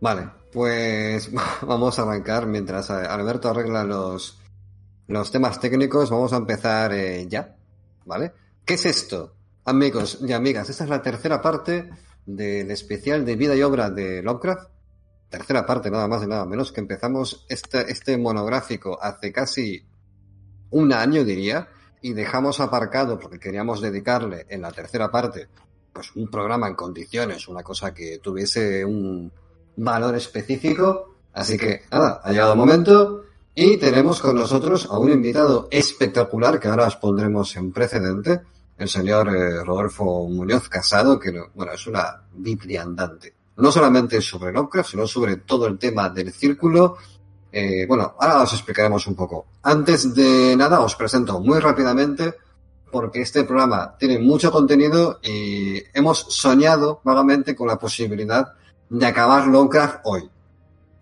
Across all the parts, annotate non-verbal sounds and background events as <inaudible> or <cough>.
Vale, pues <laughs> vamos a arrancar mientras eh, Alberto arregla los, los temas técnicos. Vamos a empezar eh, ya, ¿vale? ¿Qué es esto? Amigos y amigas, esta es la tercera parte del especial de vida y obra de Lovecraft. Tercera parte, nada más y nada menos, que empezamos este, este monográfico hace casi un año, diría, y dejamos aparcado, porque queríamos dedicarle en la tercera parte, pues un programa en condiciones, una cosa que tuviese un, valor específico. Así que nada, ha llegado el momento y tenemos con nosotros a un invitado espectacular que ahora os pondremos en precedente, el señor eh, Rodolfo Muñoz Casado, que bueno, es una biblia andante. No solamente sobre Lovecraft, sino sobre todo el tema del círculo. Eh, bueno, ahora os explicaremos un poco. Antes de nada, os presento muy rápidamente porque este programa tiene mucho contenido y hemos soñado vagamente con la posibilidad de acabar Lovecraft hoy.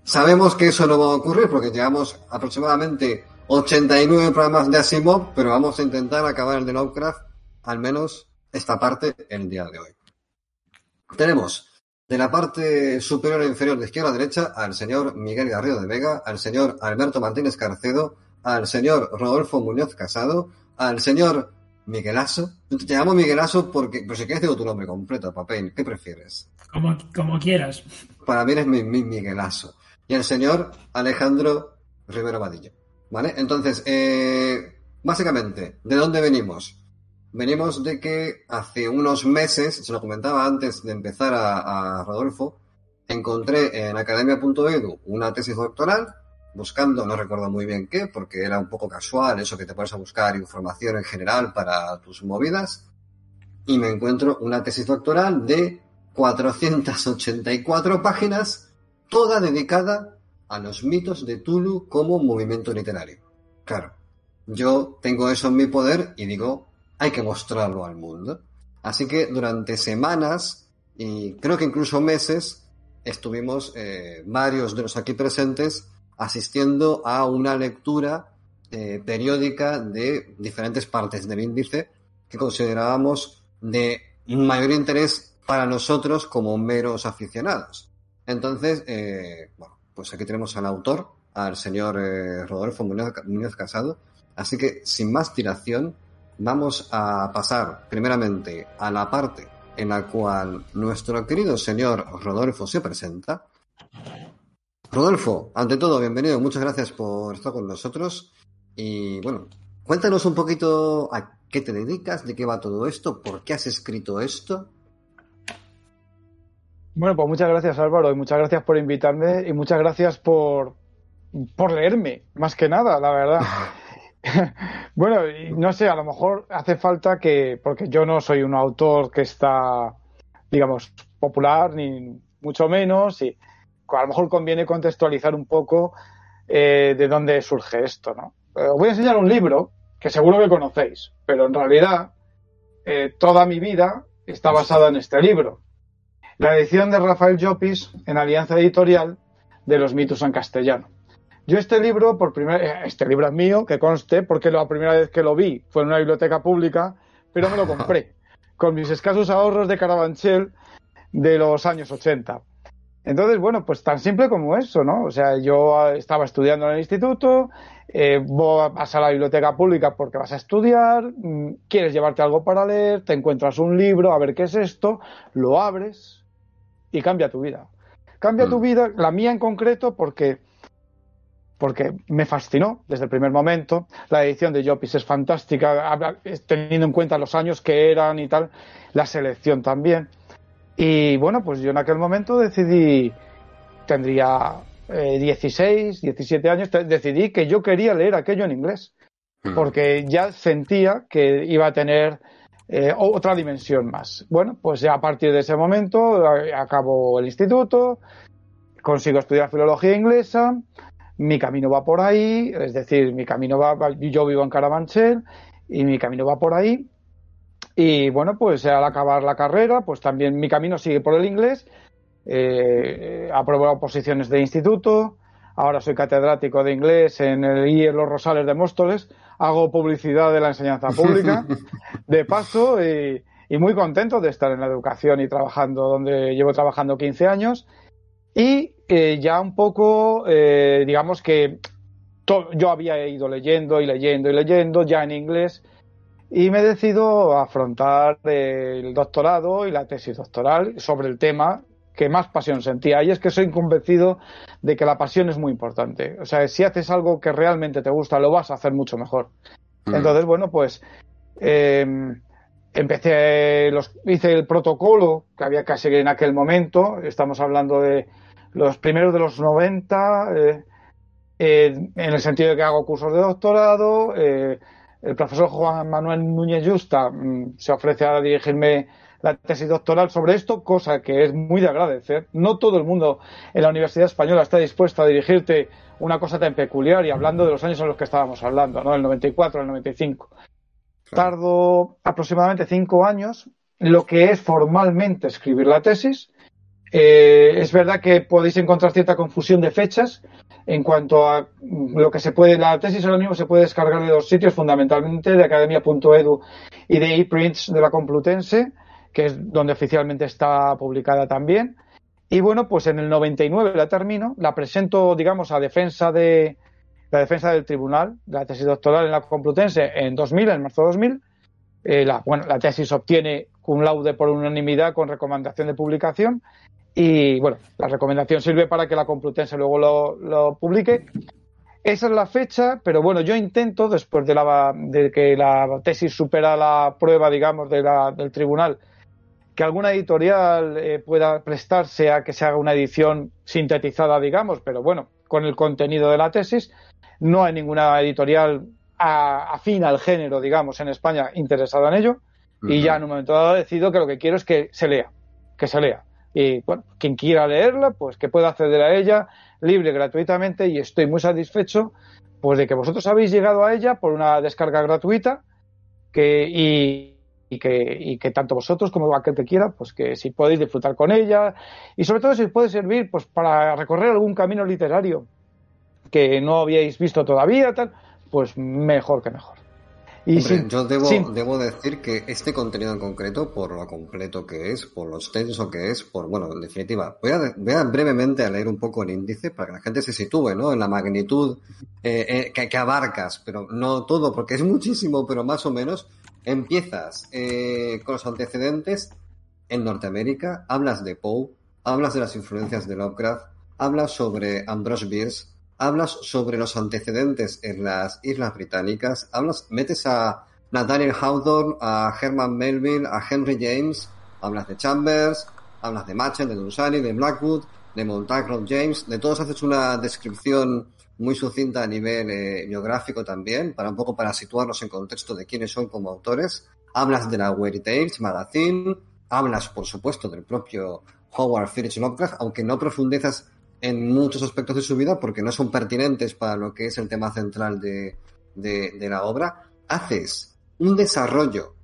Sabemos que eso no va a ocurrir porque llevamos aproximadamente 89 programas de Asimov, pero vamos a intentar acabar el de Lovecraft, al menos esta parte, el día de hoy. Tenemos de la parte superior e inferior de izquierda a derecha al señor Miguel Garrido de Vega, al señor Alberto Martínez Carcedo, al señor Rodolfo Muñoz Casado, al señor Miguelazo. Te llamo Miguelazo porque, pero si quieres digo tu nombre completo, papel. ¿Qué prefieres? Como, como quieras. Para mí eres mi, Miguelazo. Y el señor Alejandro Rivero Vadillo. ¿Vale? Entonces, eh, básicamente, ¿de dónde venimos? Venimos de que hace unos meses, se lo comentaba antes de empezar a, a Rodolfo, encontré en academia.edu una tesis doctoral buscando, no recuerdo muy bien qué, porque era un poco casual eso que te pones a buscar información en general para tus movidas, y me encuentro una tesis doctoral de 484 páginas, toda dedicada a los mitos de Tulu como movimiento literario. Claro, yo tengo eso en mi poder y digo, hay que mostrarlo al mundo. Así que durante semanas y creo que incluso meses estuvimos eh, varios de los aquí presentes asistiendo a una lectura eh, periódica de diferentes partes del índice que considerábamos de mayor interés para nosotros como meros aficionados. Entonces, eh, bueno, pues aquí tenemos al autor, al señor eh, Rodolfo Muñoz, Casado. Así que, sin más tiración, vamos a pasar primeramente a la parte en la cual nuestro querido señor Rodolfo se presenta. Rodolfo, ante todo, bienvenido, muchas gracias por estar con nosotros. Y bueno, cuéntanos un poquito a qué te dedicas, de qué va todo esto, por qué has escrito esto. Bueno, pues muchas gracias Álvaro y muchas gracias por invitarme y muchas gracias por, por leerme, más que nada, la verdad. <laughs> bueno, no sé, a lo mejor hace falta que, porque yo no soy un autor que está, digamos, popular, ni mucho menos, y a lo mejor conviene contextualizar un poco eh, de dónde surge esto, ¿no? Eh, os voy a enseñar un libro que seguro que conocéis, pero en realidad eh, toda mi vida está basada en este libro la edición de Rafael Llopis en Alianza Editorial de los mitos en castellano. Yo este libro, por primera, este libro es mío, que conste, porque la primera vez que lo vi fue en una biblioteca pública, pero me lo <laughs> compré con mis escasos ahorros de Carabanchel de los años 80. Entonces, bueno, pues tan simple como eso, ¿no? O sea, yo estaba estudiando en el instituto, eh, vas a la biblioteca pública porque vas a estudiar, mm, quieres llevarte algo para leer, te encuentras un libro, a ver qué es esto, lo abres, y cambia tu vida. Cambia tu mm. vida, la mía en concreto, porque, porque me fascinó desde el primer momento. La edición de Jopis es fantástica, teniendo en cuenta los años que eran y tal, la selección también. Y bueno, pues yo en aquel momento decidí, tendría 16, eh, 17 años, decidí que yo quería leer aquello en inglés. mm. porque ya sentía que iba a tener eh, otra dimensión más. Bueno, pues ya a partir de ese momento acabo el instituto, consigo estudiar filología inglesa, mi camino va por ahí, es decir, mi camino va, yo vivo en Carabanchel y mi camino va por ahí. Y bueno, pues al acabar la carrera, pues también mi camino sigue por el inglés. Eh, apruebo posiciones de instituto, ahora soy catedrático de inglés en el IE Los Rosales de Móstoles, hago publicidad de la enseñanza pública, <laughs> de paso, y, muy contento de estar en la educación y trabajando donde llevo trabajando 15 años. Y eh, ya un poco, eh, digamos que yo había ido leyendo y leyendo y leyendo ya en inglés y me decido a afrontar el doctorado y la tesis doctoral sobre el tema que más pasión sentía. Y es que soy convencido de que la pasión es muy importante. O sea, si haces algo que realmente te gusta, lo vas a hacer mucho mejor. Mm. Entonces, bueno, pues em, empecé, los, hice el protocolo que había que seguir en aquel momento. Estamos hablando de los primeros de los 90, eh, en el sentido de que hago cursos de doctorado. Eh, el profesor Juan Manuel Núñez Justa mm, se ofrece a dirigirme la tesis doctoral sobre esto, cosa que es muy de agradecer. No todo el mundo en la Universidad Española está dispuesto a dirigirte una cosa tan peculiar y hablando de los años en los que estábamos hablando, ¿no? El 94, el 95. Tardo aproximadamente cinco años lo que es formalmente escribir la tesis. Eh, es verdad que podéis encontrar cierta confusión de fechas en cuanto a lo que se puede, la tesis ahora mismo se puede descargar de dos sitios, fundamentalmente de academia.edu y de ePrints de la Complutense que es donde oficialmente está publicada también. Y bueno, pues en el 99 la termino, la presento, digamos, a defensa de la defensa del tribunal, la tesis doctoral en la Complutense en 2000, en marzo de 2000. Eh, la, bueno, la tesis obtiene un laude por unanimidad con recomendación de publicación y bueno, la recomendación sirve para que la Complutense luego lo, publique. Esa es la fecha, pero bueno, yo intento, después de, la, de que la tesis supera la prueba, digamos, del tribunal, que alguna editorial eh, pueda prestarse a que se haga una edición sintetizada, digamos, pero bueno, con el contenido de la tesis. No hay ninguna editorial afín al género, digamos, en España interesada en ello. Y ya en un momento dado decido que lo que quiero es que se lea, que se lea. Y bueno, quien quiera leerla, pues que pueda acceder a ella libre, gratuitamente. Y estoy muy satisfecho, pues de que vosotros habéis llegado a ella por una descarga gratuita. Que, y, y que, y que tanto vosotros como aquel que quiera, pues que si podéis disfrutar con ella y sobre todo si os puede servir pues para recorrer algún camino literario que no habíais visto todavía, tal, pues mejor que mejor. Y yo debo, debo decir que este contenido en concreto, por lo completo que es, por lo extenso que es, por, bueno, en definitiva, voy a, voy a brevemente a leer un poco el índice para que la gente se sitúe, ¿no? En la magnitud eh, eh, que, que, abarcas, pero no todo, porque es muchísimo, pero más o menos Empiezas eh, con los antecedentes en Norteamérica, hablas de Poe, hablas de las influencias de Lovecraft, hablas sobre Ambrose Bierce, hablas sobre los antecedentes en las Islas Británicas, hablas, metes a Nathaniel Hawthorne, a Herman Melville, a Henry James, hablas de Chambers, hablas de Machen, de Dunsany, de Blackwood, de Montague James, de todos haces una descripción muy sucinta a nivel eh, biográfico también, para un poco para situarnos en contexto de quiénes son como autores. Hablas de la Weird Tales Magazine, hablas, por supuesto, del propio Howard Phillips Lovecraft, aunque no profundizas en muchos aspectos de su vida porque no son pertinentes para lo que es el tema central de, de, la obra. Haces un desarrollo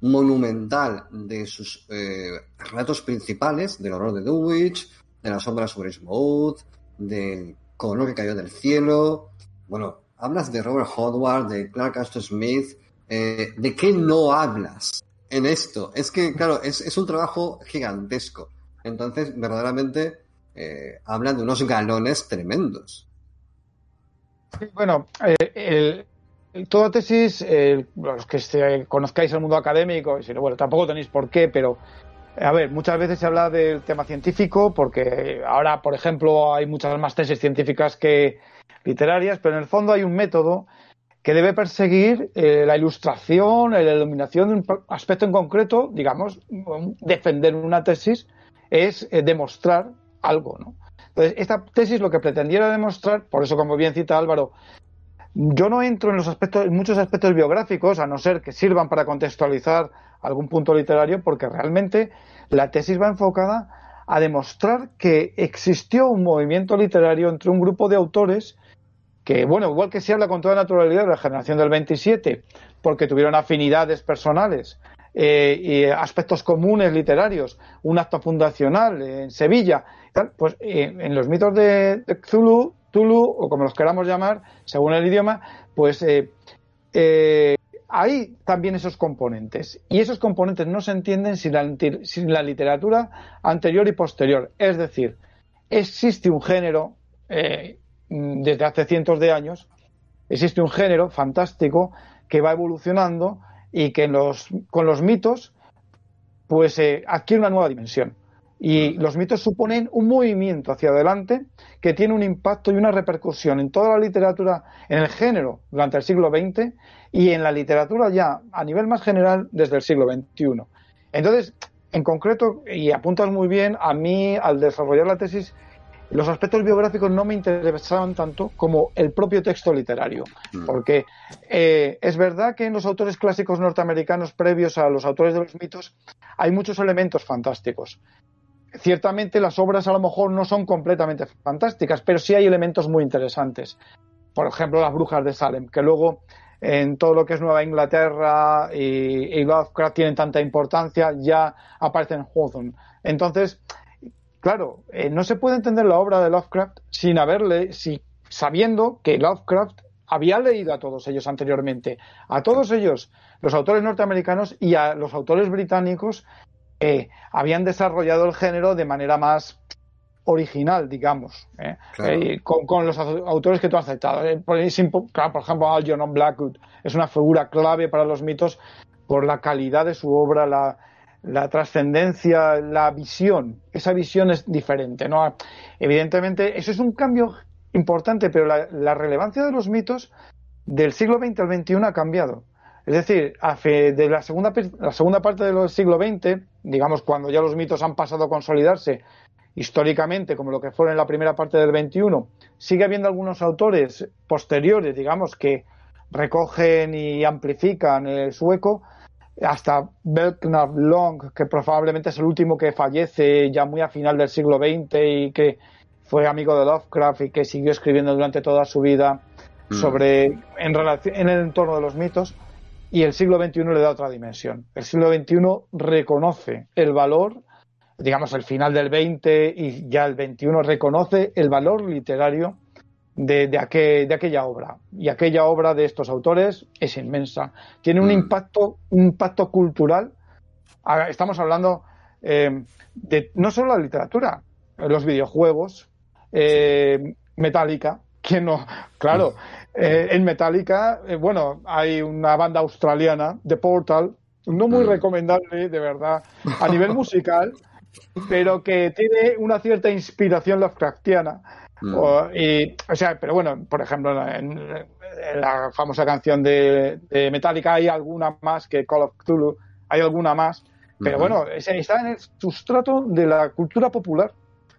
monumental de sus eh, relatos principales, del horror de Dulwich, de la sombra sobre Smooth, del con lo que cayó del cielo. Bueno, hablas de Robert Howard, de Clark Astor Smith. Eh, ¿De qué no hablas en esto? Es que, claro, es, un trabajo gigantesco. Entonces, verdaderamente, eh, hablan de unos galones tremendos. bueno, eh, toda tesis, los que conozcáis el mundo académico, bueno, tampoco tenéis por qué, pero a ver, muchas veces se habla del tema científico porque ahora, por ejemplo, hay muchas más tesis científicas que literarias, pero en el fondo hay un método que debe perseguir eh, la ilustración, la iluminación de un aspecto en concreto, digamos, defender una tesis es eh, demostrar algo, ¿no? Entonces, esta tesis lo que pretendiera demostrar, por eso como bien cita Álvaro, Yo no entro en los aspectos, en muchos aspectos biográficos, a no ser que sirvan para contextualizar algún punto literario, porque realmente la tesis va enfocada a demostrar que existió un movimiento literario entre un grupo de autores que, bueno, igual que se habla con toda naturalidad de la generación del 27, porque tuvieron afinidades personales eh, y aspectos comunes literarios, un acto fundacional en Sevilla, pues eh, en los mitos de, de Tulu, o como los queramos llamar, según el idioma, pues eh, eh, hay también esos componentes. Y esos componentes no se entienden sin la, literatura anterior y posterior. Es decir, existe un género, eh, desde hace cientos de años, existe un género fantástico que va evolucionando y que los, con los mitos pues adquiere una nueva dimensión. Y los mitos suponen un movimiento hacia adelante que tiene un impacto y una repercusión en toda la literatura, en el género durante el siglo XX y en la literatura ya a nivel más general desde el siglo XXI. Entonces, en concreto, y apuntas muy bien, a mí al desarrollar la tesis, los aspectos biográficos no me interesaban tanto como el propio texto literario, mm. porque eh, es verdad que en los autores clásicos norteamericanos previos a los autores de los mitos hay muchos elementos fantásticos, ciertamente las obras a lo mejor no son completamente fantásticas, pero sí hay elementos muy interesantes. Por ejemplo, las brujas de Salem, que luego en todo lo que es Nueva Inglaterra y, Lovecraft tienen tanta importancia, ya aparecen en Hawthorne. Entonces, claro, eh, no se puede entender la obra de Lovecraft sin haberle, si, sabiendo que Lovecraft había leído a todos ellos anteriormente, a todos ellos, los autores norteamericanos y a los autores británicos, habían desarrollado el género de manera más original, digamos, ¿eh? Eh, con, los autores que tú has aceptado. Eh, por, ejemplo, Algernon Blackwood es una figura clave para los mitos por la calidad de su obra, la, trascendencia, la visión. Esa visión es diferente, ¿no? Evidentemente, eso es un cambio importante, pero la, la relevancia de los mitos del siglo XX al XXI ha cambiado. Es decir, de la segunda, la segunda parte del siglo XX, digamos cuando ya los mitos han pasado a consolidarse históricamente, como lo que fueron en la primera parte del XXI, sigue habiendo algunos autores posteriores, digamos, que recogen y amplifican el sueco, hasta Belknap Long, que probablemente es el último que fallece ya muy a final del siglo XX y que fue amigo de Lovecraft y que siguió escribiendo durante toda su vida mm. sobre en, relación, en el entorno de los mitos y el siglo XXI le da otra dimensión. El siglo XXI reconoce el valor, digamos, el final del XX y ya el XXI reconoce el valor literario de, de, aquella obra. Y aquella obra de estos autores es inmensa. Tiene un mm. impacto, un impacto cultural. Estamos hablando eh, de no solo la literatura, los videojuegos, eh, Metallica, que no, claro, mm. Eh, en Metallica, eh, bueno, hay una banda australiana, The Portal, no muy mm. recomendable, de verdad, a nivel <laughs> musical, pero que tiene una cierta inspiración Lovecraftiana. Mm. O, y, o sea, pero bueno, por ejemplo, en, la famosa canción de, Metallica hay alguna más que Call of Cthulhu, hay alguna más, pero bueno, está en el sustrato de la cultura popular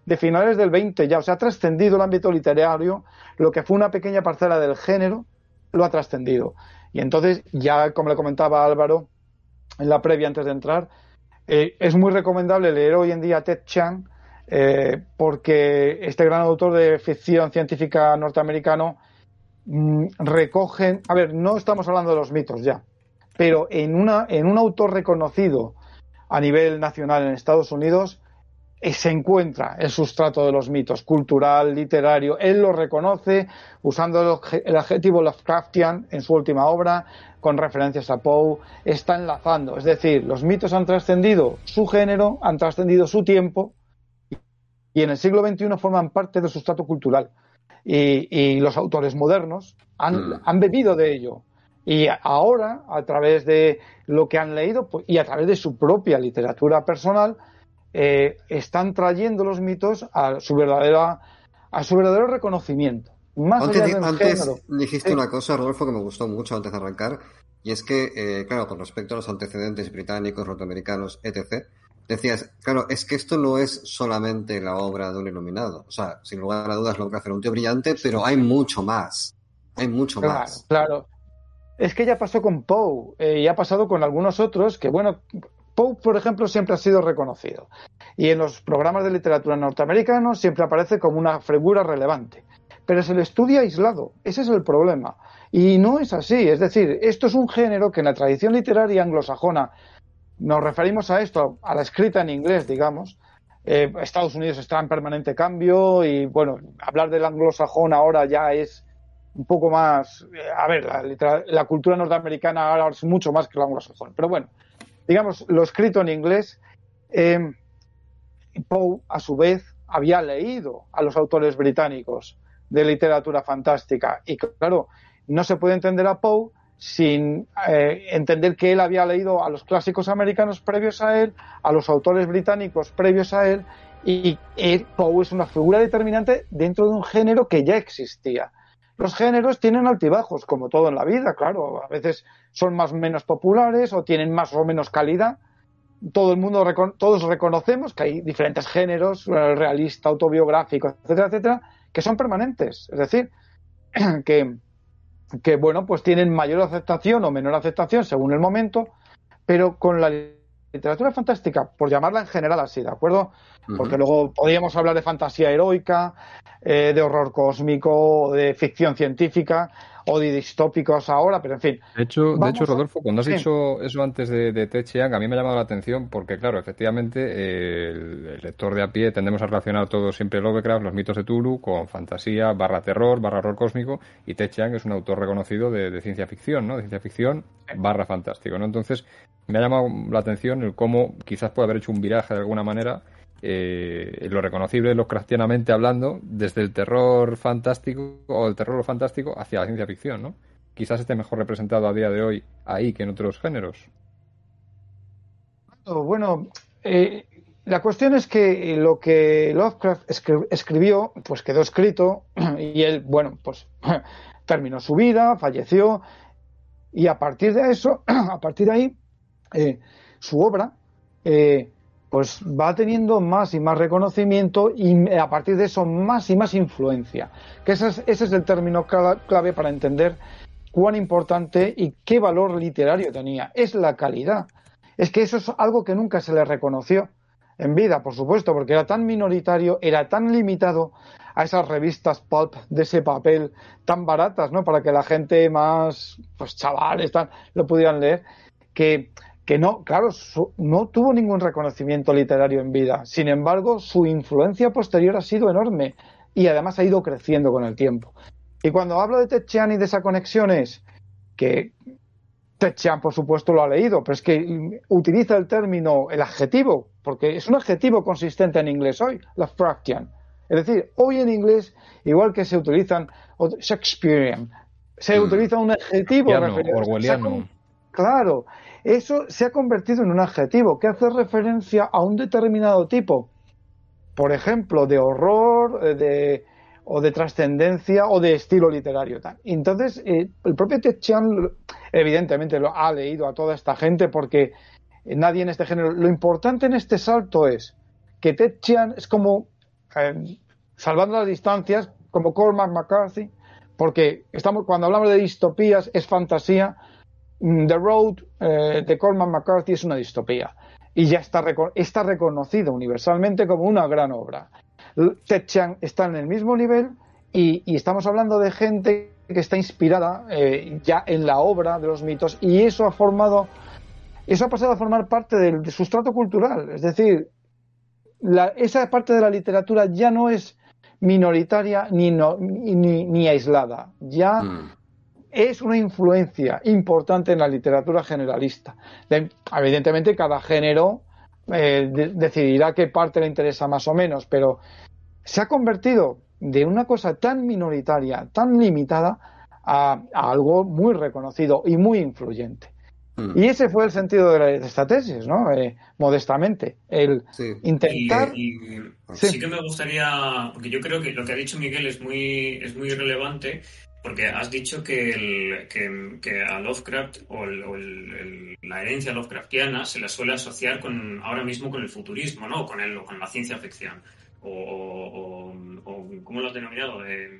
de finales del 20 ya, o sea, ha trascendido el ámbito literario, lo que fue una pequeña parcela del género, lo ha trascendido. Y entonces, ya como le comentaba Álvaro en la previa antes de entrar, eh, es muy recomendable leer hoy en día a Ted Chiang, eh, porque este gran autor de ficción científica norteamericano mm, recoge, a ver, no estamos hablando de los mitos ya, pero en, una, en un autor reconocido a nivel nacional en Estados Unidos, se encuentra el sustrato de los mitos, cultural, literario. Él lo reconoce usando el adjetivo Lovecraftian en su última obra, con referencias a Poe, está enlazando. Es decir, los mitos han trascendido su género, han trascendido su tiempo y en el siglo XXI forman parte del sustrato cultural. Y, los autores modernos han, mm. han bebido de ello. Y ahora, a través de lo que han leído pues, y a través de su propia literatura personal, eh, están trayendo los mitos a su verdadera a su verdadero reconocimiento. Más antes, dijiste una cosa, Rodolfo, que me gustó mucho antes de arrancar, y es que, eh, claro, con respecto a los antecedentes británicos, norteamericanos, etc., decías, claro, es que esto no es solamente la obra de un iluminado. O sea, sin lugar a dudas, lo que hace un tío brillante, pero hay mucho más. Hay mucho claro, más. Claro. Es que ya pasó con Poe eh, y ha pasado con algunos otros que, bueno, Poe, por ejemplo, siempre ha sido reconocido. Y en los programas de literatura norteamericanos siempre aparece como una figura relevante. Pero se le estudia aislado. Ese es el problema. Y no es así. Es decir, esto es un género que en la tradición literaria anglosajona nos referimos a esto, a la escrita en inglés, digamos. Eh, Estados Unidos está en permanente cambio y, bueno, hablar del anglosajón ahora ya es un poco más. eh, a ver, la, la cultura norteamericana ahora es mucho más que el anglosajón. Pero bueno, digamos, lo escrito en inglés. Eh, Poe, a su vez, había leído a los autores británicos de literatura fantástica. Y claro, no se puede entender a Poe sin eh, entender que él había leído a los clásicos americanos previos a él, a los autores británicos previos a él, y él, Poe es una figura determinante dentro de un género que ya existía. Los géneros tienen altibajos, como todo en la vida, claro. A veces son más o menos populares o tienen más o menos calidad. Todo el mundo, todos reconocemos que hay diferentes géneros, el realista, autobiográfico, etcétera, etcétera, que son permanentes. Es decir, <clears throat> que, que, bueno, pues tienen mayor aceptación o menor aceptación según el momento, pero con la literatura fantástica, por llamarla en general así, ¿de acuerdo? Porque uh -huh. luego podríamos hablar de fantasía heroica, eh, de horror cósmico, de ficción científica o de distópicos ahora, pero en fin. De hecho, de hecho Rodolfo, cuando has sí. dicho eso antes de, de Ted Chiang, a mí me ha llamado la atención porque, claro, efectivamente, eh, el, el, lector de a pie tendemos a relacionar todo siempre Lovecraft, los mitos de Tulu, con fantasía, barra terror, barra horror cósmico, y Ted Chiang es un autor reconocido de, de ciencia ficción, ¿no? De ciencia ficción, barra fantástico, ¿no? Entonces, me ha llamado la atención el cómo quizás puede haber hecho un viraje de alguna manera eh, lo reconocible Lovecraftianamente hablando, desde el terror fantástico o el terror fantástico hacia la ciencia ficción, ¿no? Quizás esté mejor representado a día de hoy ahí que en otros géneros. Bueno, eh, la cuestión es que lo que Lovecraft escri escribió, pues quedó escrito <clears throat> y él, bueno, pues <clears throat> terminó su vida, falleció y a partir de eso, <clears throat> a partir de ahí, eh, su obra eh, pues va teniendo más y más reconocimiento y a partir de eso más y más influencia. Que ese es, el término clave para entender cuán importante y qué valor literario tenía. Es la calidad. Es que eso es algo que nunca se le reconoció en vida, por supuesto, porque era tan minoritario, era tan limitado a esas revistas pulp de ese papel tan baratas, ¿no? Para que la gente más, pues chavales, lo pudieran leer, que que no, claro, su, no tuvo ningún reconocimiento literario en vida. Sin embargo, su influencia posterior ha sido enorme y además ha ido creciendo con el tiempo. Y cuando hablo de Ted Chiang y de esa conexión es que Ted Chiang, por supuesto, lo ha leído, pero es que utiliza el término, el adjetivo, porque es un adjetivo consistente en inglés hoy, Lovecraftian. Es decir, hoy en inglés, igual que se utilizan Shakespearean, se mm. utiliza un adjetivo. Orwelliano. Claro, eso se ha convertido en un adjetivo que hace referencia a un determinado tipo, por ejemplo, de horror, de, o de trascendencia o de estilo literario. Entonces, eh, el propio Ted Chiang, evidentemente, lo ha leído a toda esta gente porque nadie en este género. Lo importante en este salto es que Ted Chiang es como, eh, salvando las distancias, como Cormac McCarthy, porque estamos, cuando hablamos de distopías es fantasía The Road eh, de Cormac McCarthy es una distopía y ya está, está reconocido universalmente como una gran obra. Ted Chiang está en el mismo nivel y, estamos hablando de gente que está inspirada eh, ya en la obra de los mitos y eso ha formado, eso ha pasado a formar parte del, de sustrato cultural. Es decir, esa parte de la literatura ya no es minoritaria ni, no, ni, ni aislada. Ya. Mm es una influencia importante en la literatura generalista. De, evidentemente, cada género eh, de, decidirá qué parte le interesa más o menos, pero se ha convertido de una cosa tan minoritaria, tan limitada, a, a algo muy reconocido y muy influyente. Mm. Y ese fue el sentido de, la, de esta tesis, ¿no? Eh, modestamente, el sí. intentar. Y, y sí. sí. que me gustaría, porque yo creo que lo que ha dicho Miguel es muy, es muy relevante, porque has dicho que, el, que, que a Lovecraft o, el, o el, la herencia Lovecraftiana se la suele asociar con ahora mismo con el futurismo, ¿no? O con, el, o con la ciencia ficción. O, o, o ¿cómo lo has denominado? Eh,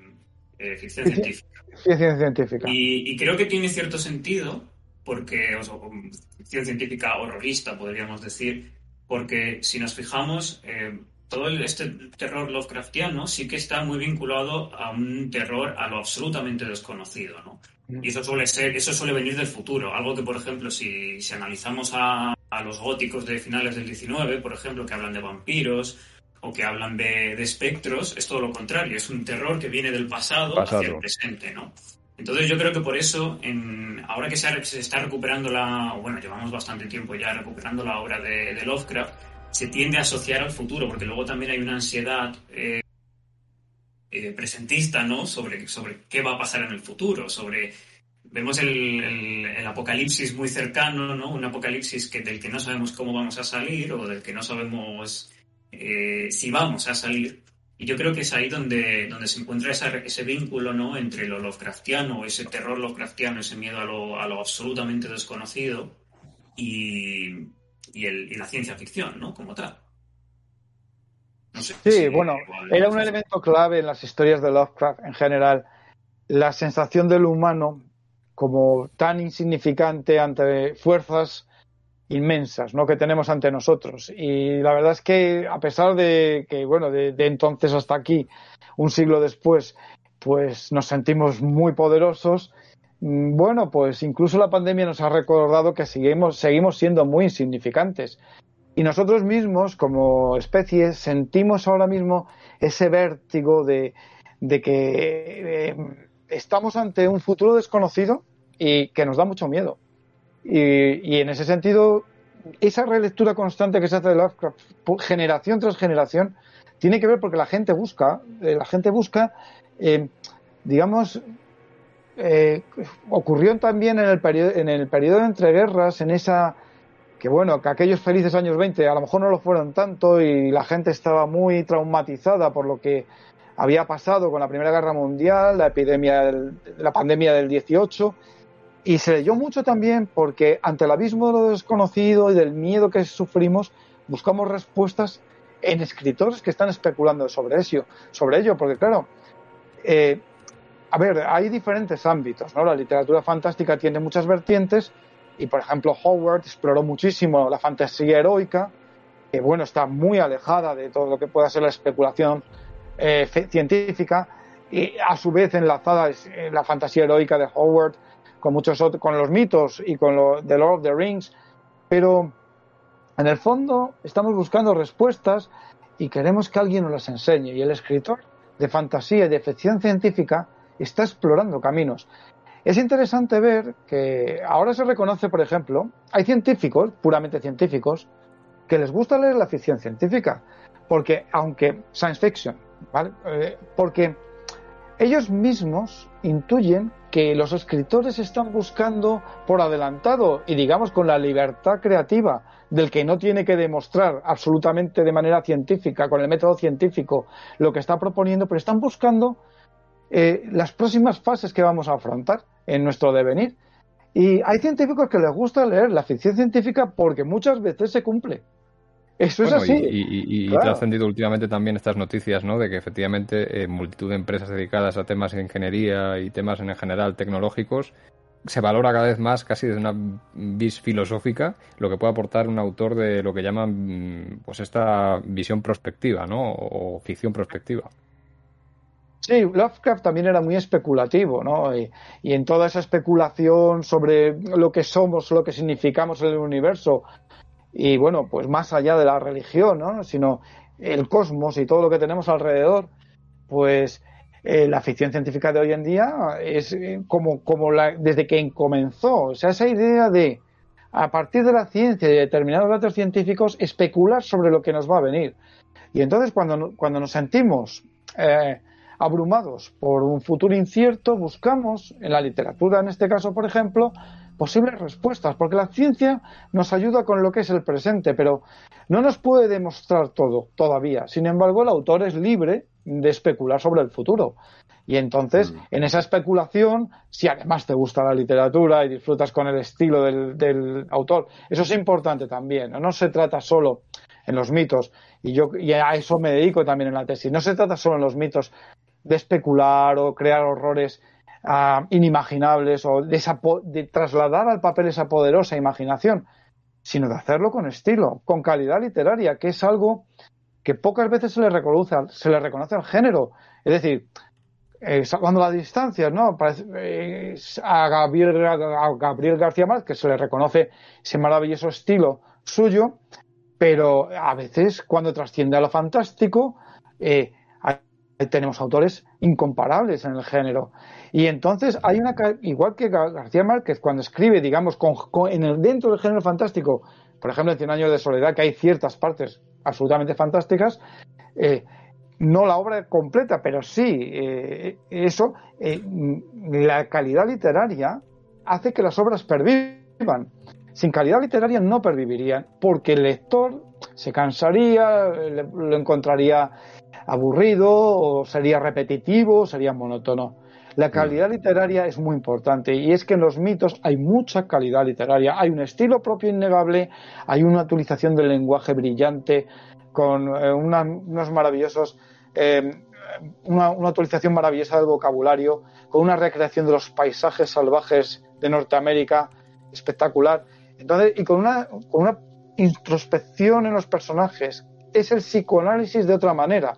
eh, ficción científica. Ficción científica. Y, creo que tiene cierto sentido, porque, ficción científica horrorista, podríamos decir, porque si nos fijamos, eh, todo este terror Lovecraftiano sí que está muy vinculado a un terror a lo absolutamente desconocido, ¿no? Y eso suele ser, eso suele venir del futuro. Algo que, por ejemplo, si, si analizamos a, a, los góticos de finales del 19, por ejemplo, que hablan de vampiros o que hablan de, de espectros, es todo lo contrario. Es un terror que viene del pasado, hacia el presente, ¿no? Entonces yo creo que por eso, en, ahora que se, se, está recuperando la, bueno, llevamos bastante tiempo ya recuperando la obra de, de Lovecraft, se tiende a asociar al futuro, porque luego también hay una ansiedad eh, eh, presentista, ¿no? Sobre, sobre qué va a pasar en el futuro, sobre... Vemos el, apocalipsis muy cercano, ¿no? Un apocalipsis que, del que no sabemos cómo vamos a salir o del que no sabemos eh, si vamos a salir. Y yo creo que es ahí donde, donde se encuentra ese vínculo ¿no? entre lo Lovecraftiano, ese terror Lovecraftiano, ese miedo a lo, a lo absolutamente desconocido y, y, la ciencia ficción, ¿no? Como tal. sí, bueno, era un elemento clave en las historias de Lovecraft en general, la sensación del humano como tan insignificante ante fuerzas inmensas ¿no? que tenemos ante nosotros. Y la verdad es que a pesar de que, bueno, de, de, entonces hasta aquí, un siglo después, pues nos sentimos muy poderosos, bueno, pues incluso la pandemia nos ha recordado que seguimos, seguimos siendo muy insignificantes. Y nosotros mismos, como especie, sentimos ahora mismo ese vértigo de, que eh, estamos ante un futuro desconocido y que nos da mucho miedo. Y, en ese sentido, esa relectura constante que se hace de Lovecraft, generación tras generación, tiene que ver porque la gente busca, eh, la gente busca, eh, digamos, eh, ocurrió también en el periodo en el periodo de entreguerras, en esa que bueno, que aquellos felices años 20 a lo mejor no lo fueron tanto y la gente estaba muy traumatizada por lo que había pasado con la Primera Guerra Mundial, la epidemia, la pandemia del 18 y se leyó mucho también porque ante el abismo de lo desconocido y del miedo que sufrimos, buscamos respuestas en escritores que están especulando sobre eso, sobre ello, porque claro, eh, a ver, hay diferentes ámbitos, ¿no? La literatura fantástica tiene muchas vertientes y, por ejemplo, Howard exploró muchísimo la fantasía heroica, que, bueno, está muy alejada de todo lo que pueda ser la especulación eh, científica y, a su vez, enlazada eh, la fantasía heroica de Howard con muchos con los mitos y con de Lord of the Rings, pero en el fondo estamos buscando respuestas y queremos que alguien nos las enseñe y el escritor de fantasía y de ficción científica está explorando caminos. Es interesante ver que ahora se reconoce, por ejemplo, hay científicos, puramente científicos, que les gusta leer la ficción científica, porque aunque science fiction. Eh, porque ellos mismos intuyen que los escritores están buscando por adelantado y digamos con la libertad creativa del que no tiene que demostrar absolutamente de manera científica, con el método científico, lo que está proponiendo, pero están buscando eh, las próximas fases que vamos a afrontar en nuestro devenir. Y hay científicos que les gusta leer la ficción científica porque muchas veces se cumple. Eso es así. Y, y, ha trascendido últimamente también estas noticias, ¿no? De que efectivamente eh, multitud de empresas dedicadas a temas de ingeniería y temas en general tecnológicos se valora cada vez más, casi desde una vis filosófica, lo que puede aportar un autor de lo que llaman, pues esta visión prospectiva, ¿no? O ficción prospectiva. Sí, Lovecraft también era muy especulativo, ¿no? Y, en toda esa especulación sobre lo que somos, lo que significamos en el universo, y bueno, pues más allá de la religión, ¿no? Sino el cosmos y todo lo que tenemos alrededor, pues eh, la ficción científica de hoy en día es eh, como, como la, desde que comenzó, o sea, esa idea de a partir de la ciencia y de determinados datos científicos especular sobre lo que nos va a venir. Y entonces cuando, cuando nos sentimos eh, abrumados por un futuro incierto, buscamos en la literatura, en este caso, por ejemplo, posibles respuestas, porque la ciencia nos ayuda con lo que es el presente, pero no nos puede demostrar todo todavía. Sin embargo, el autor es libre de especular sobre el futuro. Y entonces, mm. en esa especulación, si además te gusta la literatura y disfrutas con el estilo del, autor, eso es importante también. ¿no? no se trata solo en los mitos, y yo y a eso me dedico también en la tesis, no se trata solo en los mitos de especular o crear horrores ah, inimaginables o de, de trasladar al papel esa poderosa imaginación, sino de hacerlo con estilo, con calidad literaria, que es algo que pocas veces se le reconoce, se le reconoce al género. Es decir, eh, salvando las distancias, ¿no? Eh, a, Gabriel, a Gabriel García Márquez se le reconoce ese maravilloso estilo suyo, pero a veces cuando trasciende a lo fantástico, eh, tenemos autores incomparables en el género. Y entonces hay una, igual que García Márquez, cuando escribe, digamos, con, en el, dentro del género fantástico, por ejemplo, en Cien años de soledad, que hay ciertas partes absolutamente fantásticas, eh, no la obra completa, pero sí eh, eso, eh, la calidad literaria hace que las obras pervivan. Sin calidad literaria no pervivirían, porque el lector se cansaría, lo encontraría aburrido o sería repetitivo, sería monótono. La calidad literaria es muy importante y es que en los mitos hay mucha calidad literaria. Hay un estilo propio innegable, hay una utilización del lenguaje brillante con eh, unos maravillosos eh, una, una, actualización maravillosa del vocabulario, con una recreación de los paisajes salvajes de Norteamérica espectacular. Entonces, y con una, con una introspección en los personajes. Es el psicoanálisis de otra manera.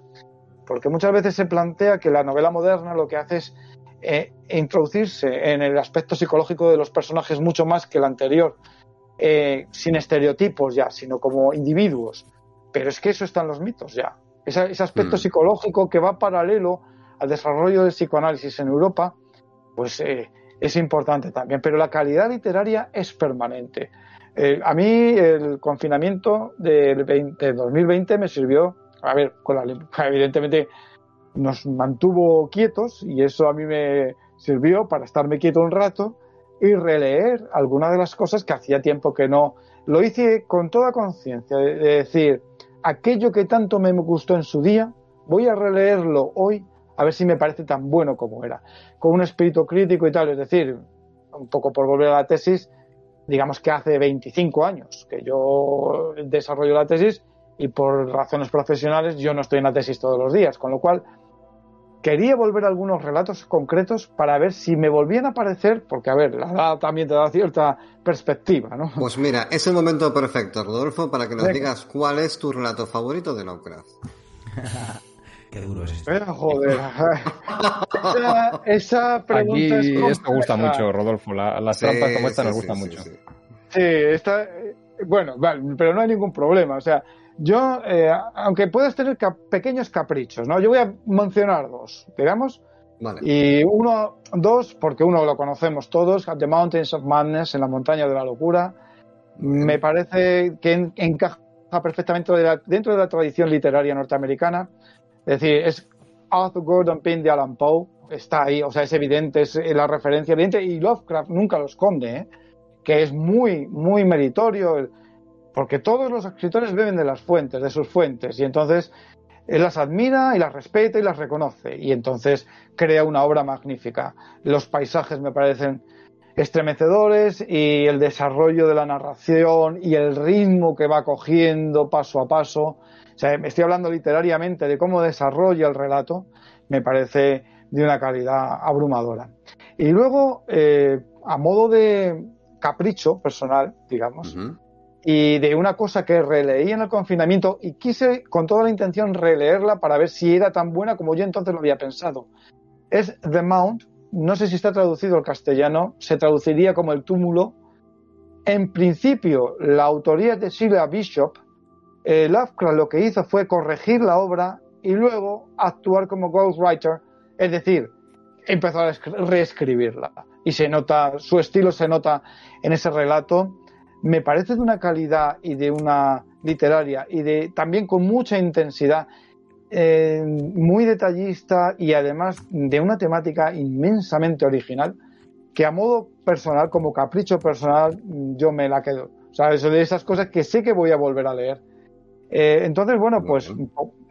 Porque muchas veces se plantea que la novela moderna lo que hace es eh, introducirse en el aspecto psicológico de los personajes mucho más que el anterior, eh, sin estereotipos ya, sino como individuos. Pero es que eso está en los mitos ya. Ese, aspecto mm. psicológico que va paralelo al desarrollo del psicoanálisis en Europa, pues eh, es importante también. Pero la calidad literaria es permanente. A mí el confinamiento del 2020 me sirvió, a ver, con <laughs> evidentemente nos mantuvo quietos y eso a mí me sirvió para estarme quieto un rato y releer algunas de las cosas que hacía tiempo que no. Lo hice con toda conciencia, de, decir, aquello que tanto me gustó en su día, voy a releerlo hoy a ver si me parece tan bueno como era, con un espíritu crítico y tal, es decir, un poco por volver a la tesis, digamos que hace 25 años que yo desarrollo la tesis y por razones profesionales yo no estoy en la tesis todos los días, con lo cual quería volver a algunos relatos concretos para ver si me volvían a aparecer, porque a ver, la edad también te da cierta perspectiva, ¿no? Pues mira, es el momento perfecto, Rodolfo, para que nos digas cuál es tu relato favorito de Lovecraft. <laughs> Qué duro es esto. Eh, joder. <laughs> esa, esa, pregunta Aquí esto gusta mucho, Rodolfo. las trampas como esta nos gustan mucho. Sí, esta, eh, bueno, vale, pero no hay ningún problema. O sea, yo, eh, aunque puedas tener pequeños caprichos, ¿no? Yo voy a mencionar dos, digamos. Y uno, dos, porque uno lo conocemos todos, The Mountains of Madness, en la montaña de la locura. Me parece que encaja perfectamente dentro de la tradición literaria norteamericana. Es decir, es Arthur Gordon Pym de Alan Poe, está ahí, o sea, es evidente, es la referencia evidente, y Lovecraft nunca lo esconde, ¿eh? que es muy, muy meritorio porque todos los escritores beben de las fuentes, de sus fuentes, y entonces él las admira y las respeta y las reconoce, y entonces crea una obra magnífica. Los paisajes me parecen estremecedores y el desarrollo de la narración y el ritmo que va cogiendo paso a paso. O sea, estoy hablando literariamente de cómo desarrolla el relato, me parece de una calidad abrumadora. Y luego, eh, a modo de capricho personal, digamos, y de una cosa que releí en el confinamiento y quise con toda la intención releerla para ver si era tan buena como yo entonces lo había pensado. Es The Mount, no sé si está traducido al castellano, se traduciría como el túmulo. En principio, la autoría de Sheila Bishop, eh, Lovecraft lo que hizo fue corregir la obra y luego actuar como ghostwriter, es decir, empezó a reescribirla. Y se nota, su estilo se nota en ese relato me parece de una calidad y de una literaria y de también con mucha intensidad, eh, muy detallista y además de una temática inmensamente original que a modo personal, como capricho personal, yo me la quedo. O sea, eso de esas cosas que sé que voy a volver a leer. Eh, entonces, bueno, pues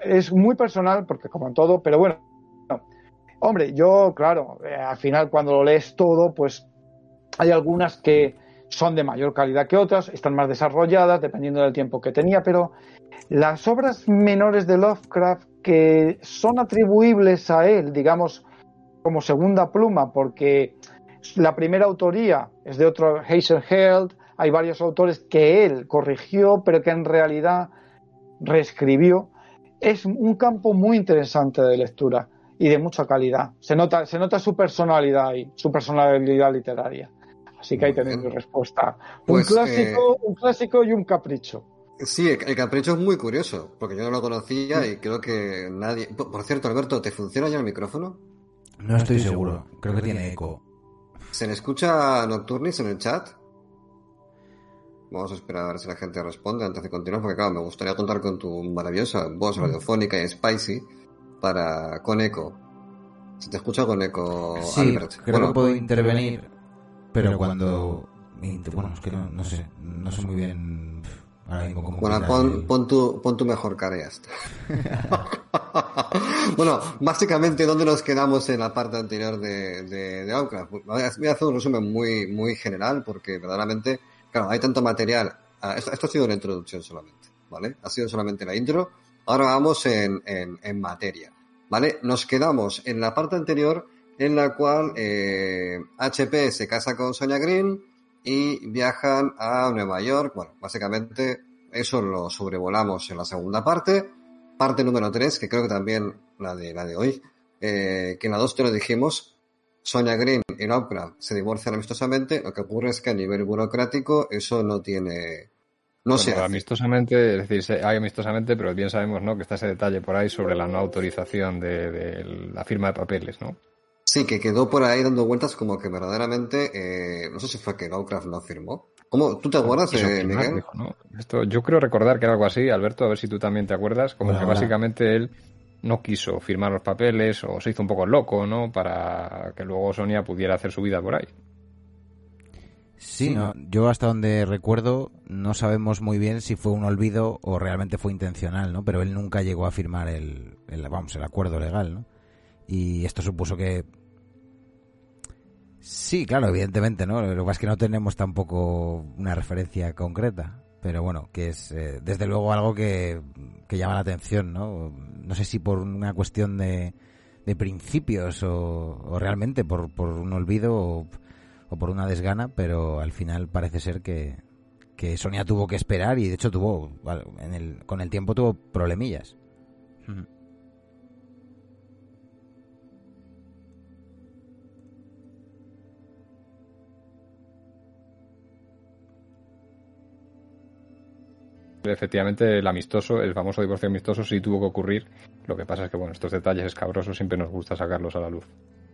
es muy personal, porque como en todo, pero bueno, hombre, yo, claro, eh, al final cuando lo lees todo, pues hay algunas que son de mayor calidad que otras, están más desarrolladas dependiendo del tiempo que tenía, pero las obras menores de Lovecraft que son atribuibles a él, digamos, como segunda pluma, porque la primera autoría es de otro Held, hay varios autores que él corrigió, pero que en realidad reescribió. Es un campo muy interesante de lectura y de mucha calidad. Se nota, se nota su personalidad y su personalidad literaria. Así que ahí tenéis mi respuesta. un, Pues, clásico, un clásico y un capricho. Sí, el capricho es muy curioso, porque yo no lo conocía y creo que nadie... Por cierto, Alberto, ¿te funciona ya el micrófono? No estoy seguro. Creo que tiene eco. ¿Se le escucha Nocturnis en el chat? Vamos a esperar a ver si la gente responde antes de continuar, porque claro, me gustaría contar con tu maravillosa voz radiofónica y spicy para con eco. Se te escucha con eco, Sí, Albert. creo Bueno, que puedo intervenir, pero cuando... Bueno, es que no, no sé, no sé muy bien ahora mismo cómo... Bueno, pon, pon tu, pon tu mejor cara y ya está. <laughs> bueno, básicamente, ¿dónde nos quedamos en la parte anterior de, de, de Lovecraft? Voy a voy a hacer un resumen muy, muy general porque verdaderamente, claro, hay tanto material. Ah, Esto, ha sido una introducción solamente, ¿vale? Ha sido solamente la intro. Ahora vamos en, en, en materia, ¿vale? Nos quedamos en la parte anterior en la cual eh, HP se casa con Sonia Green y viajan a Nueva York. Bueno, básicamente eso lo sobrevolamos en la segunda parte. Parte número 3, que creo que también la de, la de hoy, eh, que en la 2 te lo dijimos, Sonia Green y Lovecraft se divorcian amistosamente. Lo que ocurre es que a nivel burocrático eso no tiene... No se Bueno, hace. amistosamente, es decir, hay amistosamente, pero bien sabemos, ¿no? Que está ese detalle por ahí sobre la no autorización de, de la firma de papeles, ¿no? Sí, que quedó por ahí dando vueltas como que verdaderamente, eh, no sé si fue que Lovecraft no firmó. ¿Cómo? ¿Tú te acuerdas, eh, Miguel? dijo, ¿no? Esto, yo creo recordar que era algo así, Alberto, a ver si tú también te acuerdas, como que hola. básicamente él no quiso firmar los papeles o se hizo un poco loco, ¿no? Para que luego Sonia pudiera hacer su vida por ahí. Sí, no, yo hasta donde recuerdo no sabemos muy bien si fue un olvido o realmente fue intencional, ¿no? Pero él nunca llegó a firmar el, el vamos, el acuerdo legal, ¿no? Y esto supuso que sí, claro, evidentemente, ¿no? Lo que pasa es que no tenemos tampoco una referencia concreta, pero bueno, que es eh, desde luego algo que, que llama la atención, ¿no? No sé si por una cuestión de, de principios o, realmente por, por un olvido o, o por una desgana, pero al final parece ser que, que Sonia tuvo que esperar y de hecho tuvo, en el, con el tiempo tuvo problemillas. Ujú. Efectivamente, el amistoso, el famoso divorcio amistoso, sí tuvo que ocurrir. Lo que pasa es que, bueno, estos detalles escabrosos siempre nos gusta sacarlos a la luz.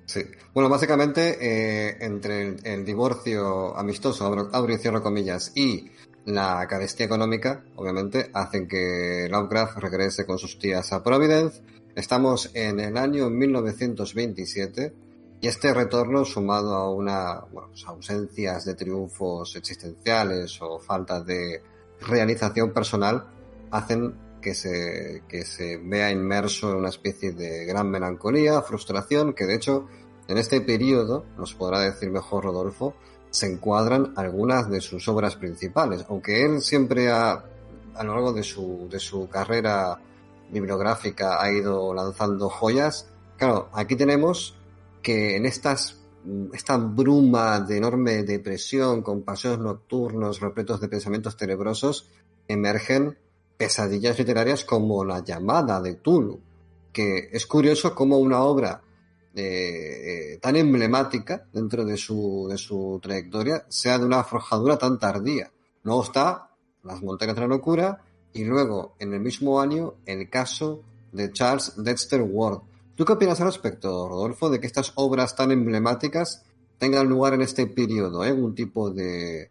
Sí. Bueno, básicamente, eh, entre el, divorcio amistoso, abro, abro y cierro comillas, y la carestía económica, obviamente, hacen que Lovecraft regrese con sus tías a Providence. Estamos en el año 1927 y este retorno, sumado a una bueno, pues, ausencias de triunfos existenciales o falta de realización personal, hacen que se, que se vea inmerso en una especie de gran melancolía, frustración, que de hecho en este periodo, nos podrá decir mejor Rodolfo, se encuadran algunas de sus obras principales, aunque él siempre ha, a lo largo de su, de su carrera bibliográfica ha ido lanzando joyas. Claro, aquí tenemos que en estas, esta bruma de enorme depresión, con paseos nocturnos repletos de pensamientos tenebrosos, emergen pesadillas literarias como La llamada de Tulu, que es curioso como una obra eh, eh, tan emblemática dentro de su, de su trayectoria sea de una forjadura tan tardía. Luego está Las montañas de la locura y luego, en el mismo año, el caso de Charles Dexter Ward. ¿Tú qué opinas al respecto, Rodolfo, de que estas obras tan emblemáticas tengan lugar en este periodo? ¿eh? ¿Un tipo de,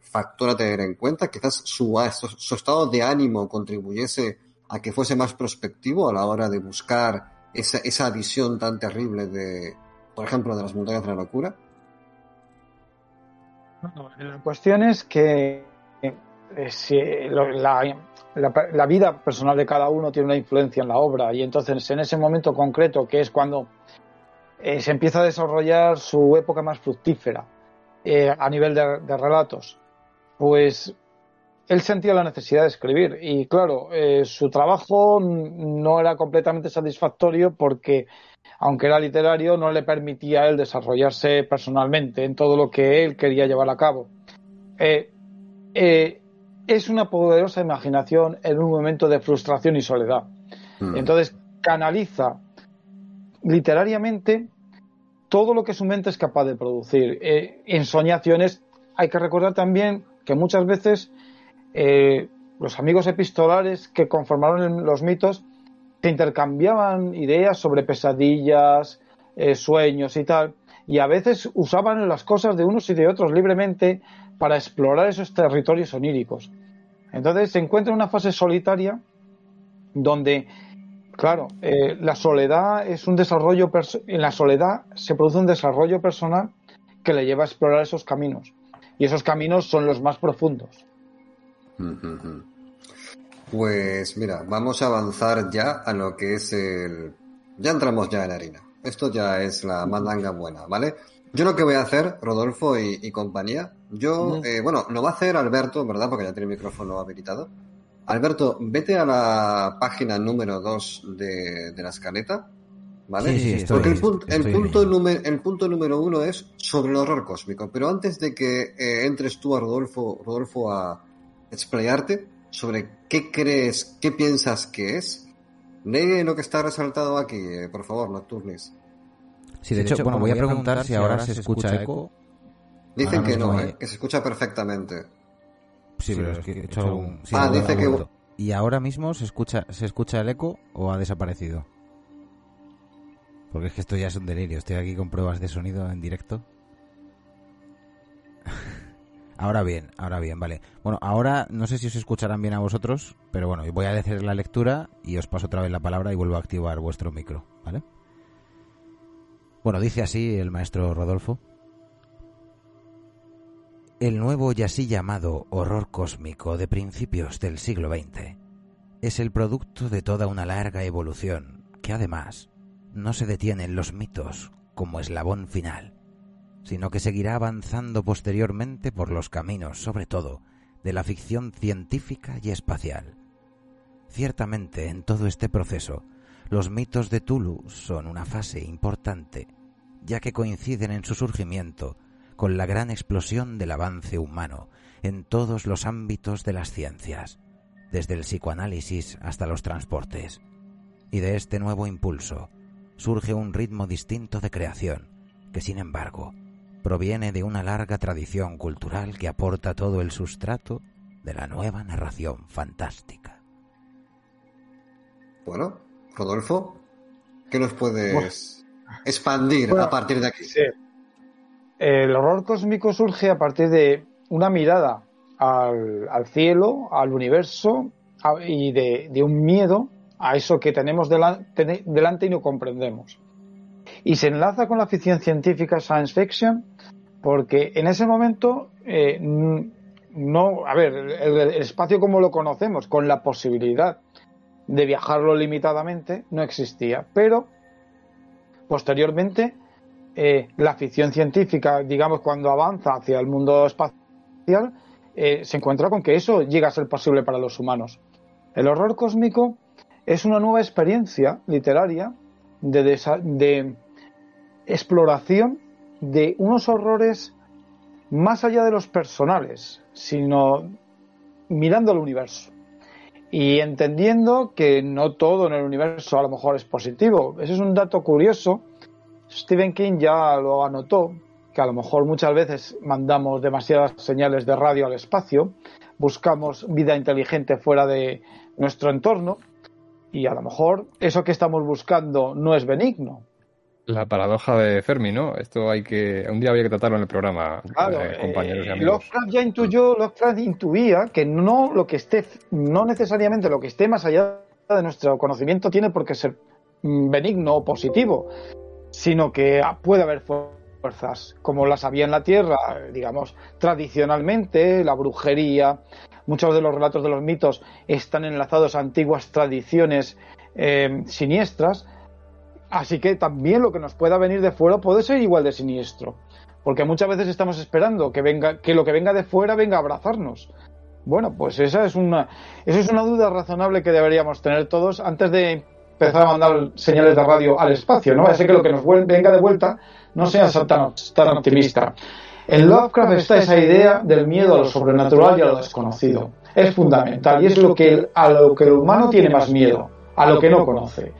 factor a tener en cuenta? Quizás su, estado de ánimo contribuyese a que fuese más prospectivo a la hora de buscar esa, esa visión tan terrible de, por ejemplo, de las montañas de la locura? La cuestión es que eh, si la, la, vida personal de cada uno tiene una influencia en la obra y entonces en ese momento concreto, que es cuando eh, se empieza a desarrollar su época más fructífera, eh, a nivel de, relatos, pues él sentía la necesidad de escribir y claro, eh, su trabajo no era completamente satisfactorio porque aunque era literario, no le permitía a él desarrollarse personalmente en todo lo que él quería llevar a cabo. Es una poderosa imaginación en un momento de frustración y soledad. Mm. Entonces canaliza literariamente todo lo que su mente es capaz de producir. Eh, en soñaciones hay que recordar también que muchas veces eh, los amigos epistolares que conformaron los mitos se intercambiaban ideas sobre pesadillas, eh, sueños y tal, y a veces usaban las cosas de unos y de otros libremente para explorar esos territorios oníricos. Entonces se encuentra en una fase solitaria donde Claro, eh, la soledad es un desarrollo, en la soledad se produce un desarrollo personal que le lleva a explorar esos caminos. Y esos caminos son los más profundos. Pues mira, vamos a avanzar ya a lo que es el... Ya entramos ya en harina. Esto ya es la mandanga buena, ¿vale? Yo lo que voy a hacer, Rodolfo y, compañía, yo, eh, bueno, lo va a hacer Alberto, ¿verdad? Porque ya tiene el micrófono habilitado. Alberto, vete a la página número 2 de, la escaleta, ¿vale? Sí, sí, Porque el, punto, el, punto número, el punto número uno es sobre el horror cósmico. Pero antes de que eh, entres tú a Rodolfo, Rodolfo a explayarte sobre qué crees, qué piensas que es, lee lo que está resaltado aquí, eh, por favor, Nocturnis. Sí, de, hecho, bueno, voy a preguntar si ahora se escucha eco. Dicen que no, eh, que se escucha perfectamente. Sí, pero es que he hecho algún... ah, dice que... ¿Y ahora mismo se escucha, se escucha el eco o ha desaparecido? Porque es que esto ya es un delirio. Estoy aquí con pruebas de sonido en directo. <laughs> ahora bien, ahora bien, vale. Bueno, ahora no sé si os escucharán bien a vosotros, pero bueno, voy a decir la lectura y os paso otra vez la palabra y vuelvo a activar vuestro micro, ¿vale? Bueno, dice así el maestro Rodolfo. El nuevo y así llamado horror cósmico de principios del siglo XX es el producto de toda una larga evolución que además no se detiene en los mitos como eslabón final, sino que seguirá avanzando posteriormente por los caminos, sobre todo, de la ficción científica y espacial. Ciertamente, en todo este proceso, los mitos de Tulu son una fase importante, ya que coinciden en su surgimiento con la gran explosión del avance humano en todos los ámbitos de las ciencias, desde el psicoanálisis hasta los transportes. Y de este nuevo impulso surge un ritmo distinto de creación, que sin embargo proviene de una larga tradición cultural que aporta todo el sustrato de la nueva narración fantástica. Bueno, Rodolfo, ¿qué nos puedes expandir a partir de aquí? el horror cósmico surge a partir de una mirada al, cielo, al universo y de, un miedo a eso que tenemos delante, y no comprendemos. Y se enlaza con la ficción científica science fiction porque en ese momento eh, no, a ver, el, espacio como lo conocemos, con la posibilidad de viajarlo limitadamente, no existía. Pero posteriormente eh, la ficción científica, digamos, cuando avanza hacia el mundo espacial, eh, se encuentra con que eso llega a ser posible para los humanos. El horror cósmico es una nueva experiencia literaria de, de exploración de unos horrores más allá de los personales, sino mirando al universo y entendiendo que no todo en el universo a lo mejor es positivo. Ese es un dato curioso Stephen King ya lo anotó, que a lo mejor muchas veces mandamos demasiadas señales de radio al espacio, buscamos vida inteligente fuera de nuestro entorno y a lo mejor eso que estamos buscando no es benigno. La paradoja de Fermi, ¿no? Esto hay que un día había que tratarlo en el programa, eh, compañeros y amigos. Lovecraft ya intuyó, Lovecraft intuía que no lo que esté, no necesariamente lo que esté más allá de nuestro conocimiento tiene por qué ser mm, benigno o positivo, sino que puede haber fuerzas como las había en la Tierra, digamos, tradicionalmente, la brujería, muchos de los relatos de los mitos están enlazados a antiguas tradiciones eh, siniestras, así que también lo que nos pueda venir de fuera puede ser igual de siniestro. porque muchas veces estamos esperando que venga, que lo que venga de fuera venga a abrazarnos. Bueno, pues esa es una, es una duda razonable que deberíamos tener todos antes de empezar a mandar señales de radio al espacio, ¿no? Así que lo que nos venga de vuelta no sea tan, tan optimista. En Lovecraft está esa idea del miedo a lo sobrenatural y a lo desconocido. Es fundamental y es lo que, a lo que el humano tiene más miedo, a lo que no conoce.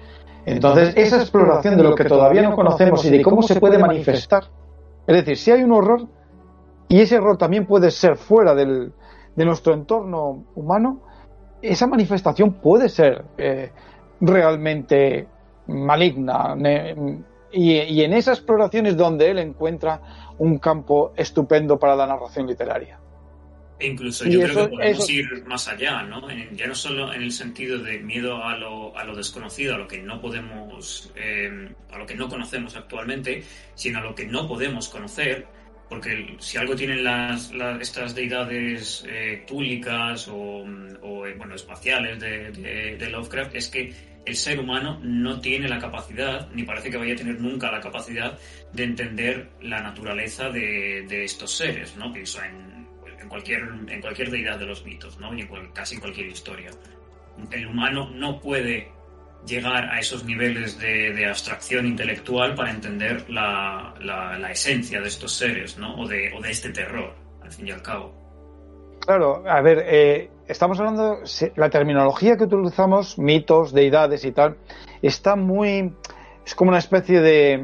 Entonces, esa exploración de lo que todavía no conocemos y de cómo se puede manifestar. Es decir, si hay un horror, y ese horror también puede ser fuera del, de nuestro entorno humano, esa manifestación puede ser eh, realmente maligna. Y, en esa exploración es donde él encuentra un campo estupendo para la narración literaria. E incluso yo creo que podemos ir más allá, ¿no? ya no solo en el sentido de miedo a lo, a lo desconocido, a lo que no podemos, eh, a lo que no conocemos actualmente, sino a lo que no podemos conocer, porque si algo tienen las, estas deidades eh, túlicas o, eh, bueno, espaciales de, Lovecraft es que el ser humano no tiene la capacidad, ni parece que vaya a tener nunca la capacidad de entender la naturaleza de, estos seres, ¿no? Pienso en, en, cualquier, en cualquier deidad de los mitos, ¿no? Y en casi cualquier historia. El humano no puede llegar a esos niveles de, abstracción intelectual para entender la, esencia de estos seres, ¿no? O de, este terror, al fin y al cabo. Claro, a ver, eh, estamos hablando, la terminología que utilizamos, mitos, deidades y tal, está muy, es como una especie de,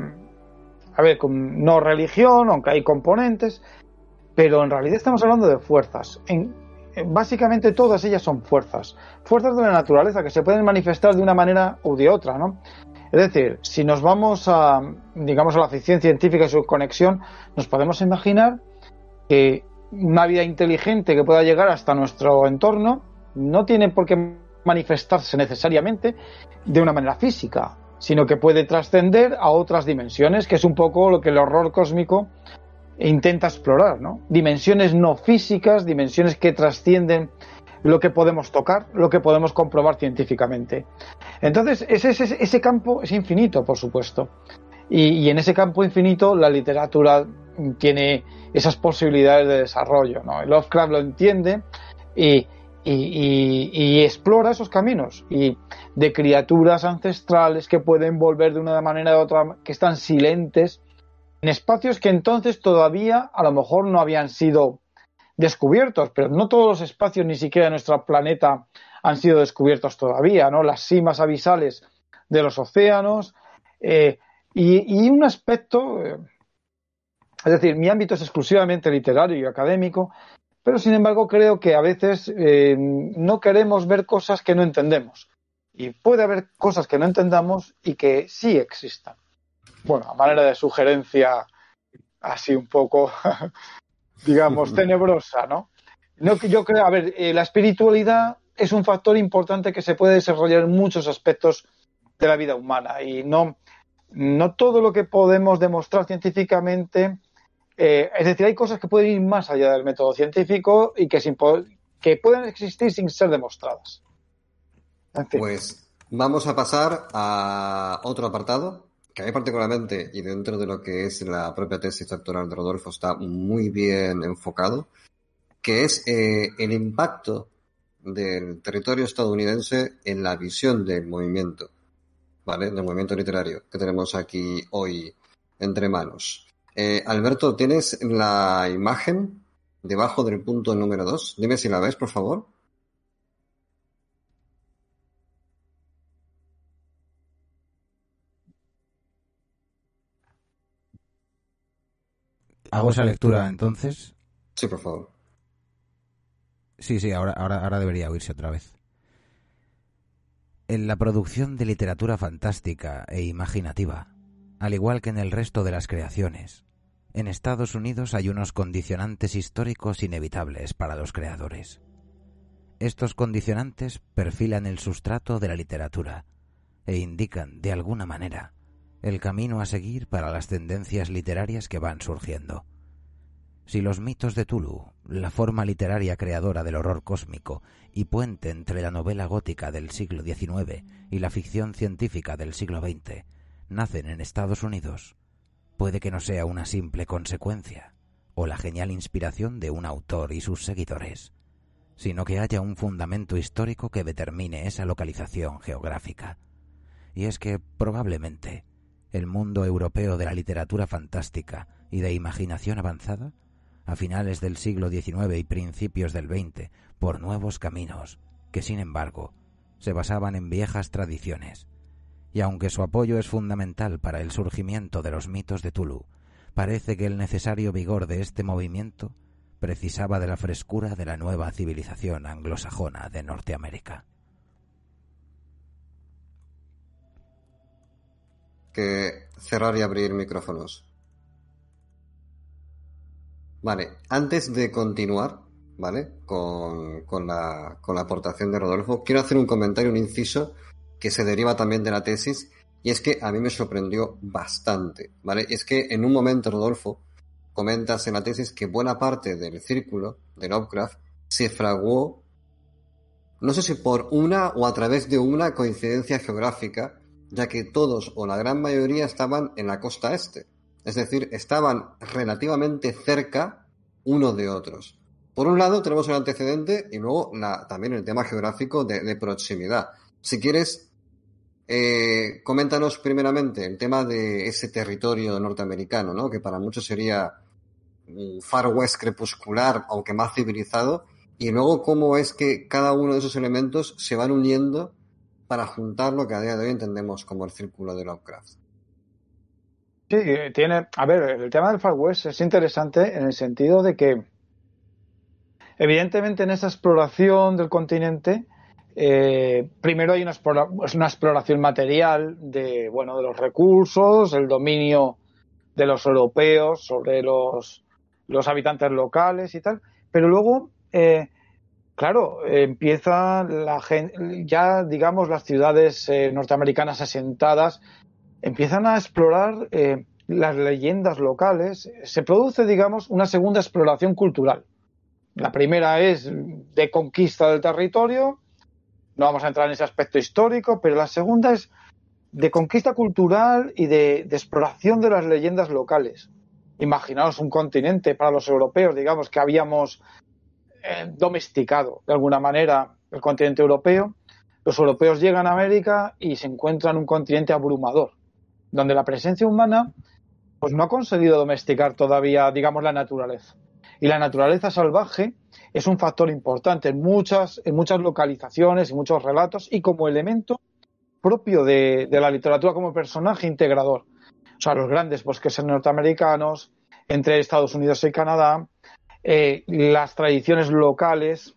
a ver, no religión, aunque hay componentes, pero en realidad estamos hablando de fuerzas. En, básicamente todas ellas son fuerzas, fuerzas de la naturaleza que se pueden manifestar de una manera u de otra, ¿no? Es decir, si nos vamos a, digamos, a la ficción científica y su conexión, nos podemos imaginar que una vida inteligente que pueda llegar hasta nuestro entorno no tiene por qué manifestarse necesariamente de una manera física, sino que puede trascender a otras dimensiones, que es un poco lo que el horror cósmico e intenta explorar, ¿no? Dimensiones no físicas, dimensiones que trascienden lo que podemos tocar, lo que podemos comprobar científicamente. Entonces, ese, ese, campo es infinito, por supuesto. Y, en ese campo infinito la literatura tiene esas posibilidades de desarrollo. ¿no? Lovecraft lo entiende y, y, explora esos caminos y de criaturas ancestrales que pueden volver de una manera u otra, que están silentes en espacios que entonces todavía a lo mejor no habían sido descubiertos, pero no todos los espacios ni siquiera de nuestro planeta han sido descubiertos todavía, ¿no? Las cimas abisales de los océanos eh, y, un aspecto, eh, es decir, mi ámbito es exclusivamente literario y académico, pero sin embargo creo que a veces eh, no queremos ver cosas que no entendemos y puede haber cosas que no entendamos y que sí existan bueno, a manera de sugerencia así un poco, <laughs> digamos, <laughs> tenebrosa, ¿no? no yo creo, a ver, eh, la espiritualidad es un factor importante que se puede desarrollar en muchos aspectos de la vida humana y no, no todo lo que podemos demostrar científicamente, eh, es decir, hay cosas que pueden ir más allá del método científico y que, que pueden existir sin ser demostradas. Pues vamos a pasar a otro apartado que a particularmente, y dentro de lo que es la propia tesis doctoral de Rodolfo, está muy bien enfocado, que es eh, el impacto del territorio estadounidense en la visión del movimiento, ¿vale? Del movimiento literario que tenemos aquí hoy entre manos. Eh, Alberto, ¿tienes la imagen debajo del punto número 2? Dime si la ves, por favor. ¿Hago esa lectura entonces? Sí, por favor. Sí, sí, ahora, ahora, ahora debería oírse otra vez. En la producción de literatura fantástica e imaginativa, al igual que en el resto de las creaciones, en Estados Unidos hay unos condicionantes históricos inevitables para los creadores. Estos condicionantes perfilan el sustrato de la literatura e indican, de alguna manera, el camino a seguir para las tendencias literarias que van surgiendo. Si los mitos de Tulu, la forma literaria creadora del horror cósmico y puente entre la novela gótica del siglo XIX y la ficción científica del siglo XX, nacen en Estados Unidos, puede que no sea una simple consecuencia o la genial inspiración de un autor y sus seguidores, sino que haya un fundamento histórico que determine esa localización geográfica. Y es que probablemente el mundo europeo de la literatura fantástica y de imaginación avanzada, a finales del siglo XIX y principios del XX, por nuevos caminos, que sin embargo se basaban en viejas tradiciones. Y aunque su apoyo es fundamental para el surgimiento de los mitos de Tulu, parece que el necesario vigor de este movimiento precisaba de la frescura de la nueva civilización anglosajona de Norteamérica. Cerrar y abrir micrófonos. Vale, antes de continuar, ¿vale? Con, con, la, con la aportación de Rodolfo, quiero hacer un comentario, un inciso, que se deriva también de la tesis, y es que a mí me sorprendió bastante, ¿vale? Es que en un momento, Rodolfo, comentas en la tesis que buena parte del círculo de Lovecraft se fraguó, no sé si por una o a través de una coincidencia geográfica, ya que todos o la gran mayoría estaban en la costa este. Es decir, estaban relativamente cerca uno de otros. Por un lado tenemos el antecedente y luego la, también el tema geográfico de, de proximidad. Si quieres, eh, coméntanos primeramente el tema de ese territorio norteamericano, ¿no? que para muchos sería un Far West crepuscular, aunque más civilizado, y luego cómo es que cada uno de esos elementos se van uniendo para juntar lo que a día de hoy entendemos como el círculo de Lovecraft. Sí, tiene. A ver, el tema del Far West es interesante en el sentido de que, evidentemente, en esa exploración del continente, eh, primero hay una, una, exploración material de, bueno, de los recursos, el dominio de los europeos sobre los, los habitantes locales y tal, pero luego, eh, claro, empieza la gente, ya digamos las ciudades eh, norteamericanas asentadas, empiezan a explorar eh, las leyendas locales, se produce, digamos, una segunda exploración cultural. La primera es de conquista del territorio, no vamos a entrar en ese aspecto histórico, pero la segunda es de conquista cultural y de, de exploración de las leyendas locales. Imaginaos un continente para los europeos, digamos, que habíamos eh, domesticado de alguna manera el continente europeo. Los europeos llegan a América y se encuentran un continente abrumador, donde la presencia humana pues no ha conseguido domesticar todavía, digamos, la naturaleza. Y la naturaleza salvaje es un factor importante en muchas, en muchas localizaciones y muchos relatos y como elemento propio de, de, la literatura como personaje integrador. O sea, los grandes bosques norteamericanos, entre Estados Unidos y Canadá, eh, las tradiciones locales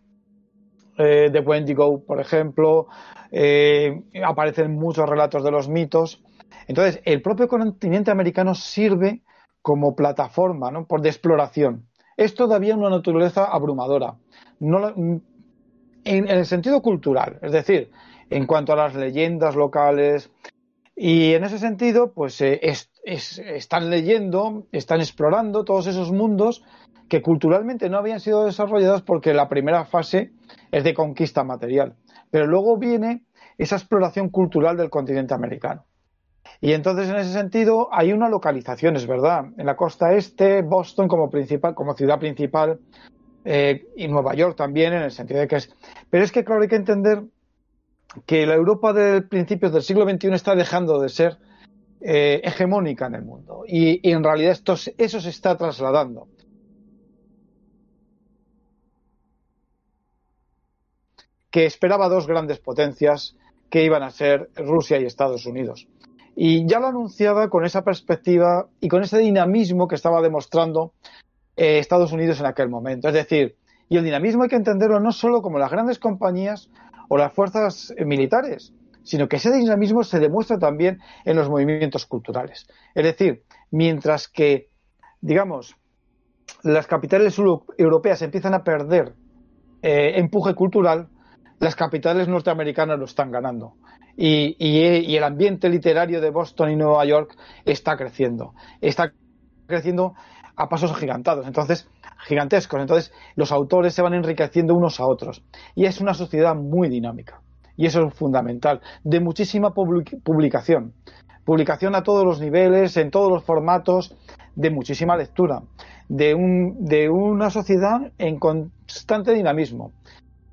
eh, de Wendigo, por ejemplo, eh, aparecen muchos relatos de los mitos. Entonces, el propio continente americano sirve como plataforma ¿no? por de exploración es todavía una naturaleza abrumadora. En, el sentido cultural, es decir, en cuanto a las leyendas locales. Y en ese sentido, pues es, es, están leyendo, están explorando todos esos mundos que culturalmente no habían sido desarrollados porque la primera fase es de conquista material. Pero luego viene esa exploración cultural del continente americano. Y entonces, en ese sentido, hay una localización, es verdad. En la costa este, Boston como, principal, como ciudad principal, eh, y Nueva York también, en el sentido de que es. Pero es que, claro, hay que entender que la Europa de principios del siglo XXI está dejando de ser eh, hegemónica en el mundo. Y, en realidad eso se está trasladando. Que esperaba dos grandes potencias que iban a ser Rusia y Estados Unidos. Y ya lo anunciaba con esa perspectiva y con ese dinamismo que estaba demostrando eh, Estados Unidos en aquel momento. Es decir, y el dinamismo hay que entenderlo no solo como las grandes compañías o las fuerzas militares, sino que ese dinamismo se demuestra también en los movimientos culturales. Es decir, mientras que, digamos, las capitales europeas empiezan a perder eh, empuje cultural, las capitales norteamericanas lo están ganando. Y, el ambiente literario de Boston y Nueva York está creciendo. Está creciendo a pasos agigantados, entonces, gigantescos. Entonces, los autores se van enriqueciendo unos a otros. Y es una sociedad muy dinámica. Y eso es fundamental. De muchísima publicación. publicación a todos los niveles, en todos los formatos, de muchísima lectura, de, un, de una sociedad en constante dinamismo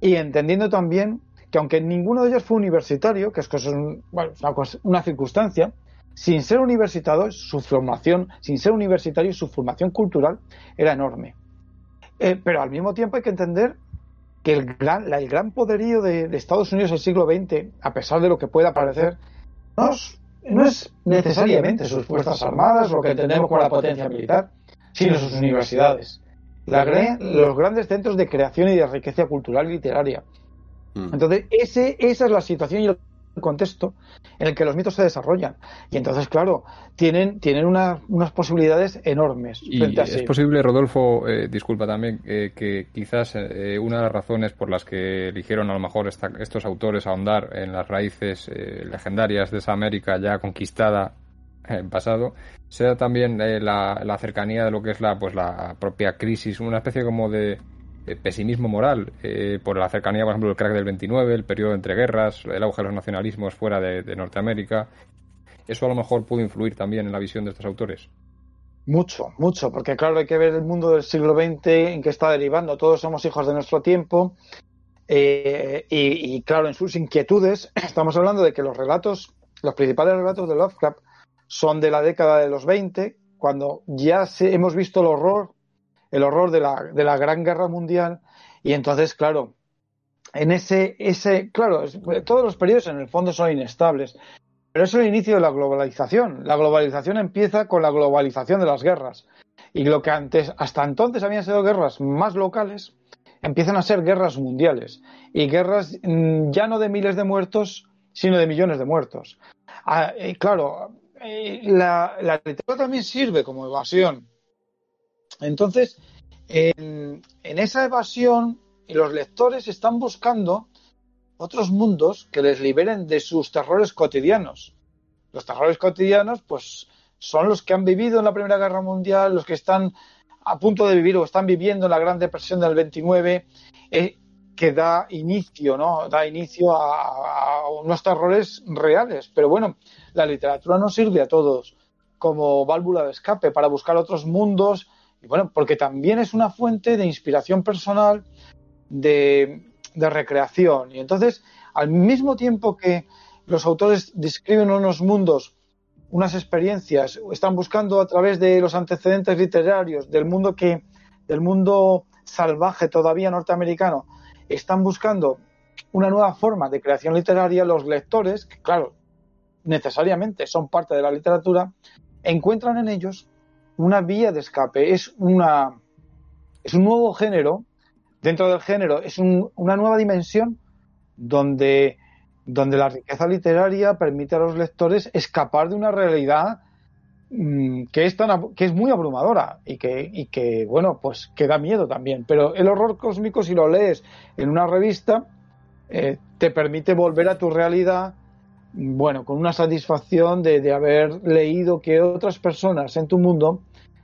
y entendiendo también que aunque ninguno de ellos fue universitario, que es una, circunstancia, sin ser universitario, su formación, sin ser universitario, su formación cultural era enorme. Eh, pero al mismo tiempo hay que entender que el gran, el gran poderío de, Estados Unidos del siglo XX, a pesar de lo que pueda parecer, no es, necesariamente sus fuerzas armadas, lo que entendemos por la potencia militar, sino sus universidades. Los grandes centros de creación y de riqueza cultural y literaria. Mm. Entonces, ese, esa es la situación y el contexto en el que los mitos se desarrollan. Y entonces, claro, tienen, tienen unas posibilidades enormes. Y es posible, Rodolfo, eh, disculpa también, eh, que quizás eh, una de las razones por las que eligieron a lo mejor estos autores ahondar en las raíces legendarias de esa América ya conquistada <laughs> en pasado sea también la, la, cercanía de lo que es la pues la propia crisis, una especie como de eh, pesimismo moral eh, por la cercanía, por ejemplo, del crack del 29, el periodo entre guerras, el auge de los nacionalismos fuera de, Norteamérica. ¿Eso a lo mejor pudo influir también en la visión de estos autores? Mucho, mucho, porque claro, hay que ver el mundo del siglo XX en que está derivando. Todos somos hijos de nuestro tiempo. Eh, y, claro, en sus inquietudes, <clears throat> estamos hablando de que los relatos, los principales relatos de Lovecraft son de la década de los 20, cuando ya hemos visto el horror el horror de la, de la Gran Guerra Mundial y entonces, claro, en ese, ese, claro, todos los periodos en el fondo son inestables, pero es el inicio de la globalización. La globalización empieza con la globalización de las guerras. Y lo que antes, hasta entonces habían sido guerras más locales, empiezan a ser guerras mundiales. Y guerras mm, ya no de miles de muertos, sino de millones de muertos. Ah, claro, eh, la, la literatura también sirve como evasión entonces, en, esa evasión, los lectores están buscando otros mundos que les liberen de sus terrores cotidianos. Los terrores cotidianos, pues, son los que han vivido en la Primera Guerra Mundial, los que están a punto de vivir o están viviendo en la Gran Depresión del 29, eh, que da inicio, ¿no? Da inicio a, unos terrores reales. Pero bueno, la literatura no sirve a todos como válvula de escape para buscar otros mundos y bueno, porque también es una fuente de inspiración personal, de, recreación. Y entonces, al mismo tiempo que los autores describen unos mundos, unas experiencias, están buscando a través de los antecedentes literarios del mundo que, del mundo salvaje todavía norteamericano, están buscando una nueva forma de creación literaria, los lectores, que claro, necesariamente son parte de la literatura, encuentran en ellos una vía de escape, es, una, es un nuevo género, dentro del género es una nueva dimensión donde, donde la riqueza literaria permite a los lectores escapar de una realidad que es, tan, que es muy abrumadora y que, y que, bueno, pues que da miedo también. Pero el horror cósmico, si lo lees en una revista, eh, te permite volver a tu realidad, bueno, con una satisfacción de, de, haber leído que otras personas en tu mundo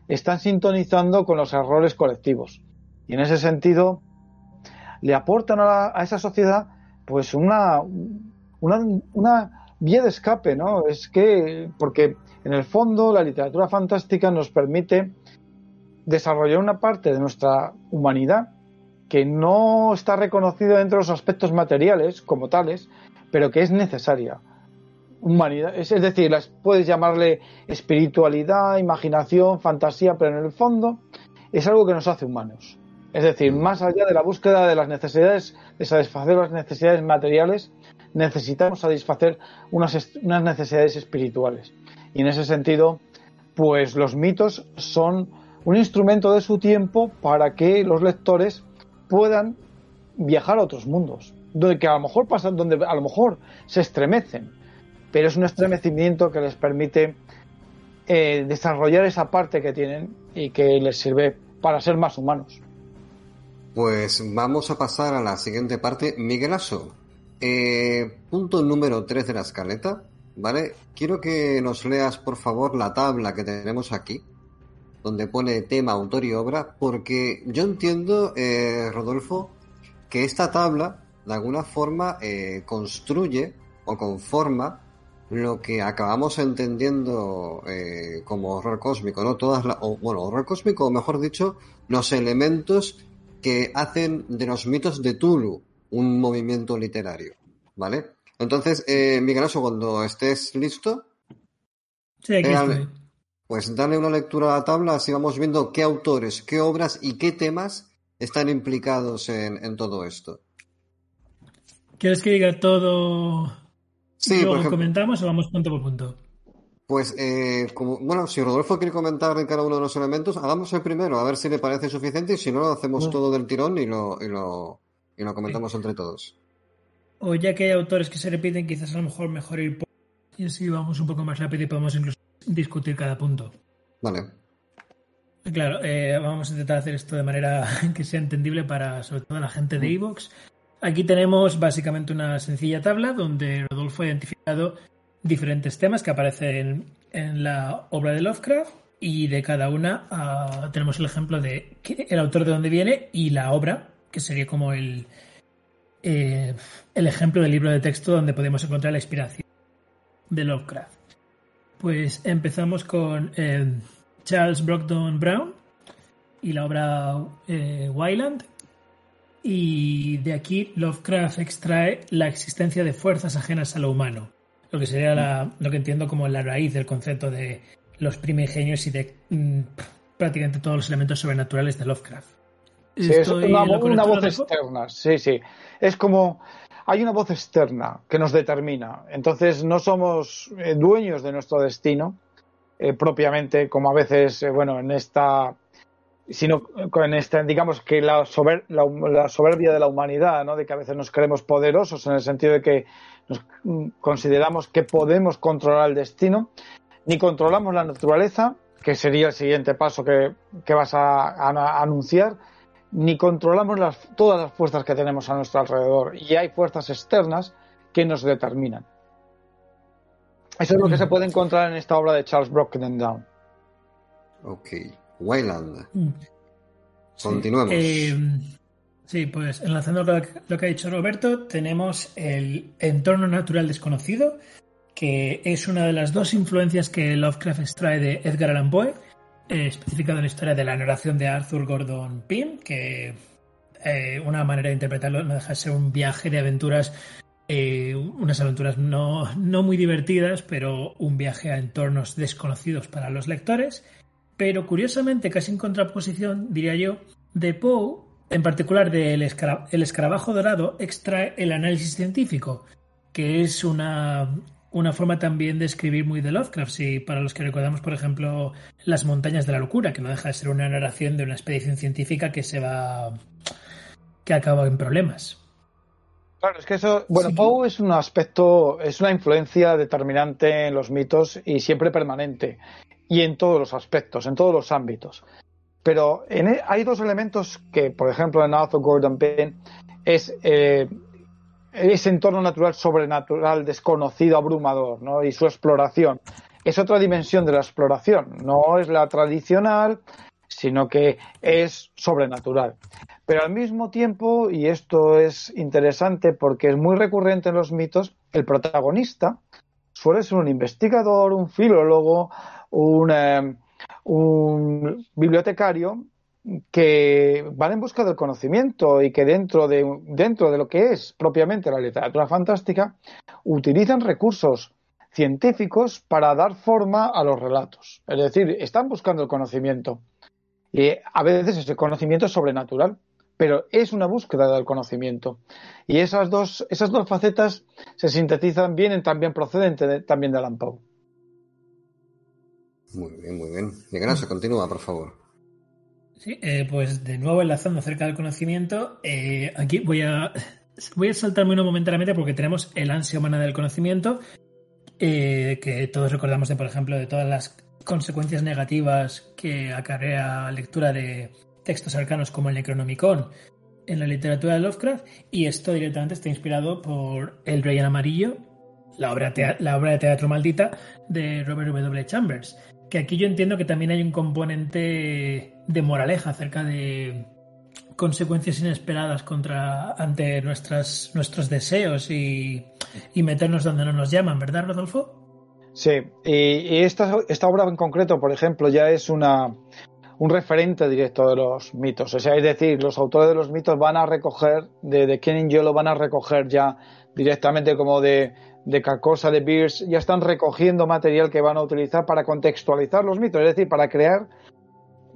están sintonizando con los errores colectivos. Y en ese sentido, le aportan a, esa sociedad pues una, una, una, vía de escape, ¿no? Es que, porque en el fondo la literatura fantástica nos permite desarrollar una parte de nuestra humanidad que no está reconocida dentro de los aspectos materiales como tales, pero que es necesaria humanidad. Es, decir, las, puedes llamarle espiritualidad, imaginación, fantasía, pero en el fondo es algo que nos hace humanos. Es decir, mm. más allá de la búsqueda de las necesidades, de satisfacer las necesidades materiales, necesitamos satisfacer unas, unas necesidades espirituales. Y en ese sentido, pues los mitos son un instrumento de su tiempo para que los lectores puedan viajar a otros mundos, donde que a lo mejor pasan, donde a lo mejor se estremecen, pero es un estremecimiento que les permite eh, desarrollar esa parte que tienen y que les sirve para ser más humanos. Pues vamos a pasar a la siguiente parte. Miguel Aso, eh, punto número 3 de la escaleta, ¿vale? Quiero que nos leas, por favor, la tabla que tenemos aquí, donde pone tema, autor y obra, porque yo entiendo, eh, Rodolfo, que esta tabla, de alguna forma, construye o conforma lo que acabamos entendiendo eh, como horror cósmico, ¿no? Todas la, o, bueno, horror cósmico, o mejor dicho, los elementos que hacen de los mitos de Tulu un movimiento literario, ¿vale? Entonces, eh, Miguel cuando estés listo, sí, aquí eh, estoy. pues dale una lectura a la tabla, así vamos viendo qué autores, qué obras y qué temas están implicados en, en todo esto. ¿Quieres que diga todo Sí, luego ejemplo, comentamos o vamos punto por punto? pues, eh, como, bueno, si Rodolfo quiere comentar en cada uno de los elementos, hagamos el primero, a ver si le parece suficiente y si no, lo hacemos No. todo del tirón y lo, y lo, y lo comentamos entre todos. O ya que hay autores que se repiten, quizás a lo mejor mejor ir por... Y así vamos un poco más rápido y podemos incluso discutir cada punto. Vale. Claro, eh, vamos a intentar hacer esto de manera <laughs> que sea entendible para sobre todo la gente de Evox. Aquí tenemos básicamente una sencilla tabla donde Rodolfo ha identificado diferentes temas que aparecen en la obra de Lovecraft y de cada una ah, tenemos el ejemplo de el autor de dónde viene y la obra, que sería como el, eh, el ejemplo del libro de texto donde podemos encontrar la inspiración de Lovecraft. Pues empezamos con eh, Charles Brockton Brown y la obra eh, Wyland. Y de aquí Lovecraft extrae la existencia de fuerzas ajenas a lo humano, lo que sería la- lo que entiendo como la raíz del concepto de los primigenios y de mm, prácticamente todos los elementos sobrenaturales de Lovecraft. Sí, es una, una voz externa, sí, sí. Es como, hay una voz externa que nos determina. Entonces no somos eh, dueños de nuestro destino eh, propiamente, como a veces, eh, bueno, en esta, sino en esta, digamos que la, sober- la, la soberbia de la humanidad, ¿no? De que a veces nos creemos poderosos en el sentido de que nos mm, consideramos que podemos controlar el destino, ni controlamos la naturaleza, que sería el siguiente paso que, que vas a- a- a anunciar, ni controlamos las, todas las fuerzas que tenemos a nuestro alrededor. Y hay fuerzas externas que nos determinan. Eso es lo que se puede encontrar en esta obra de Charles Brockden Down. Ok. Wayland. Mm. Sí, Continuemos. eh, sí, pues enlazando lo lo que ha dicho Roberto, tenemos el entorno natural desconocido, que es una de las dos influencias que Lovecraft extrae de Edgar Allan Poe, eh, especificado la historia de la narración de Arthur Gordon Pym, que eh, una manera de interpretarlo no deja de ser un viaje de aventuras, eh, unas aventuras no, no muy divertidas, pero un viaje a entornos desconocidos para los lectores. Pero curiosamente, casi en contraposición, diría yo, de Poe, en particular del escara- el escarabajo dorado, extrae el análisis científico, que es una, una forma también de escribir muy de Lovecraft. Si para los que recordamos, por ejemplo, Las montañas de la locura, que no deja de ser una narración de una expedición científica que se va. que acaba en problemas. Claro, es que eso, bueno, Sí. Poe es un aspecto, es una influencia determinante en los mitos y siempre permanente, y en todos los aspectos, en todos los ámbitos. Pero en e- hay dos elementos que, por ejemplo, en Arthur Gordon Pym es eh, ese entorno natural sobrenatural, desconocido, abrumador, ¿no? Y su exploración. Es otra dimensión de la exploración, no es la tradicional, sino que es sobrenatural. Pero al mismo tiempo, y esto es interesante porque es muy recurrente en los mitos, el protagonista suele ser un investigador, un filólogo, un, eh, un bibliotecario que van en busca del conocimiento y que dentro de, dentro de lo que es propiamente la literatura fantástica, utilizan recursos científicos para dar forma a los relatos. Es decir, están buscando el conocimiento. Y a veces ese conocimiento es sobrenatural, pero es una búsqueda del conocimiento. Y esas dos, esas dos facetas se sintetizan, vienen también procedente de- también de Alan Poe. Muy bien, muy bien. Se continúa, por favor. Sí, eh, pues de nuevo enlazando acerca del conocimiento, eh, aquí voy a, voy a saltarme uno momentáneamente porque tenemos el ansia humana del conocimiento, eh, que todos recordamos de, por ejemplo, de todas las consecuencias negativas que acarrea lectura de textos arcanos como el Necronomicon en la literatura de Lovecraft, y esto directamente está inspirado por El Rey en Amarillo, la obra, la obra de teatro maldita de Robert W. Chambers. Que aquí yo entiendo que también hay un componente de moraleja acerca de consecuencias inesperadas contra ante nuestras, nuestros deseos y y meternos donde no nos llaman, ¿verdad, Rodolfo? Sí, y, esta, esta obra en concreto, por ejemplo, ya es una, un referente directo de los mitos. O sea, es decir, los autores de los mitos van a recoger, de, de Ken yo lo van a recoger ya directamente como de, de Carcosa, de Beers, ya están recogiendo material que van a utilizar para contextualizar los mitos, es decir, para crear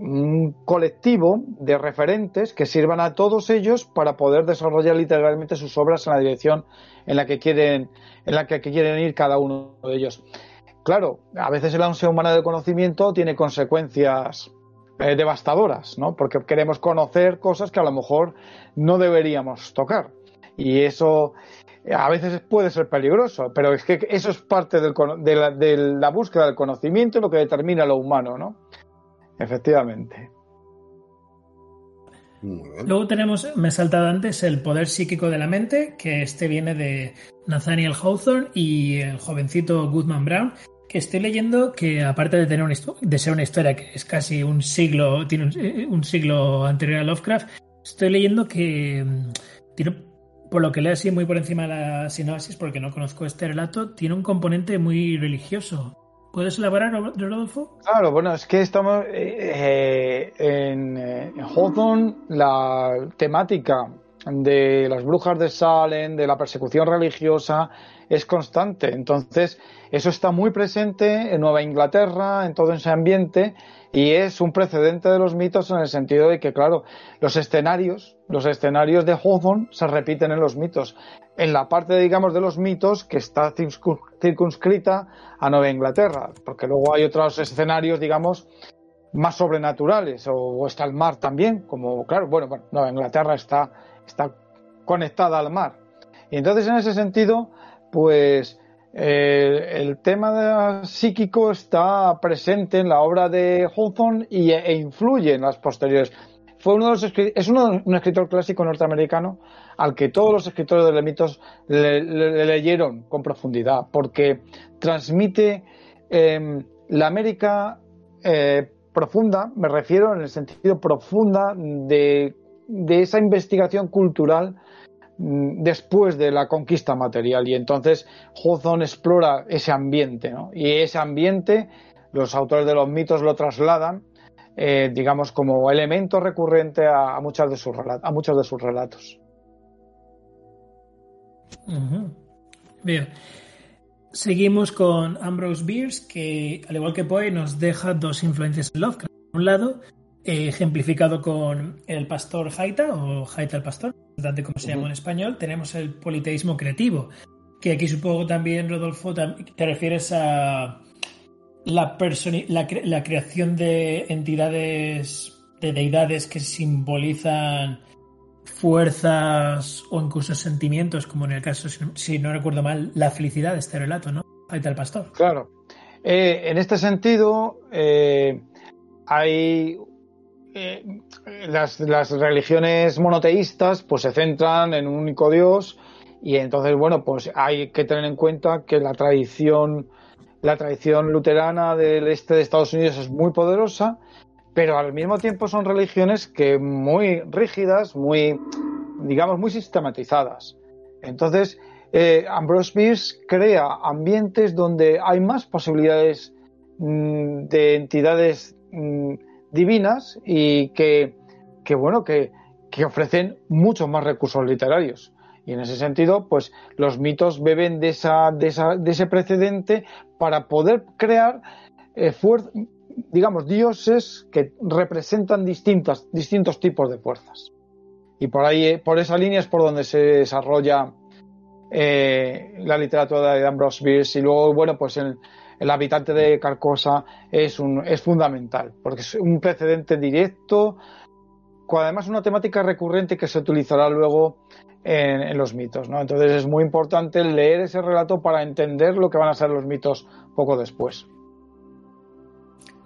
un colectivo de referentes que sirvan a todos ellos para poder desarrollar literalmente sus obras en la dirección en la que quieren, en la que quieren ir cada uno de ellos. Claro, a veces el ansia humana del conocimiento tiene consecuencias eh, devastadoras, ¿no? Porque queremos conocer cosas que a lo mejor no deberíamos tocar. Y eso a veces puede ser peligroso, pero es que eso es parte de, la, de, la, búsqueda del conocimiento y lo que determina lo humano, ¿no? Efectivamente. Luego tenemos, me he saltado antes, el poder psíquico de la mente, que este viene de Nathaniel Hawthorne y el jovencito Goodman Brown, que estoy leyendo que aparte de tener de ser una historia que es casi un siglo, tiene un, eh, un siglo anterior a Lovecraft, estoy leyendo que mm, tiene, por lo que leo así muy por encima de la sinopsis, porque no conozco este relato, tiene un componente muy religioso. ¿Puedes elaborar, Rodolfo? Claro, bueno, es que estamos eh, en, eh, en la temática de las brujas de Salem, de la persecución religiosa, es constante. Entonces, eso está muy presente en Nueva Inglaterra, en todo ese ambiente, y es un precedente de los mitos en el sentido de que, claro, los escenarios, los escenarios de Hawthorne se repiten en los mitos. En la parte, digamos, de los mitos que está circunscrita a Nueva Inglaterra, porque luego hay otros escenarios, digamos, más sobrenaturales, o, está el mar también, como, claro, bueno, bueno, Nueva Inglaterra está, está conectada al mar. Y entonces, en ese sentido, pues eh, el tema psíquico está presente en la obra de Hawthorne y, e influye en las posteriores. Fue uno de los es uno, un escritor clásico norteamericano al que todos los escritores de los mitos le, leyeron con profundidad, porque transmite em, la América eh, profunda, me refiero en el sentido profunda de, esa investigación cultural después de la conquista material y entonces Hawthorne explora ese ambiente ¿no? y ese ambiente los autores de los mitos lo trasladan eh, digamos como elemento recurrente a, de sus a muchos de sus relatos Bien. Seguimos con Ambrose Bierce, que al igual que Poe nos deja dos influencias en Lovecraft. Un lado, ejemplificado con el pastor Haita o Haita el pastor, como se llama en español, tenemos el politeísmo creativo, que aquí supongo también, Rodolfo, te refieres a la, la, la creación de entidades, de deidades que simbolizan fuerzas o incluso sentimientos, como en el caso, si no recuerdo mal, la felicidad de este relato, ¿no? Haita el pastor. Claro. Eh, en este sentido, eh, hay eh, las, religiones monoteístas pues se centran en un único Dios y entonces bueno pues hay que tener en cuenta que la tradición la tradición luterana del este de Estados Unidos es muy poderosa pero al mismo tiempo son religiones que muy rígidas muy digamos muy sistematizadas. Entonces eh, Ambrose Bierce crea ambientes donde hay más posibilidades mmm, de entidades mmm, divinas y que, que bueno, que, que ofrecen muchos más recursos literarios. Y en ese sentido, pues los mitos beben de, esa, de, ese precedente para poder crear, eh, digamos, dioses que representan distintas, distintos tipos de fuerzas. Y por ahí, por esa línea es por donde se desarrolla eh, la literatura de Ambrose Bierce. Y luego, bueno, pues en, el habitante de Carcosa es, un, es fundamental, porque es un precedente directo, además una temática recurrente que se utilizará luego en, los mitos. ¿no? Entonces es muy importante leer ese relato para entender lo que van a ser los mitos poco después.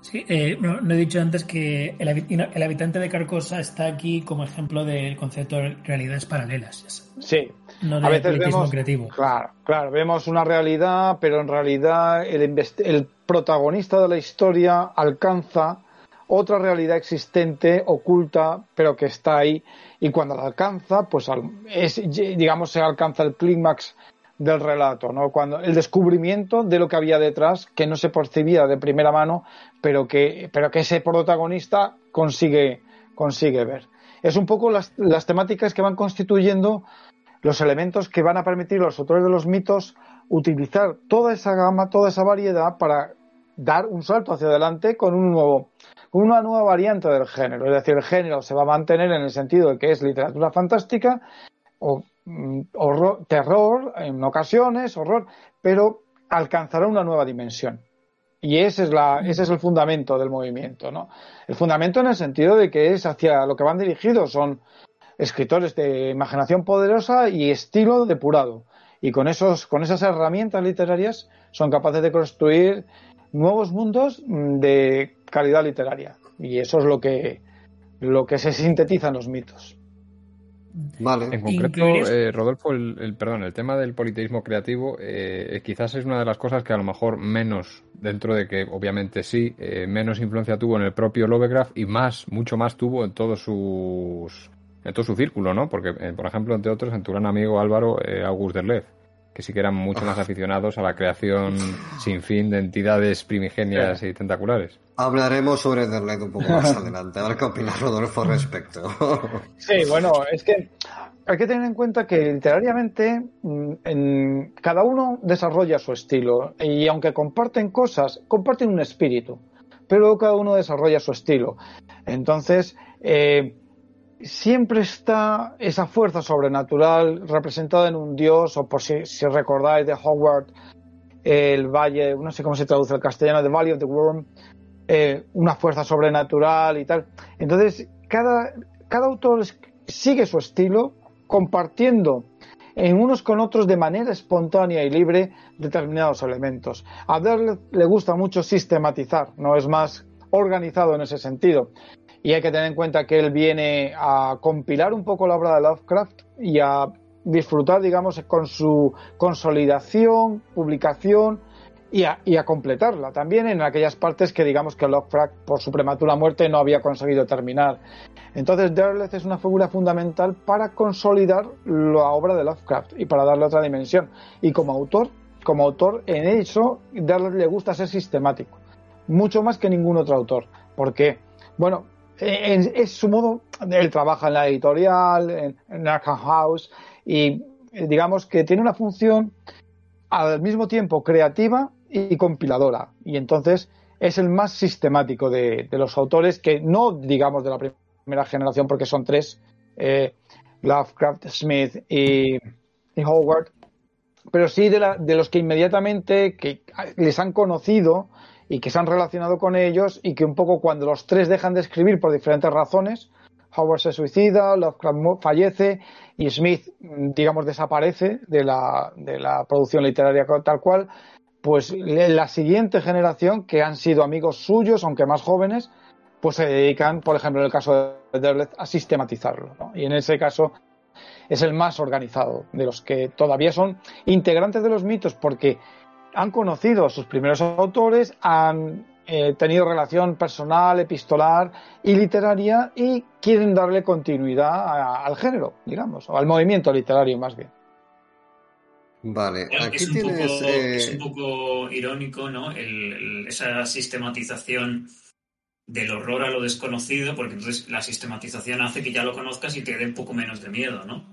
Sí, eh, no, he dicho antes que el, el, habitante de Carcosa está aquí como ejemplo del concepto de realidades paralelas. Sí, no a veces vemos, creativo. Claro, claro, vemos una realidad, pero en realidad el, el protagonista de la historia alcanza otra realidad existente, oculta, pero que está ahí. Y cuando la alcanza, pues es, digamos, se alcanza el clímax del relato, ¿no? Cuando el descubrimiento de lo que había detrás, que no se percibía de primera mano, pero que, pero que ese protagonista consigue, consigue ver. Es un poco las, las temáticas que van constituyendo los elementos que van a permitir a los autores de los mitos utilizar toda esa gama, toda esa variedad para dar un salto hacia adelante con un nuevo, una nueva variante del género. Es decir, el género se va a mantener en el sentido de que es literatura fantástica o mm, horror, terror en ocasiones, horror, pero alcanzará una nueva dimensión. Y ese es, la, ese es el fundamento del movimiento, ¿no? El fundamento en el sentido de que es hacia lo que van dirigidos, son escritores de imaginación poderosa y estilo depurado. Y con, esos, con esas herramientas literarias son capaces de construir nuevos mundos mm, de calidad literaria. Y eso es lo que, lo que se sintetiza en los mitos. Vale. En concreto, eh, Rodolfo, el, perdón, el tema del politeísmo creativo eh, quizás es una de las cosas que a lo mejor menos, dentro de que obviamente sí, eh, menos influencia tuvo en el propio Lovecraft y más, mucho más tuvo en todos sus en todo su círculo, ¿no? Porque, eh, por ejemplo, entre otros, en tu gran amigo Álvaro eh, August Derleth, que sí que eran mucho más aficionados a la creación sin fin de entidades primigenias y tentaculares. Hablaremos sobre Derleth un poco más <laughs> adelante, a ver qué opina Rodolfo al respecto. <laughs> sí, bueno, es que hay que tener en cuenta que literariamente mm, en, cada uno desarrolla su estilo y aunque comparten cosas, comparten un espíritu, pero cada uno desarrolla su estilo. Entonces, eh, siempre está esa fuerza sobrenatural representada en un dios, o por si, recordáis de Howard, el valle, no sé cómo se traduce al castellano, The Valley of the Worm, eh, una fuerza sobrenatural y tal. Entonces, cada, cada autor sigue su estilo, compartiendo en unos con otros de manera espontánea y libre determinados elementos. A le gusta mucho sistematizar, no es más organizado en ese sentido y hay que tener en cuenta que él viene a compilar un poco la obra de Lovecraft y a disfrutar, digamos, con su consolidación, publicación y a, completarla también en aquellas partes que digamos que Lovecraft por su prematura muerte no había conseguido terminar. Entonces Derleth es una figura fundamental para consolidar la obra de Lovecraft y para darle otra dimensión. Y como autor, como autor en eso Derleth le gusta ser sistemático, mucho más que ningún otro autor, porque bueno, es su modo, él trabaja en la editorial, en, en Arkham House, y eh, digamos que tiene una función al mismo tiempo creativa y compiladora. Y entonces es el más sistemático de, los autores que no digamos de la primera generación, porque son tres, eh, Lovecraft, Smith y, Howard, pero sí de, la, de los que inmediatamente que les han conocido y que se han relacionado con ellos y que un poco cuando los tres dejan de escribir por diferentes razones, Howard se suicida, Lovecraft fallece y Smith, digamos, desaparece de la, de la producción literaria tal cual, pues la siguiente generación, que han sido amigos suyos, aunque más jóvenes, pues se dedican, por ejemplo, en el caso de Derleth, a sistematizarlo. Y en ese caso es el más organizado de los que todavía son integrantes de los mitos, porque han conocido a sus primeros autores, han eh, tenido relación personal, epistolar y literaria y quieren darle continuidad al género, digamos, o al movimiento literario más bien. Vale, aquí es, un tienes, poco, es un poco irónico, ¿no? esa sistematización del horror a lo desconocido, porque entonces la sistematización hace que ya lo conozcas y te dé un poco menos de miedo, ¿no?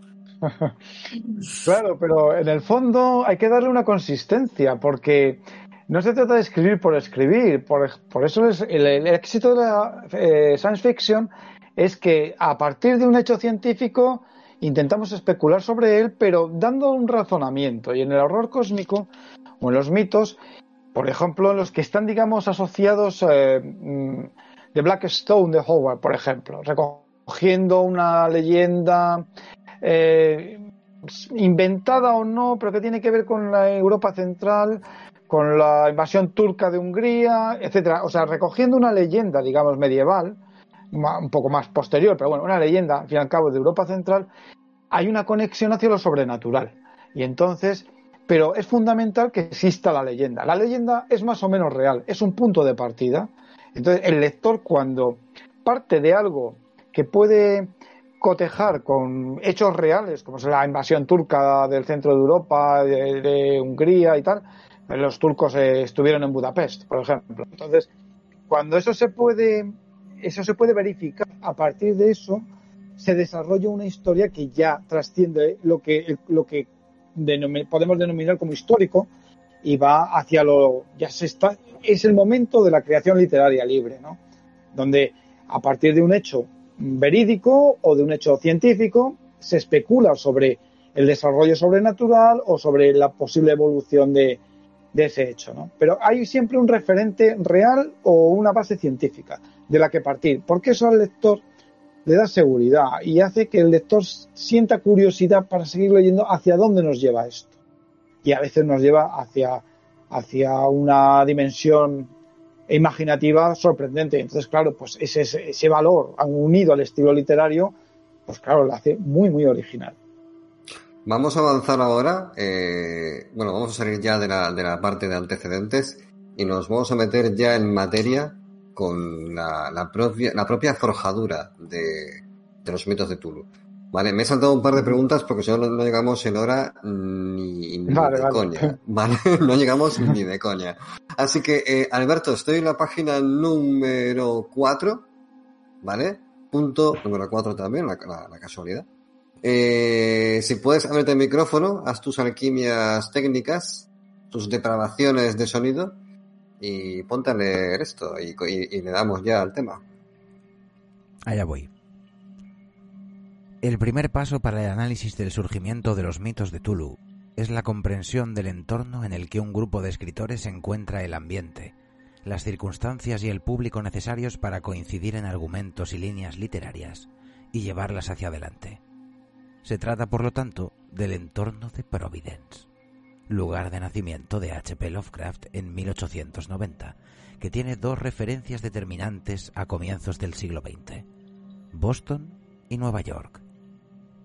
<laughs> claro, pero en el fondo hay que darle una consistencia, porque no se trata de escribir por escribir. Por, eso es el, éxito de la eh, science fiction es que a partir de un hecho científico intentamos especular sobre él, pero dando un razonamiento. Y en el horror cósmico o en los mitos, por ejemplo, los que están, digamos, asociados eh, mm, de Black Stone de Howard, por ejemplo, recogiendo una leyenda eh, inventada o no, pero que tiene que ver con la Europa central, con la invasión turca de Hungría, etcétera. O sea, recogiendo una leyenda, digamos, medieval, un poco más posterior, pero bueno, una leyenda, al fin y al cabo, de Europa central, hay una conexión hacia lo sobrenatural. Y entonces, pero es fundamental que exista la leyenda. La leyenda es más o menos real, es un punto de partida. Entonces, el lector cuando parte de algo que puede cotejar con hechos reales, como es la invasión turca del centro de Europa, de, Hungría y tal. Los turcos eh, estuvieron en Budapest, por ejemplo. Entonces, cuando eso se puede, eso se puede verificar, a partir de eso se desarrolla una historia que ya trasciende lo que, lo que podemos denominar como histórico y va hacia lo, ya se está, es el momento de la creación literaria libre, ¿no? Donde a partir de un hecho verídico o de un hecho científico, se especula sobre el desarrollo sobrenatural o sobre la posible evolución de, ese hecho. Pero hay siempre un referente real o una base científica de la que partir, porque eso al lector le da seguridad y hace que el lector sienta curiosidad para seguir leyendo hacia dónde nos lleva esto. Y a veces nos lleva hacia, hacia una dimensión imaginativa sorprendente. Entonces, claro, pues ese, ese valor unido al estilo literario, pues claro, lo hace muy, muy original. Vamos a avanzar ahora. Eh, bueno, vamos a salir ya de la, de la parte de antecedentes y nos vamos a meter ya en materia con la, la, propia, la propia forjadura de, de los mitos de Tulu. Vale, me he saltado un par de preguntas porque si no, no llegamos en hora ni, de coña. <laughs> Vale, <laughs> no llegamos ni de coña. Así que, eh, Alberto, estoy en la página número 4, ¿vale? Punto número 4 también, la, casualidad. Eh, si puedes abrirte el micrófono, haz tus alquimias técnicas, tus depravaciones de sonido y ponte a leer esto y, y le damos ya al tema. Allá voy. El primer paso para el análisis del surgimiento de los mitos de Tulu es la comprensión del entorno en el que un grupo de escritores encuentra el ambiente, las circunstancias y el público necesarios para coincidir en argumentos y líneas literarias y llevarlas hacia adelante. Se trata, por lo tanto, del entorno de Providence, lugar de nacimiento de H.P. Lovecraft en 1890, que tiene dos referencias determinantes a comienzos del siglo XX, Boston y Nueva York.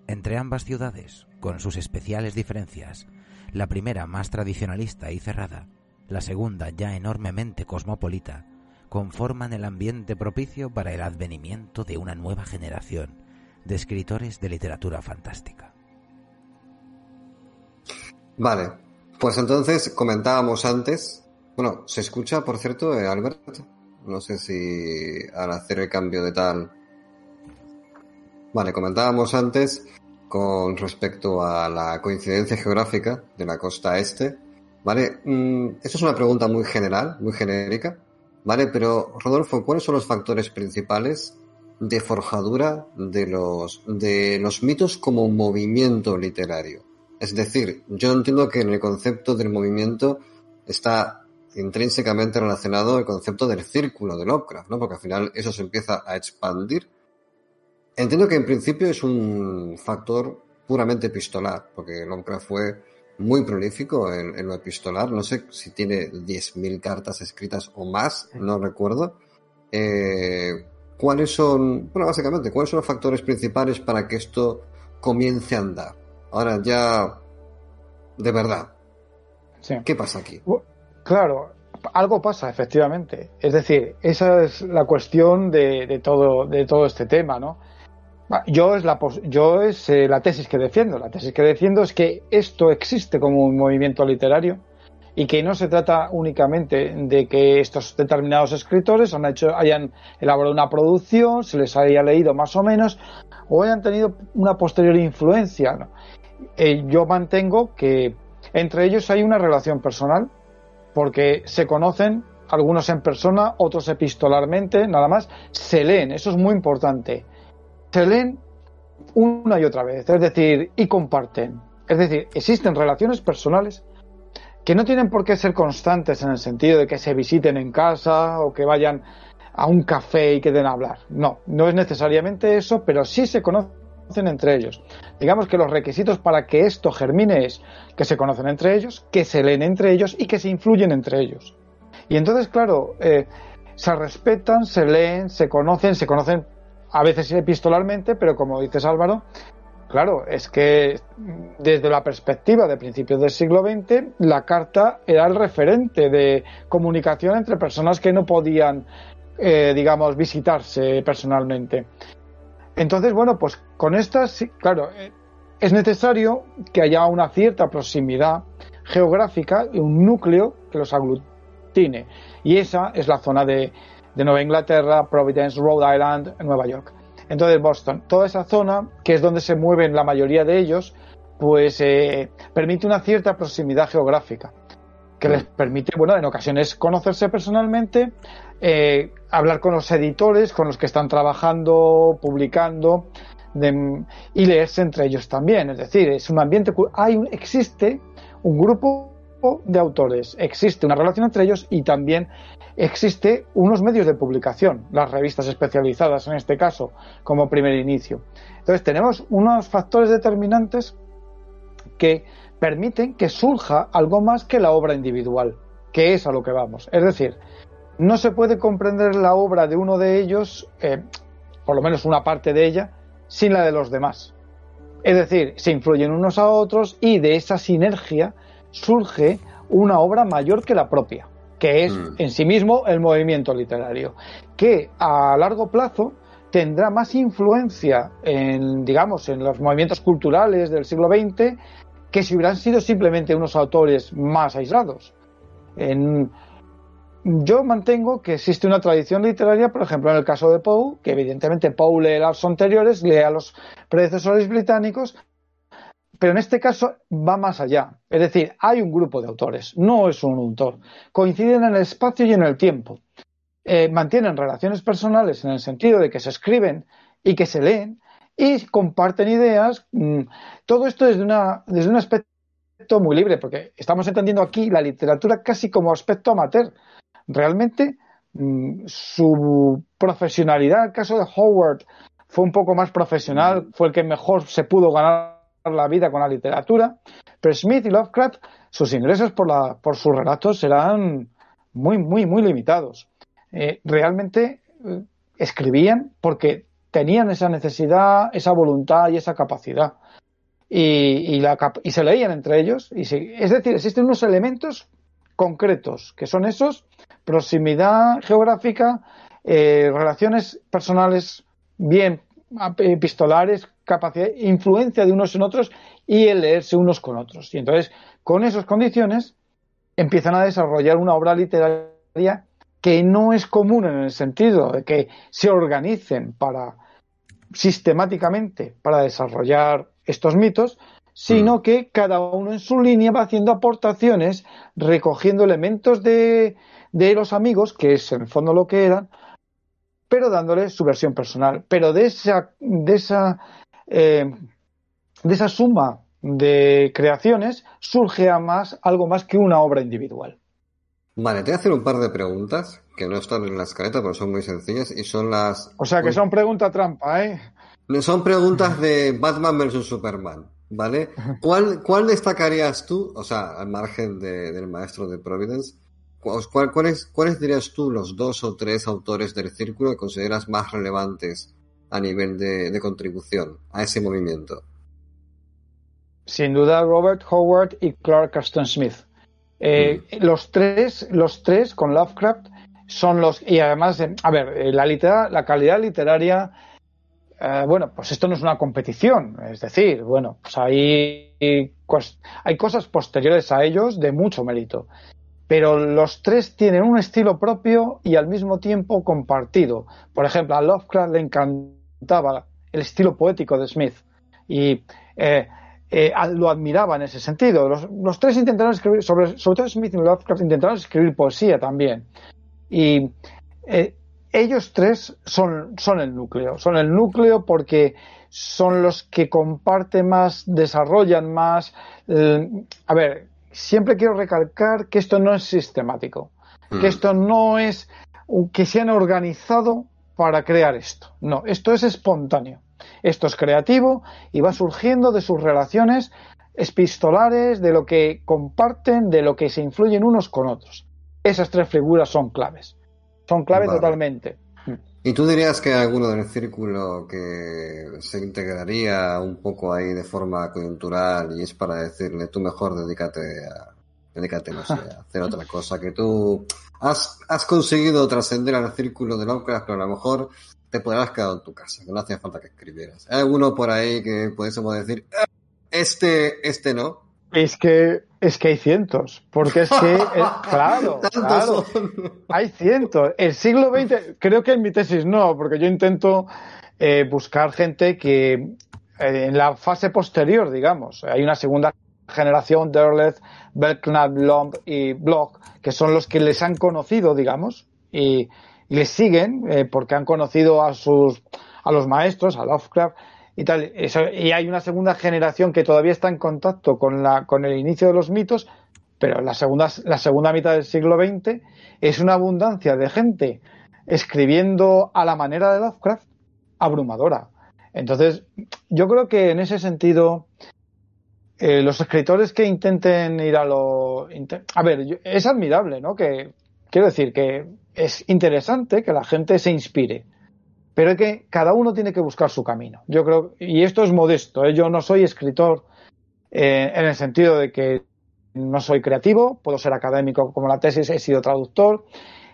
Entre ambas ciudades, con sus especiales diferencias, la primera más tradicionalista y cerrada, la segunda ya enormemente cosmopolita, conforman el ambiente propicio para el advenimiento de una nueva generación de escritores de literatura fantástica. Vale, pues entonces comentábamos antes, bueno, se escucha, por cierto, eh, Alberto, no sé si al hacer el cambio de tal Vale, comentábamos antes con respecto a la coincidencia geográfica de la costa este. Vale, mm, esto es una pregunta muy general, muy genérica. Vale, pero Rodolfo, ¿cuáles son los factores principales de forjadura de los, de los mitos como movimiento literario? Es decir, yo entiendo que en el concepto del movimiento está intrínsecamente relacionado el concepto del círculo de Lovecraft, ¿no? Porque al final eso se empieza a expandir Entiendo que en principio es un factor puramente epistolar, porque Lovecraft fue muy prolífico en, lo epistolar. No sé si tiene 10.000 cartas escritas o más, no recuerdo. Eh, ¿Cuáles son, bueno, básicamente, cuáles son los factores principales para que esto comience a andar? Ahora ya, de verdad, ¿qué pasa aquí? Claro, algo pasa, efectivamente. Es decir, esa es la cuestión de, de, todo, de todo este tema, ¿no? Yo es, la, yo es eh, la tesis que defiendo. La tesis que defiendo es que esto existe como un movimiento literario y que no se trata únicamente de que estos determinados escritores han hecho, hayan elaborado una producción, se les haya leído más o menos, o hayan tenido una posterior influencia. Eh, yo mantengo que entre ellos hay una relación personal, porque se conocen, algunos en persona, otros epistolarmente, nada más, se leen, eso es muy importante se leen una y otra vez, es decir, y comparten. Es decir, existen relaciones personales que no tienen por qué ser constantes en el sentido de que se visiten en casa o que vayan a un café y queden a hablar. No, no es necesariamente eso, pero sí se conocen entre ellos. Digamos que los requisitos para que esto germine es que se conocen entre ellos, que se leen entre ellos y que se influyen entre ellos. Y entonces, claro, eh, se respetan, se leen, se conocen, se conocen a veces epistolarmente, pero como dices Álvaro, claro, es que desde la perspectiva de principios del siglo XX, la carta era el referente de comunicación entre personas que no podían, eh, digamos, visitarse personalmente. Entonces, bueno, pues con estas, claro, eh, es necesario que haya una cierta proximidad geográfica y un núcleo que los aglutine. Y esa es la zona de, de Nueva Inglaterra, Providence, Rhode Island, Nueva York. Entonces, Boston, toda esa zona, que es donde se mueven la mayoría de ellos, pues eh, permite una cierta proximidad geográfica, que les permite, bueno, en ocasiones conocerse personalmente, eh, hablar con los editores, con los que están trabajando, publicando, y leerse entre ellos también. Es decir, es un ambiente, hay existe un grupo de autores, existe una relación entre ellos y también existe unos medios de publicación, las revistas especializadas en este caso, como primer inicio. Entonces tenemos unos factores determinantes que permiten que surja algo más que la obra individual, que es a lo que vamos. Es decir, no se puede comprender la obra de uno de ellos, eh, por lo menos una parte de ella, sin la de los demás. Es decir, se influyen unos a otros y de esa sinergia surge una obra mayor que la propia, que es Mm. en sí mismo el movimiento literario, que a largo plazo tendrá más influencia en, digamos, en los movimientos culturales del siglo XX que si hubieran sido simplemente unos autores más aislados. En- yo mantengo que existe una tradición literaria, por ejemplo, en el caso de Poe, que evidentemente Poe lee los anteriores, lee a los predecesores británicos, pero en este caso va más allá. Es decir, hay un grupo de autores, no es un autor. Coinciden en el espacio y en el tiempo. Eh, mantienen relaciones personales en el sentido de que se escriben y que se leen y comparten ideas. mm, Todo esto desde, una, desde un aspecto muy libre, porque estamos entendiendo aquí la literatura casi como aspecto amateur. Realmente mm, su profesionalidad, el caso de Howard, fue un poco más profesional, fue el que mejor se pudo ganar la vida con la literatura, pero Smith y Lovecraft, sus ingresos por, la, por sus relatos serán muy, muy, muy limitados. Eh, realmente eh, escribían porque tenían esa necesidad, esa voluntad y esa capacidad. Y, y se leían entre ellos. Y se- es decir, existen unos elementos concretos, que son esos, proximidad geográfica, eh, relaciones personales bien epistolares, capacidad, influencia de unos en otros y el leerse unos con otros. Y entonces, con esas condiciones, empiezan a desarrollar una obra literaria que no es común en el sentido de que se organicen para sistemáticamente para desarrollar estos mitos, sino que cada uno en su línea va haciendo aportaciones, recogiendo elementos de, de los amigos, que es en el fondo lo que eran, pero dándole su versión personal. Pero de esa, de esa, eh, de esa suma de creaciones surge a más, algo más que una obra individual. Vale, te voy a hacer un par de preguntas que no están en la escaleta, pero son muy sencillas y son las. O sea que son pregunta trampa, ¿eh? Son preguntas de Batman versus Superman, ¿vale? <laughs> ¿Cuál, cuál destacarías tú, o sea, al margen de- del maestro de Providence, cuáles, cuáles dirías tú los dos o tres autores del círculo que consideras más relevantes a nivel de, de contribución a ese movimiento? Sin duda Robert Howard y Clark Ashton Smith. Eh, Los tres, los tres con Lovecraft son los y además, eh, a ver, eh, la litera- la calidad literaria, eh, bueno, pues esto no es una competición, es decir, bueno, pues hay hay cosas posteriores a ellos de mucho mérito, pero los tres tienen un estilo propio y al mismo tiempo compartido. Por ejemplo, a Lovecraft le encantaba el estilo poético de Smith y eh, eh, lo admiraba en ese sentido. Los, tres intentaron escribir, sobre, sobre todo Smith y Lovecraft, intentaron escribir poesía también. Y eh, ellos tres son, son el núcleo, son el núcleo porque son los que comparten más, desarrollan más. eh, a ver, siempre quiero recalcar que esto no es sistemático, Mm. que esto no es que se han organizado para crear esto. No, esto es espontáneo. Esto es creativo y va surgiendo de sus relaciones epistolares, de lo que comparten, de lo que se influyen unos con otros. Esas tres figuras son claves. Son claves Vale. totalmente. ¿Y tú dirías que alguno del círculo que se integraría un poco ahí de forma coyuntural y es para decirle tú mejor dedícate a, dedícate, no sé, a <laughs> hacer otra cosa, que tú has, has conseguido trascender al círculo de Lovecraft, pero a lo mejor te podrás quedar en tu casa, que no hacía falta que escribieras. Hay alguno por ahí que pudiésemos decir, "Ah, este, este no. Es que, es que hay cientos, porque es que, eh, <laughs> claro, claro, hay cientos. El siglo XX, creo que en mi tesis no, porque yo intento eh, buscar gente que eh, en la fase posterior, digamos, hay una segunda generación, Derleth, Belknap, Lomb y Bloch, que son los que les han conocido, digamos, y, y les siguen eh, porque han conocido a sus a los maestros, a Lovecraft y tal. Eso- y hay una segunda generación que todavía está en contacto con la con el inicio de los mitos, pero la segunda la segunda mitad del siglo XX es una abundancia de gente escribiendo a la manera de Lovecraft abrumadora. Entonces, yo creo que en ese sentido eh, los escritores que intenten ir a lo... A ver, es admirable, ¿no? Que, quiero decir que es interesante que la gente se inspire, pero es que cada uno tiene que buscar su camino. Yo creo, y esto es modesto, ¿eh? yo no soy escritor eh, en el sentido de que no soy creativo, puedo ser académico como la tesis, he sido traductor,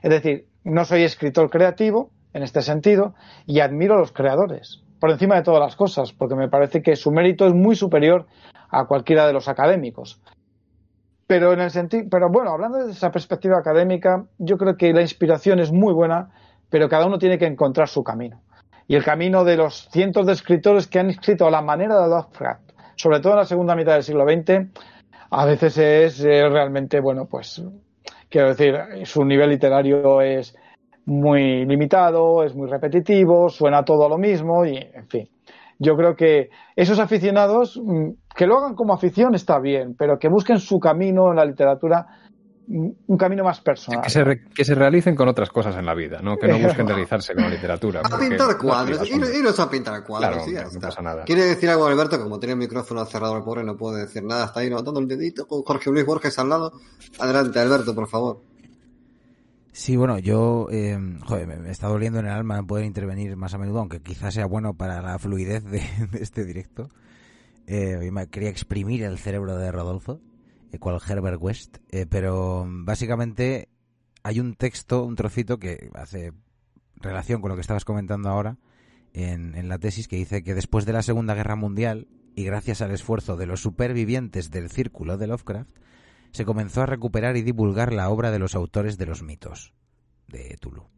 es decir, no soy escritor creativo en este sentido y admiro a los creadores por encima de todas las cosas, porque me parece que su mérito es muy superior a cualquiera de los académicos. Pero en el sentido, pero bueno, hablando desde esa perspectiva académica, yo creo que la inspiración es muy buena, pero cada uno tiene que encontrar su camino. Y el camino de los cientos de escritores que han escrito a la manera de Lovecraft, sobre todo en la segunda mitad del siglo XX, a veces es eh, realmente, bueno, pues, quiero decir, su nivel literario es muy limitado, es muy repetitivo, suena todo lo mismo y, en fin. Yo creo que esos aficionados, mm, que lo hagan como afición está bien, pero que busquen su camino en la literatura, un camino más personal. Que se, re- que se realicen con otras cosas en la vida, ¿no? Que no <laughs> busquen realizarse con la literatura. A pintar cuadros, vidas son- ir- iros a pintar cuadros Claro, y ya no está. pasa nada. Quiere decir algo Alberto, como tiene el micrófono cerrado el pobre, no puede decir nada, está ahí levantando el dedito con Jorge Luis Borges al lado. Adelante, Alberto, por favor. Sí, bueno, yo, eh, joder, me, está doliendo en el alma no poder intervenir más a menudo, aunque quizás sea bueno para la fluidez de, <laughs> de este directo. Eh, hoy me quería exprimir el cerebro de Rodolfo, cual Herbert West, eh, pero básicamente hay un texto, un trocito que hace relación con lo que estabas comentando ahora en, en la tesis, que dice que después de la Segunda Guerra Mundial, y gracias al esfuerzo de los supervivientes del círculo de Lovecraft, se comenzó a recuperar y divulgar la obra de los autores de los mitos de Tulu.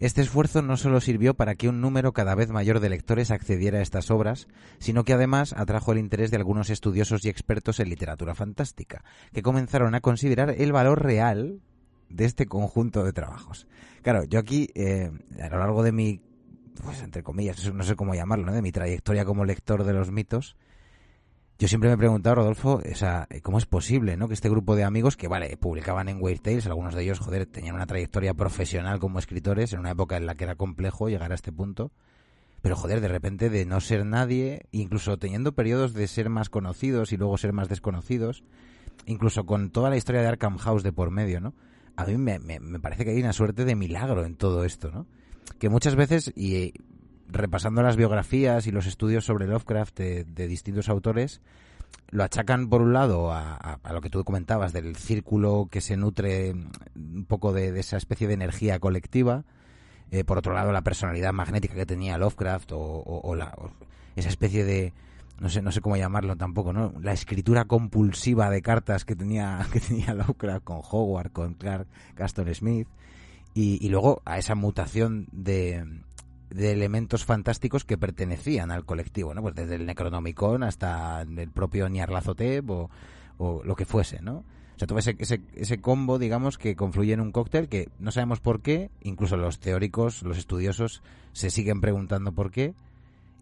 Este esfuerzo no solo sirvió para que un número cada vez mayor de lectores accediera a estas obras, sino que además atrajo el interés de algunos estudiosos y expertos en literatura fantástica, que comenzaron a considerar el valor real de este conjunto de trabajos. Claro, yo aquí, eh, a lo largo de mi, pues entre comillas, no sé cómo llamarlo, ¿no? de mi trayectoria como lector de los mitos, yo siempre me he preguntado, Rodolfo, ¿cómo es posible, no? Que este grupo de amigos que, vale, publicaban en Weird Tales, algunos de ellos, joder, tenían una trayectoria profesional como escritores en una época en la que era complejo llegar a este punto. Pero, joder, de repente de no ser nadie, incluso teniendo periodos de ser más conocidos y luego ser más desconocidos, incluso con toda la historia de Arkham House de por medio, ¿no? A mí me, parece que hay una suerte de milagro en todo esto, ¿no? Que muchas veces, eh, repasando las biografías y los estudios sobre Lovecraft de, de distintos autores, lo achacan por un lado a, lo que tú comentabas del círculo que se nutre un poco de, de esa especie de energía colectiva, eh, por otro lado la personalidad magnética que tenía Lovecraft o, la, esa especie de no sé no sé cómo llamarlo tampoco no la escritura compulsiva de cartas que tenía <laughs> que tenía Lovecraft con Howard con Clark Gaston Smith y luego a esa mutación de, de elementos fantásticos que pertenecían al colectivo, ¿no? Pues desde el Necronomicon hasta el propio Nyarlathotep o, o lo que fuese, ¿no? O sea, todo ese, ese, ese combo, digamos, que confluye en un cóctel que no sabemos por qué, incluso los teóricos, los estudiosos, se siguen preguntando por qué,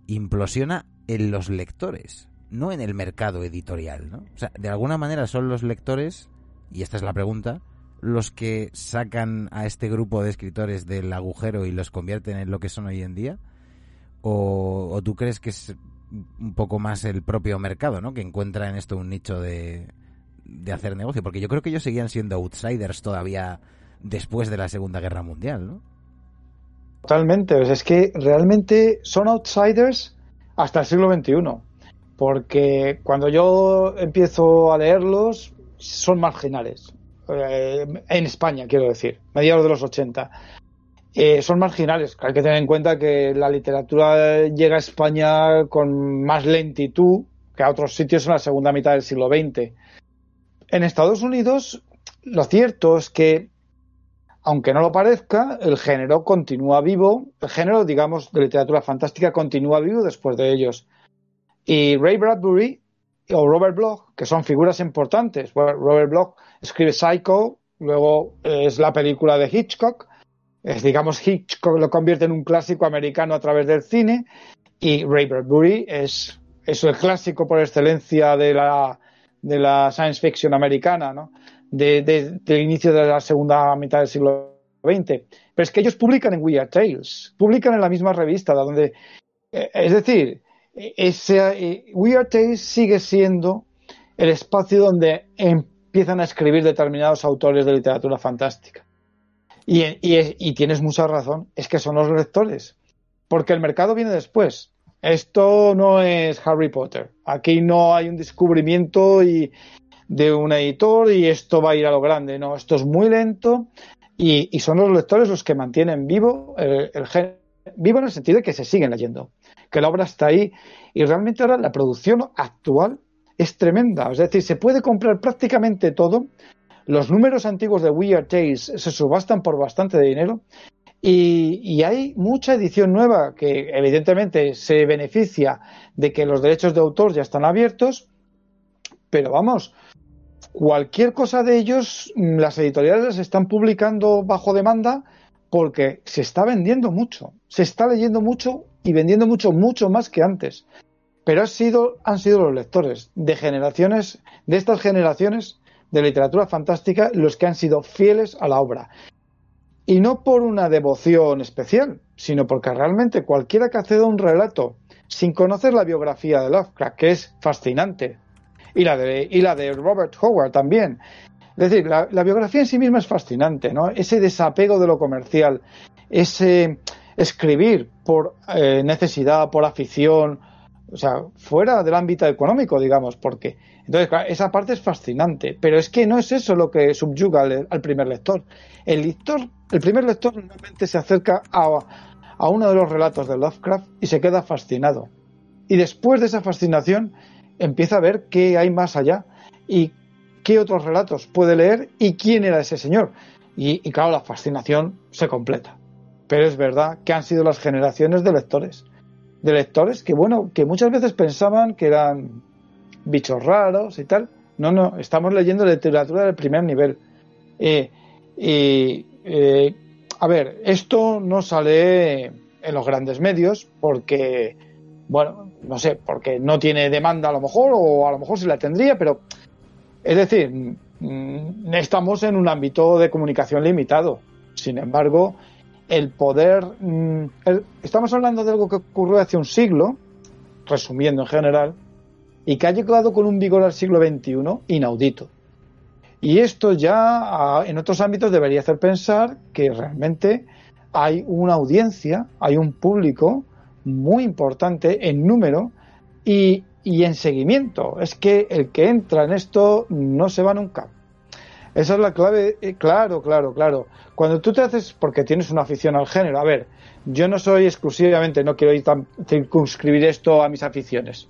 implosiona en los lectores, no en el mercado editorial, ¿no? O sea, de alguna manera son los lectores, y esta es la pregunta, los que sacan a este grupo de escritores del agujero y los convierten en lo que son hoy en día? ¿O, tú crees que es un poco más el propio mercado, ¿no? Que encuentra en esto un nicho de, hacer negocio, porque yo creo que ellos seguían siendo outsiders todavía después de la Segunda Guerra Mundial, ¿no? Totalmente, es que realmente son outsiders hasta el siglo XXI, porque cuando yo empiezo a leerlos son marginales. Eh, en España, quiero decir, mediados de los 80. Eh, son marginales. Hay que tener en cuenta que la literatura llega a España con más lentitud que a otros sitios en la segunda mitad del siglo XX. En Estados Unidos, lo cierto es que, aunque no lo parezca, el género continúa vivo, el género, digamos, de literatura fantástica continúa vivo después de ellos. Y Ray Bradbury o Robert Bloch, que son figuras importantes. Robert Bloch escribe Psycho, luego es la película de Hitchcock, es, digamos, Hitchcock lo convierte en un clásico americano a través del cine, y Ray Bradbury es, es el clásico por excelencia de la, de la science fiction americana, ¿no? De, del inicio de la segunda mitad del siglo XX. Pero es que ellos publican en Weird Tales, publican en la misma revista, donde, eh, es decir, ese, eh, Weird Tales sigue siendo el espacio donde empiezan a escribir determinados autores de literatura fantástica. Y, y, tienes mucha razón, es que son los lectores, porque el mercado viene después. Esto no es Harry Potter. Aquí no hay un descubrimiento y, de un editor y esto va a ir a lo grande. No, esto es muy lento y, son los lectores los que mantienen vivo el, el, vivo en el sentido de que se siguen leyendo que la obra está ahí y realmente ahora la producción actual es tremenda. Es decir, se puede comprar prácticamente todo. Los números antiguos de Weird Tales se subastan por bastante dinero y, hay mucha edición nueva que evidentemente se beneficia de que los derechos de autor ya están abiertos, pero vamos, cualquier cosa de ellos, las editoriales están publicando bajo demanda porque se está vendiendo mucho, se está leyendo mucho y vendiendo mucho, mucho más que antes. Pero han sido, los lectores de generaciones, de estas generaciones de literatura fantástica, los que han sido fieles a la obra. Y no por una devoción especial, sino porque realmente cualquiera que acceda a un relato sin conocer la biografía de Lovecraft, que es fascinante, y la de, y la de Robert Howard también. Es decir, la, la biografía en sí misma es fascinante, ¿no? Ese desapego de lo comercial, ese, escribir por eh, necesidad, por afición, o sea, fuera del ámbito económico, digamos, porque entonces esa parte es fascinante, pero es que no es eso lo que subyuga al, primer lector. El lector, el primer lector normalmente se acerca a, a uno de los relatos de Lovecraft y se queda fascinado. Y después de esa fascinación empieza a ver qué hay más allá y qué otros relatos puede leer y quién era ese señor. y claro, la fascinación se completa. Pero es verdad que han sido las generaciones de lectores. De lectores que, bueno, que muchas veces pensaban que eran bichos raros y tal. No, no, estamos leyendo literatura del primer nivel. Eh, y, eh, a ver, esto no sale en los grandes medios porque, bueno, no sé, porque no tiene demanda a lo mejor, o a lo mejor sí la tendría, pero, es decir, mm, estamos en un ámbito de comunicación limitado. Sin embargo, el poder. Mm, estamos hablando de algo que ocurrió hace un siglo, resumiendo en general, y que ha llegado con un vigor al siglo XXI inaudito. Y esto ya en otros ámbitos debería hacer pensar que realmente hay una audiencia, hay un público muy importante en número y, y en seguimiento. Es que el que entra en esto no se va nunca. Esa es la clave, eh, claro, claro, claro. Cuando tú te haces, porque tienes una afición al género, a ver, yo no soy exclusivamente, no quiero ir tan, circunscribir esto a mis aficiones.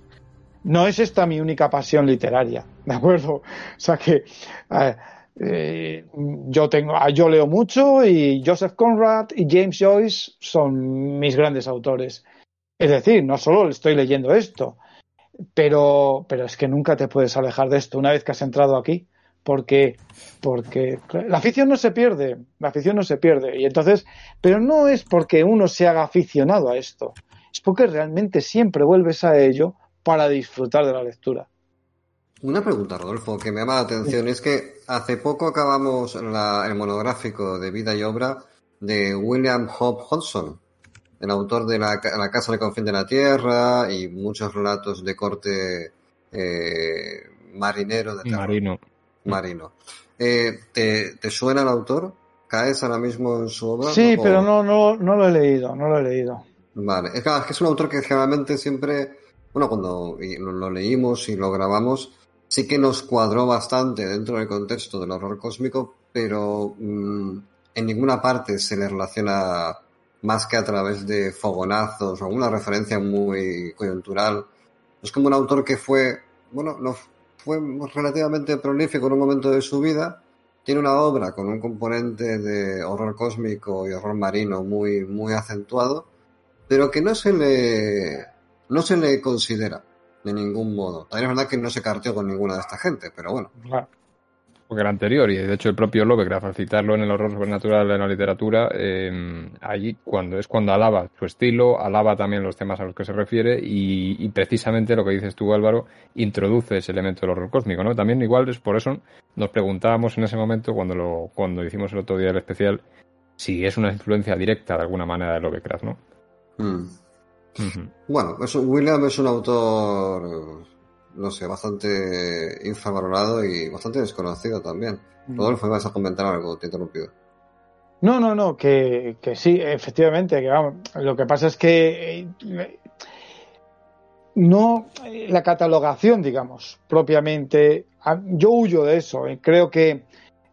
No es esta mi única pasión literaria, <laughs> ¿de acuerdo? O sea que eh, yo tengo, yo leo mucho y Joseph Conrad y James Joyce son mis grandes autores. Es decir, no solo estoy leyendo esto, pero, pero es que nunca te puedes alejar de esto una vez que has entrado aquí porque, porque la afición no se pierde, la afición no se pierde. Y entonces, pero no es porque uno se haga aficionado a esto, es porque realmente siempre vuelves a ello para disfrutar de la lectura. Una pregunta, Rodolfo, que me llama la atención, es que hace poco acabamos el monográfico de vida y obra de William Hope Hodgson, el autor de la, Casa de Confín de la Tierra y muchos relatos de corte eh, marinero. De Marino. Marino. Eh, ¿te, suena el autor? ¿Caes ahora mismo en su obra? Sí, pero no, no, no lo he leído, no lo he leído. Vale, es que, es un autor que generalmente siempre, bueno, cuando lo, leímos y lo grabamos, sí que nos cuadró bastante dentro del contexto del horror cósmico, pero mm, en ninguna parte se le relaciona más que a través de fogonazos o alguna referencia muy coyuntural. Es como un autor que fue, bueno, no fue relativamente prolífico en un momento de su vida. Tiene una obra con un componente de horror cósmico y horror marino muy, muy acentuado, pero que no se le, no se le considera de ningún modo. También es verdad que no se carteó con ninguna de esta gente, pero bueno. Porque el anterior, y de hecho el propio Lovecraft, al citarlo en el horror sobrenatural en la literatura, eh, allí cuando es cuando alaba su estilo, alaba también los temas a los que se refiere, y, precisamente lo que dices tú, Álvaro, introduce ese elemento del horror cósmico, ¿no? También igual es por eso nos preguntábamos en ese momento, cuando lo, cuando hicimos el otro día el especial, si es una influencia directa de alguna manera de Lovecraft, ¿no? Mm. Bueno, William es un autor no sé, bastante infravalorado y bastante desconocido también. Mm. Rodolfo, vas a comentar algo, te he interrumpido. No, no, no, que, sí, efectivamente, que vamos, lo que pasa es que eh, no la catalogación, digamos, propiamente, yo huyo de eso, creo que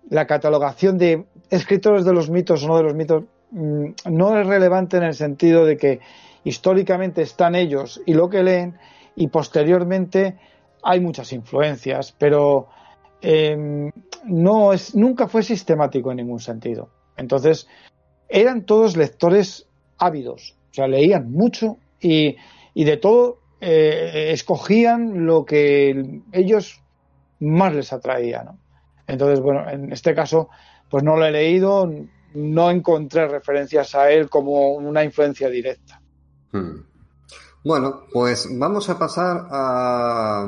la catalogación de escritores de los mitos o no de los mitos mm, no es relevante en el sentido de que históricamente están ellos y lo que leen y posteriormente hay muchas influencias, pero em, no es, nunca fue sistemático en ningún sentido. Entonces, eran todos lectores ávidos, o sea, leían mucho y, de todo eh, escogían lo que ellos más les atraía, Entonces, bueno, en este caso, pues no lo he leído, no encontré referencias a él como una influencia directa. Hmm. Bueno, pues vamos a pasar a...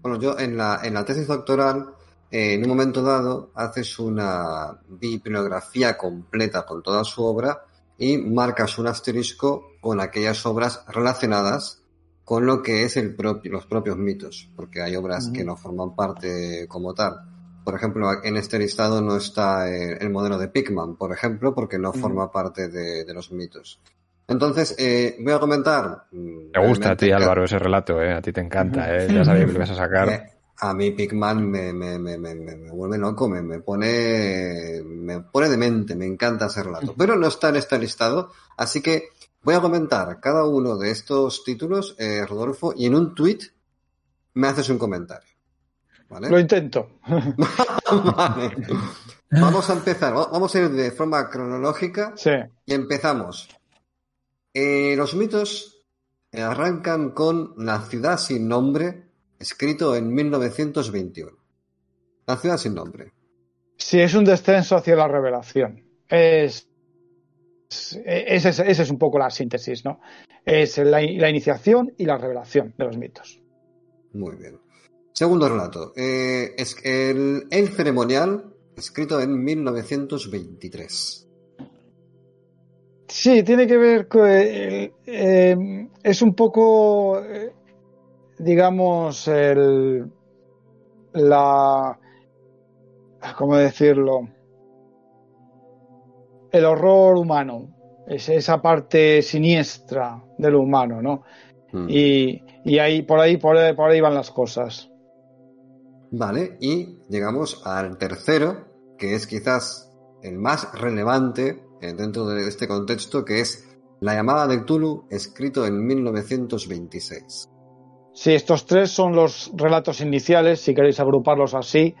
Bueno, yo en la, en la tesis doctoral, eh, en un momento dado, haces una bibliografía completa con toda su obra y marcas un asterisco con aquellas obras relacionadas con lo que es el propio, los propios mitos, porque hay obras que no forman parte como tal. Por ejemplo, en este listado no está el, modelo de Pickman, por ejemplo, porque no forma parte de los mitos. Entonces, eh, voy a comentar. Mm, me gusta a ti, Álvaro, ese relato, ¿eh? A ti te encanta, ¿eh? Ya sabía que lo ibas a <laughs> sacar. Eh, a mí Pigman me, me, me, me, me vuelve loco, me, me pone me pone demente, me encanta ese relato. Pero no está en este listado, así que voy a comentar cada uno de estos títulos, eh, Rodolfo, y en un tweet me haces un comentario. ¿Vale? Lo intento. <laughs> <laughs> vale. Vamos a empezar, vamos a ir de forma cronológica sí. y empezamos. Eh, los mitos arrancan con La ciudad sin nombre, escrito en 1921. La ciudad sin nombre. Sí, es un descenso hacia la revelación. Es, esa es, un poco la síntesis, ¿no? Es la, iniciación y la revelación de los mitos. Muy bien. Segundo relato. Eh, es el, el ceremonial, escrito en 1923. Sí, tiene que ver con. Eh, eh, es un poco. Eh, digamos, el. La. ¿Cómo decirlo? El horror humano. Es esa parte siniestra del humano, ¿no? Hmm. Y, y, ahí, por ahí, por ahí, por ahí van las cosas. Vale, y llegamos al tercero, que es quizás el más relevante dentro de este contexto, que es La llamada de Tulu, escrito en 1926. Sí, estos tres son los relatos iniciales, si queréis agruparlos así,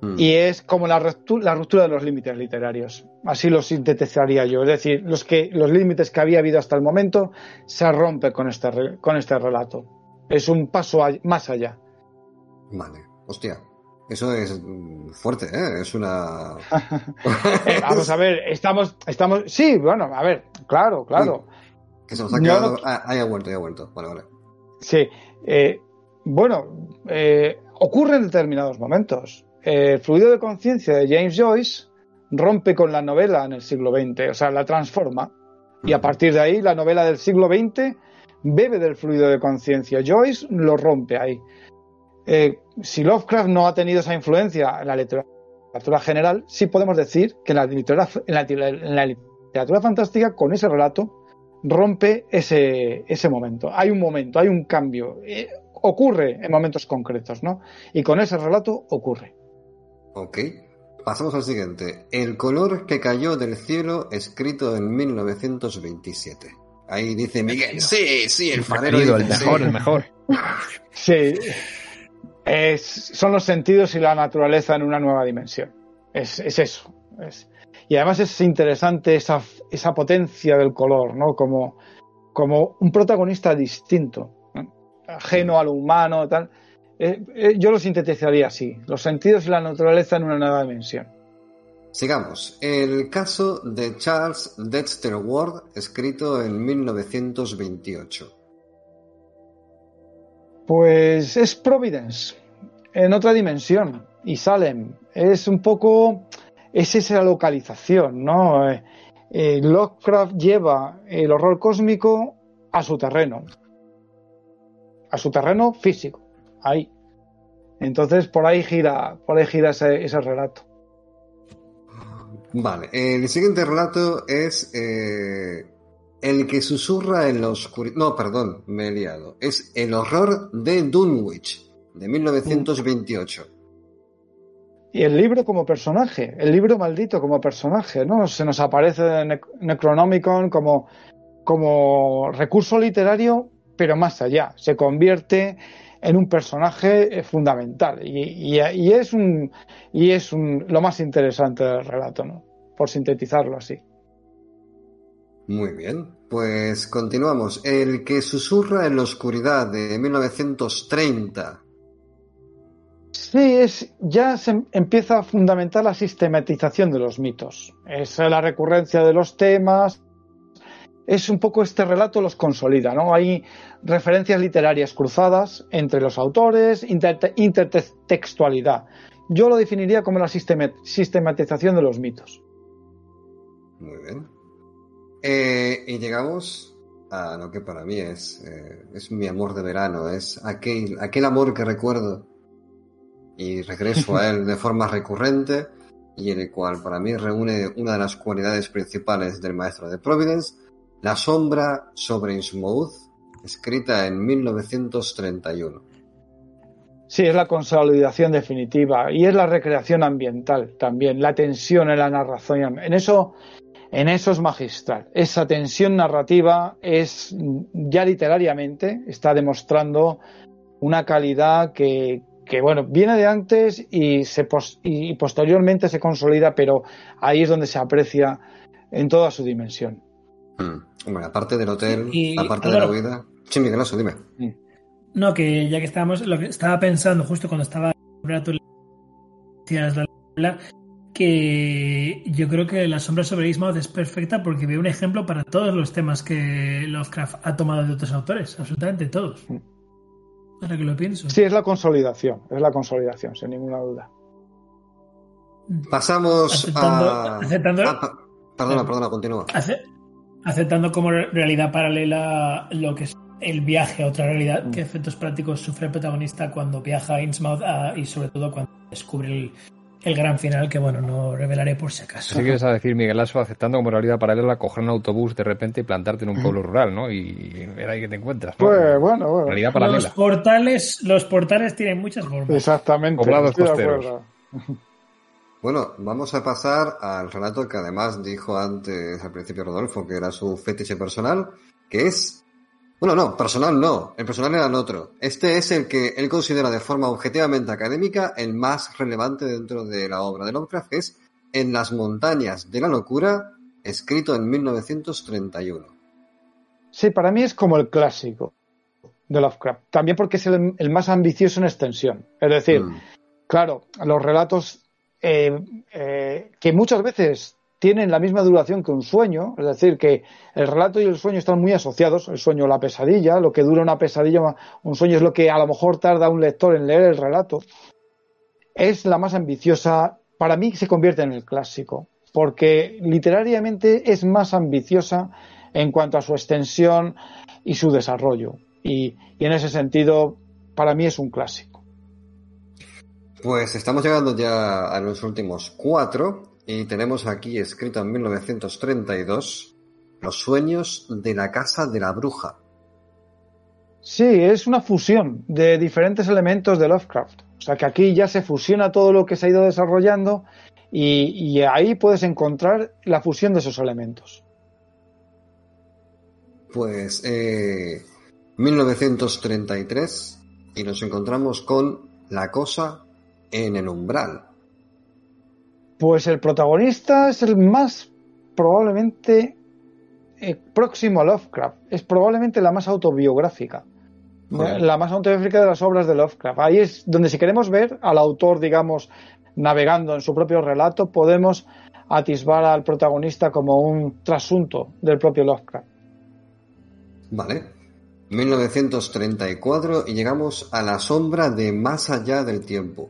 hmm. y es como la, la ruptura de los límites literarios. Así lo sintetizaría yo. Es decir, los, que, los límites que había habido hasta el momento se rompen con este, con este relato. Es un paso más allá. Vale, hostia. Eso es mm, fuerte, ¿eh? Es una... <laughs> Eh, vamos a ver, estamos, estamos... Sí, bueno, a ver, claro, claro. que se nos ha quedado... Ah, ha vuelto, ha vuelto. Vale, vale. Sí. Eh, bueno, eh, ocurre en determinados momentos. El fluido de conciencia de James Joyce rompe con la novela en el siglo XX, o sea, la transforma. Y a partir de ahí, la novela del siglo XX bebe del fluido de conciencia. Joyce lo rompe ahí. Eh, si Lovecraft no ha tenido esa influencia en la literatura general, sí podemos decir que en la literatura, en la, literatura fantástica, con ese relato, rompe ese, ese momento. Hay un momento, hay un cambio. Eh, ocurre en momentos concretos, ¿no? Y con ese relato ocurre. Ok. Pasamos al siguiente. El color que cayó del cielo, escrito en 1927. Ahí dice Miguel. Sí, sí, el farero. El mejor, sí. el mejor. Sí, <laughs> son los sentidos y la naturaleza en una nueva dimensión. Es, es eso. es- y además es interesante esa, esa potencia del color, ¿no? Como, como un protagonista distinto, ¿no? ajeno a lo humano, tal. Eh, eh, yo lo sintetizaría así: los sentidos y la naturaleza en una nueva dimensión. Sigamos. El caso de Charles Dexter Ward, escrito en 1928. Pues es Providence, en otra dimensión, y Salem. Es un poco, es esa localización, ¿no? Eh, eh, Lovecraft lleva el horror cósmico a su terreno, a su terreno físico, ahí. Entonces por ahí gira, por ahí gira ese, ese relato. Vale, el siguiente relato es eh, El que susurra en la oscuridad. No, perdón, me he liado. Es El horror de Dunwich, de 1928. Y el libro como personaje, el libro maldito como personaje, ¿no? Se nos aparece en Nec- Necronomicon como, como recurso literario, pero más allá. Se convierte en un personaje eh, fundamental. Y, y- y es un y es un, lo más interesante del relato, ¿no? Por sintetizarlo así. Muy bien, pues continuamos. El que susurra en la oscuridad, de 1930. Sí, es, ya se em- empieza a fundamentar la sistematización de los mitos. Es la recurrencia de los temas. Es un poco este relato los consolida, ¿no? Hay referencias literarias cruzadas entre los autores, inter- intertextualidad. Yo lo definiría como la sistema- sistematización de los mitos. Muy bien. Eh, y llegamos a lo que para mí es, eh, es mi amor de verano, es aquel, aquel amor que recuerdo y regreso a él de <laughs> forma recurrente y en el cual para mí reúne una de las cualidades principales del maestro de Providence, La sombra sobre Innsmouth, escrita en 1931. Sí, es la consolidación definitiva y es la recreación ambiental también, la tensión en la narración. En eso, en eso es magistral. Esa tensión narrativa es ya literariamente está demostrando una calidad que, que bueno, viene de antes y, se pos- y posteriormente se consolida, pero ahí es donde se aprecia en toda su dimensión. Hmm. Hombre, aparte del hotel, Y- aparte de la huida. Sí, Miguel, eso, dime. No, que ya que estábamos, lo que estaba pensando justo cuando estaba la- que yo creo que la sombra sobre Ismouth es perfecta porque veo un ejemplo para todos los temas que Lovecraft ha tomado de otros autores, absolutamente todos. Ahora que lo pienso. Sí, es la consolidación, es la consolidación, sin ninguna duda. Pasamos Aceptando- a... aceptando- Ah, Perdona, perdona, continúa. Ace- aceptando como re- realidad paralela lo que es el viaje a otra realidad, Mm. qué efectos prácticos sufre el protagonista cuando viaja a Innsmouth ah, y sobre todo cuando descubre el, el gran final, que bueno, no revelaré por si acaso. Así quieres decir, Miguel Lasso, aceptando como realidad paralela coger un autobús de repente y plantarte en un pueblo rural, ¿no? Y ver ahí que te encuentras, ¿no? Pues bueno, bueno. Realidad Los paralela. portales, los portales tienen muchas formas. Exactamente. Poblados costeros. <laughs> Bueno, vamos a pasar al relato que además dijo antes al principio Rodolfo, que era su fetiche personal, que es... Bueno, no, personal no, el personal era el otro. Este es el que él considera de forma objetivamente académica el más relevante dentro de la obra de Lovecraft, es En las montañas de la locura, escrito en 1931. Sí, para mí es como el clásico de Lovecraft. También porque es el, el más ambicioso en extensión. Es decir, Mm. claro, los relatos eh, eh, que muchas veces tienen la misma duración que un sueño, es decir, que el relato y el sueño están muy asociados, el sueño la pesadilla, lo que dura una pesadilla, un sueño es lo que a lo mejor tarda un lector en leer el relato, es la más ambiciosa, para mí se convierte en el clásico, porque literariamente es más ambiciosa en cuanto a su extensión y su desarrollo, y, y en ese sentido, para mí es un clásico. Pues estamos llegando ya a los últimos cuatro y tenemos aquí escrito en 1932 Los sueños de la casa de la bruja. Sí, es una fusión de diferentes elementos de Lovecraft. O sea que aquí ya se fusiona todo lo que se ha ido desarrollando y, y ahí puedes encontrar la fusión de esos elementos. Pues eh, 1933 y nos encontramos con La cosa en el umbral. Pues el protagonista es el más probablemente eh, próximo a Lovecraft. Es probablemente la más autobiográfica. La más autobiográfica de las obras de Lovecraft. Ahí es donde si queremos ver al autor, digamos, navegando en su propio relato, podemos atisbar al protagonista como un trasunto del propio Lovecraft. Vale. 1934 y llegamos a la sombra de más allá del tiempo.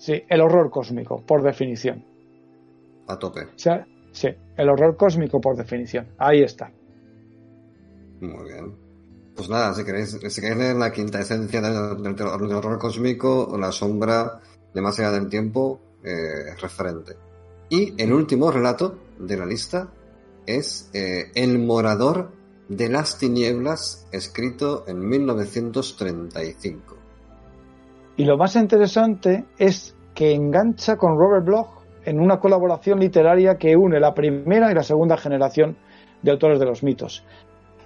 Sí, el horror cósmico, por definición. A tope. O sea, sí, el horror cósmico por definición. Ahí está. Muy bien. Pues nada, si queréis, si queréis leer la quinta esencia del, del terror- del horror cósmico, la sombra de más allá del tiempo eh, referente. Y el último relato de la lista es eh, El morador de las tinieblas, escrito en 1935. Y lo más interesante es que engancha con Robert Bloch en una colaboración literaria que une la primera y la segunda generación de autores de los mitos.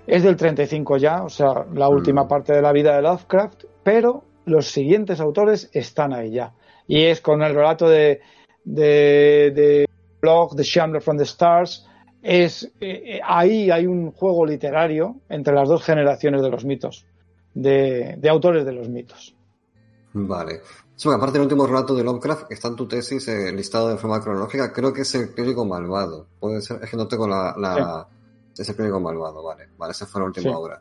Es del 35 ya, o sea, la última Mm. parte de la vida de Lovecraft, pero los siguientes autores están ahí ya. Y es con el relato de, de, de Bloch, The Shambler from the Stars, es eh, eh, ahí hay un juego literario entre las dos generaciones de los mitos, de, de autores de los mitos. Vale. Sí, bueno, aparte del último relato de Lovecraft, está en tu tesis eh, listado de forma cronológica, creo que es el clérigo malvado. Puede ser, es que no tengo la... la... Es el clérigo malvado, vale. Vale, esa fue la última Sí. obra.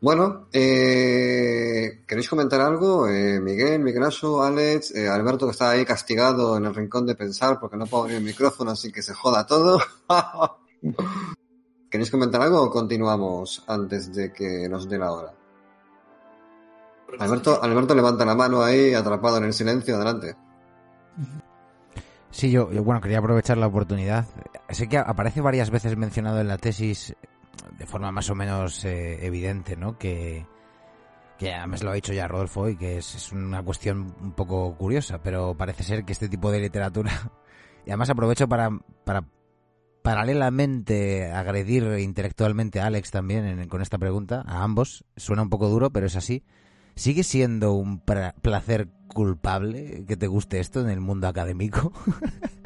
Bueno, eh, ¿queréis comentar algo? Eh, Miguel, Miguelazo, Alex, eh, Alberto que está ahí castigado en el rincón de pensar porque no puedo abrir el micrófono, así que se joda todo. <laughs> ¿Queréis comentar algo o continuamos antes de que nos dé la hora? Alberto, Alberto levanta la mano ahí, atrapado en el silencio, adelante. Sí, yo, yo, bueno, quería aprovechar la oportunidad. Sé que aparece varias veces mencionado en la tesis de forma más o menos eh, evidente, ¿no? Que, que además lo ha dicho ya Rodolfo y que es, es una cuestión un poco curiosa, pero parece ser que este tipo de literatura, <laughs> y además aprovecho para, para paralelamente agredir intelectualmente a Alex también en- con esta pregunta, a ambos, suena un poco duro, pero es así. ¿Sigue siendo un placer culpable que te guste esto en el mundo académico? <laughs>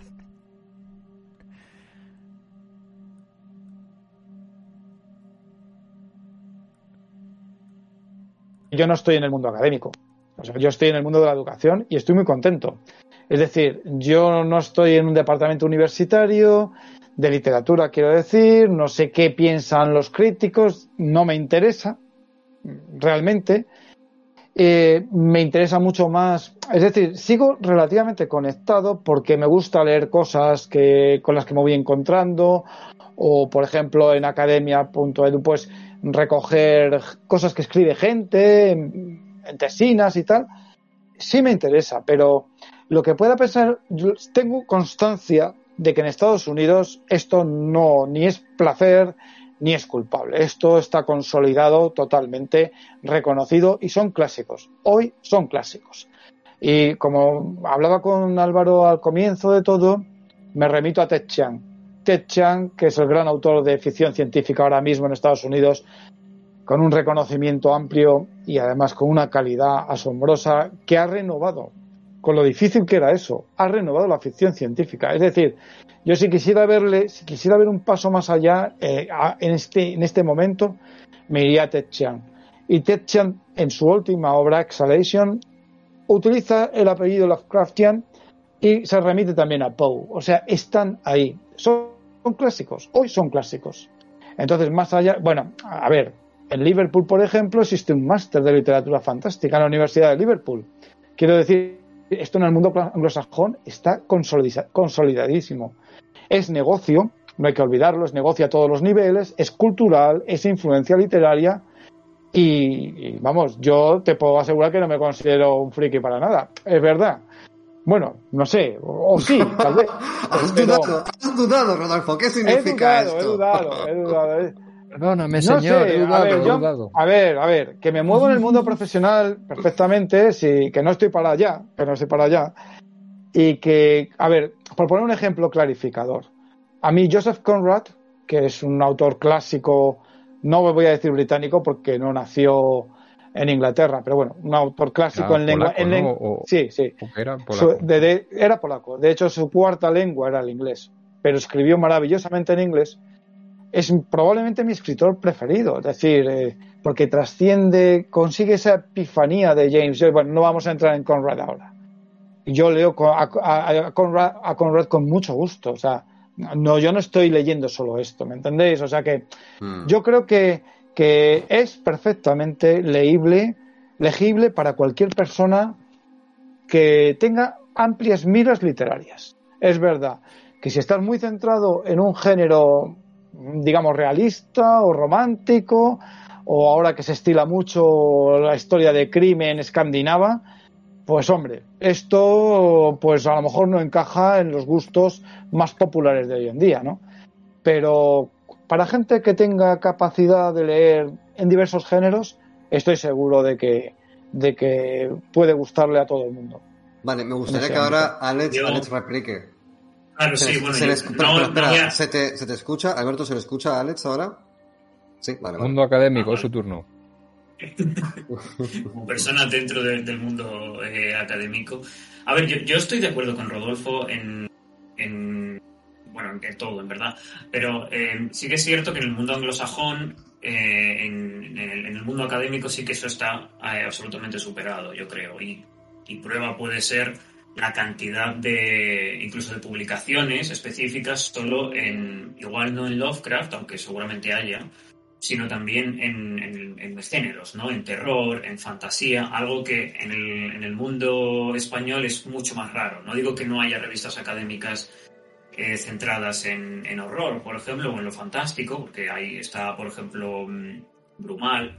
yo no estoy en el mundo académico. O sea, yo estoy en el mundo de la educación y estoy muy contento. Es decir, yo no estoy en un departamento universitario de literatura, quiero decir, no sé qué piensan los críticos, no me interesa realmente. Eh, me interesa mucho más, es decir, sigo relativamente conectado porque me gusta leer cosas que, con las que me voy encontrando o, por ejemplo, en academia.edu, pues recoger cosas que escribe gente, en, en tesinas y tal. Sí me interesa, pero lo que pueda pensar, yo tengo constancia de que en Estados Unidos esto no ni es placer ni es culpable. Esto está consolidado, totalmente reconocido y son clásicos. Hoy son clásicos. Y como hablaba con Álvaro al comienzo de todo, me remito a Ted Chiang. Ted Chiang, que es el gran autor de ficción científica ahora mismo en Estados Unidos, con un reconocimiento amplio y además con una calidad asombrosa, que ha renovado, con lo difícil que era eso, ha renovado la ficción científica. Es decir, yo si quisiera verle, si quisiera ver un paso más allá eh, este, en este momento, me iría a Ted Chiang. Y Ted Chiang, en su última obra, Exhalation, utiliza el apellido Lovecraftian y se remite también a Poe. O sea, están ahí. Son, son clásicos. Hoy son clásicos. Entonces, más allá, bueno, a ver, en Liverpool, por ejemplo, existe un máster de literatura fantástica en la Universidad de Liverpool. Quiero decir, esto en el mundo anglosajón está consolida- consolidadísimo. Es negocio, no hay que olvidarlo, es negocio a todos los niveles, es cultural, es influencia literaria y, y, vamos, yo te puedo asegurar que no me considero un friki para nada, es verdad. Bueno, no sé, o, o sí, tal vez. <laughs> Has pero- dudado, has dudado, Rodolfo. ¿Qué He significa dudado, he esto? dudado, he <laughs> dudado. eh. Perdóname, No señor, sé, he a dudado, ver, he yo- dudado. A ver, a ver, que me muevo en el mundo profesional perfectamente, sí, que no estoy para allá, que no estoy para allá. Y que, a ver, por poner un ejemplo clarificador. A mí, Joseph Conrad, que es un autor clásico, no voy a decir británico porque no nació en Inglaterra, pero bueno, un autor clásico en lengua. polaco, en ¿no? lengua- O- Sí, sí. Su- de- de- era polaco. De hecho, su cuarta lengua era el inglés. Pero escribió maravillosamente en inglés. Es probablemente mi escritor preferido. Es decir, eh, porque trasciende, consigue esa epifanía de James Joyce. Bueno, no vamos a entrar en Conrad ahora. Yo leo a, a- a Conrad, a Conrad con mucho gusto. O sea, no, yo no estoy leyendo solo esto, ¿me entendéis? O sea que Mm. yo creo que, que es perfectamente leíble, legible para cualquier persona que tenga amplias miras literarias. Es verdad que si estás muy centrado en un género, digamos, realista o romántico, o ahora que se estila mucho la historia de crimen escandinava, pues hombre, esto pues a lo mejor no encaja en los gustos más populares de hoy en día, ¿no? Pero para gente que tenga capacidad de leer en diversos géneros, estoy seguro de que, de que puede gustarle a todo el mundo. Vale, me gustaría que ahora. Alex, Yo- Alex replique. Claro, Se, sí, bueno, se yo- le escu- no- pero, pero, no espera, voy a- ¿se, te, ¿se te escucha? Alberto, ¿se le escucha a Alex ahora? Sí, vale, vale. Mundo académico, es su turno. <laughs> como persona dentro de- del mundo eh, académico. A ver, yo, yo estoy de acuerdo con Rodolfo en, en- bueno, en todo, en verdad. Pero eh, sí que es cierto que en el mundo anglosajón, eh, en, el, en el mundo académico sí que eso está absolutamente superado, yo creo. Y, y prueba puede ser la cantidad de, incluso de publicaciones específicas solo en, igual no en Lovecraft, aunque seguramente haya, sino también en, en- en géneros, ¿no? En terror, en fantasía, algo que en el, en el mundo español es mucho más raro. No digo que no haya revistas académicas eh, centradas en, en horror, por ejemplo, o en lo fantástico, porque ahí está, por ejemplo, mm, Brumal,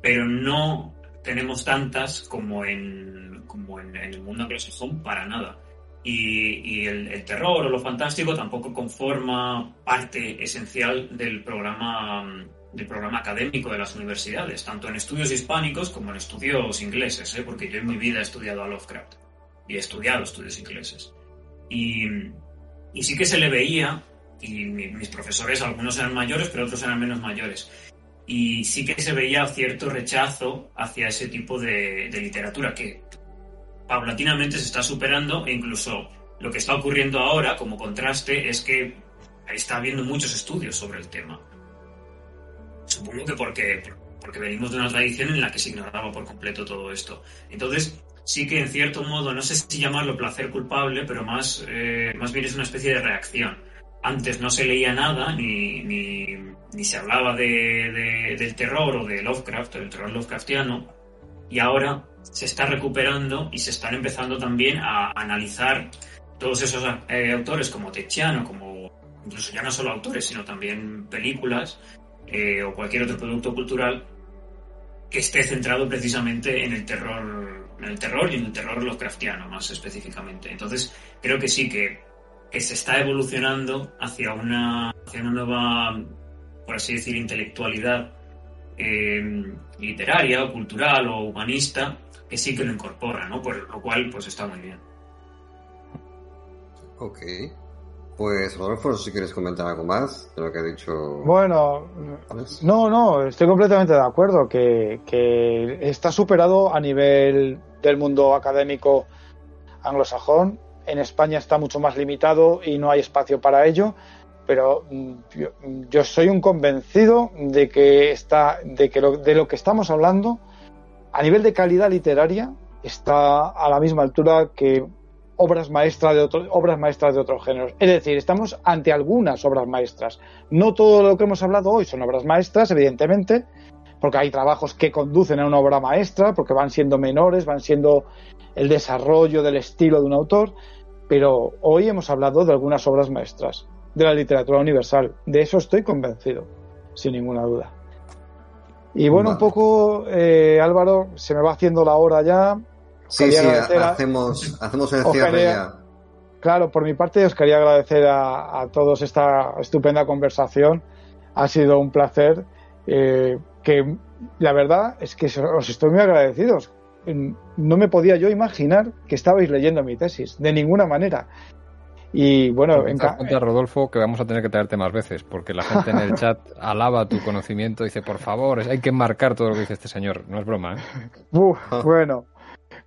pero no tenemos tantas como en, como en, el mundo anglosajón para nada. Y, y el, el terror o lo fantástico tampoco conforma parte esencial del programa, mm, del programa académico de las universidades, tanto en estudios hispánicos como en estudios ingleses, ¿eh? porque yo en mi vida he estudiado a Lovecraft y he estudiado estudios ingleses. Y, y sí que se le veía, y mi- mis profesores, algunos eran mayores, pero otros eran menos mayores, y sí que se veía cierto rechazo hacia ese tipo de, de literatura que paulatinamente se está superando e incluso lo que está ocurriendo ahora como contraste es que está habiendo muchos estudios sobre el tema. Supongo que porque, porque venimos de una tradición en la que se ignoraba por completo todo esto. Entonces, sí que en cierto modo, no sé si llamarlo placer culpable, pero más, eh, más bien es una especie de reacción. Antes no se leía nada, ni, ni, ni se hablaba de, de- del terror o de Lovecraft, o del terror Lovecraftiano, y ahora se está recuperando y se están empezando también a analizar todos esos eh, autores como Techiano, como incluso ya no solo autores, sino también películas eh, o cualquier otro producto cultural que esté centrado precisamente en el terror, en el terror y en el terror Lovecraftiano más específicamente. Entonces creo que sí que, que se está evolucionando hacia una, hacia una nueva, por así decir, intelectualidad eh, literaria o cultural o humanista que sí que lo incorpora, ¿no? Por lo cual pues está muy bien. Ok. Pues, Rodolfo, no sé si quieres comentar algo más de lo que ha dicho Bueno, no, no, estoy completamente de acuerdo que, que está superado a nivel del mundo académico anglosajón. En España está mucho más limitado y no hay espacio para ello. Pero mm, yo, yo soy un convencido de que está, de que lo, de lo que estamos hablando a nivel de calidad literaria está a la misma altura que obras maestras de otro- obras maestras de otros géneros. Es decir, estamos ante algunas obras maestras. No todo lo que hemos hablado hoy son obras maestras, evidentemente, porque hay trabajos que conducen a una obra maestra, porque van siendo menores, van siendo el desarrollo del estilo de un autor, pero hoy hemos hablado de algunas obras maestras de la literatura universal. De eso estoy convencido, sin ninguna duda. Y bueno, un poco, eh, Álvaro, se me va haciendo la hora ya. Sí, sí, agradecer a- hacemos, hacemos el cierre quería- ya. Claro, por mi parte os quería agradecer a, a todos esta estupenda conversación, ha sido un placer. Eh, que la verdad es que os estoy muy agradecidos. No me podía yo imaginar que estabais leyendo mi tesis, de ninguna manera. Y bueno, en cuenta, Rodolfo, que vamos a tener que traerte más veces, porque la gente en el <laughs> chat alaba tu conocimiento, dice, por favor, hay que marcar todo lo que dice este señor. No es broma, ¿eh? bueno,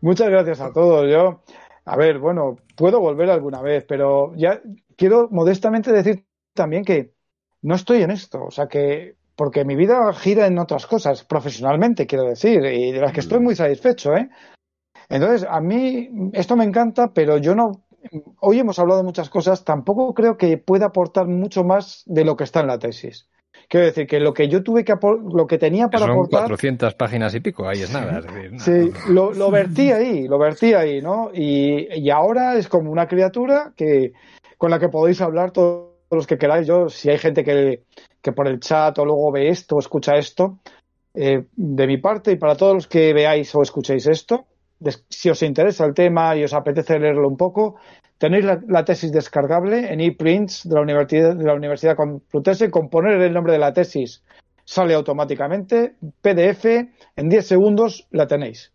muchas gracias a todos. Yo, a ver, bueno, puedo volver alguna vez, pero ya quiero modestamente decir también que no estoy en esto. O sea que porque mi vida gira en otras cosas, profesionalmente, quiero decir, y de las que estoy mm. muy satisfecho, ¿eh? Entonces, a mí esto me encanta, pero yo no. Hoy hemos hablado de muchas cosas, tampoco creo que pueda aportar mucho más de lo que está en la tesis. Quiero decir que lo que yo tuve que lo que tenía para Son aportar. 400 páginas y pico, ahí es nada. Sí, lo, lo, vertí ahí, lo vertí ahí, ¿no? Y, y, ahora es como una criatura que con la que podéis hablar todos los que queráis. Yo, si hay gente que, que por el chat o luego ve esto o escucha esto, eh, de mi parte y para todos los que veáis o escuchéis esto, si os interesa el tema y os apetece leerlo un poco, tenéis la, tesis descargable en ePrints de la Universidad, de la Universidad Complutense, con poner el nombre de la tesis sale automáticamente, PDF, en 10 segundos la tenéis.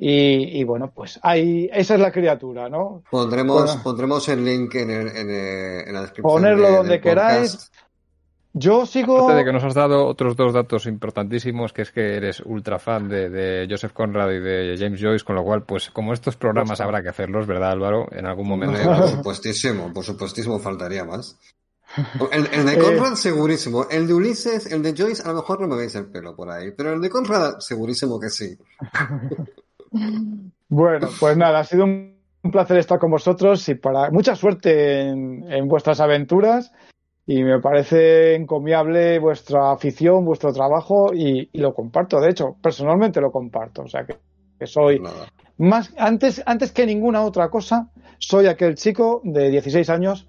Y, bueno, pues ahí, esa es la criatura, ¿no? Pondremos, pondremos el link en, en, la descripción. Ponerlo donde queráis. Yo sigo. Aparte de que nos has dado otros dos datos importantísimos, que es que eres ultra fan de, Joseph Conrad y de James Joyce, con lo cual, pues como estos programas habrá que hacerlos, ¿verdad, Álvaro? En algún momento. por supuestísimo, por supuestísimo, faltaría más. El, de <laughs> Conrad, segurísimo. El de Ulises, el de Joyce, a lo mejor no me veis el pelo por ahí, pero el de Conrad, segurísimo que sí. <laughs> bueno, pues nada, ha sido un placer estar con vosotros y para mucha suerte en vuestras aventuras y me parece encomiable vuestra afición, vuestro trabajo y, lo comparto. De hecho, personalmente lo comparto. O sea que, soy más antes antes que ninguna otra cosa, soy aquel chico de 16 años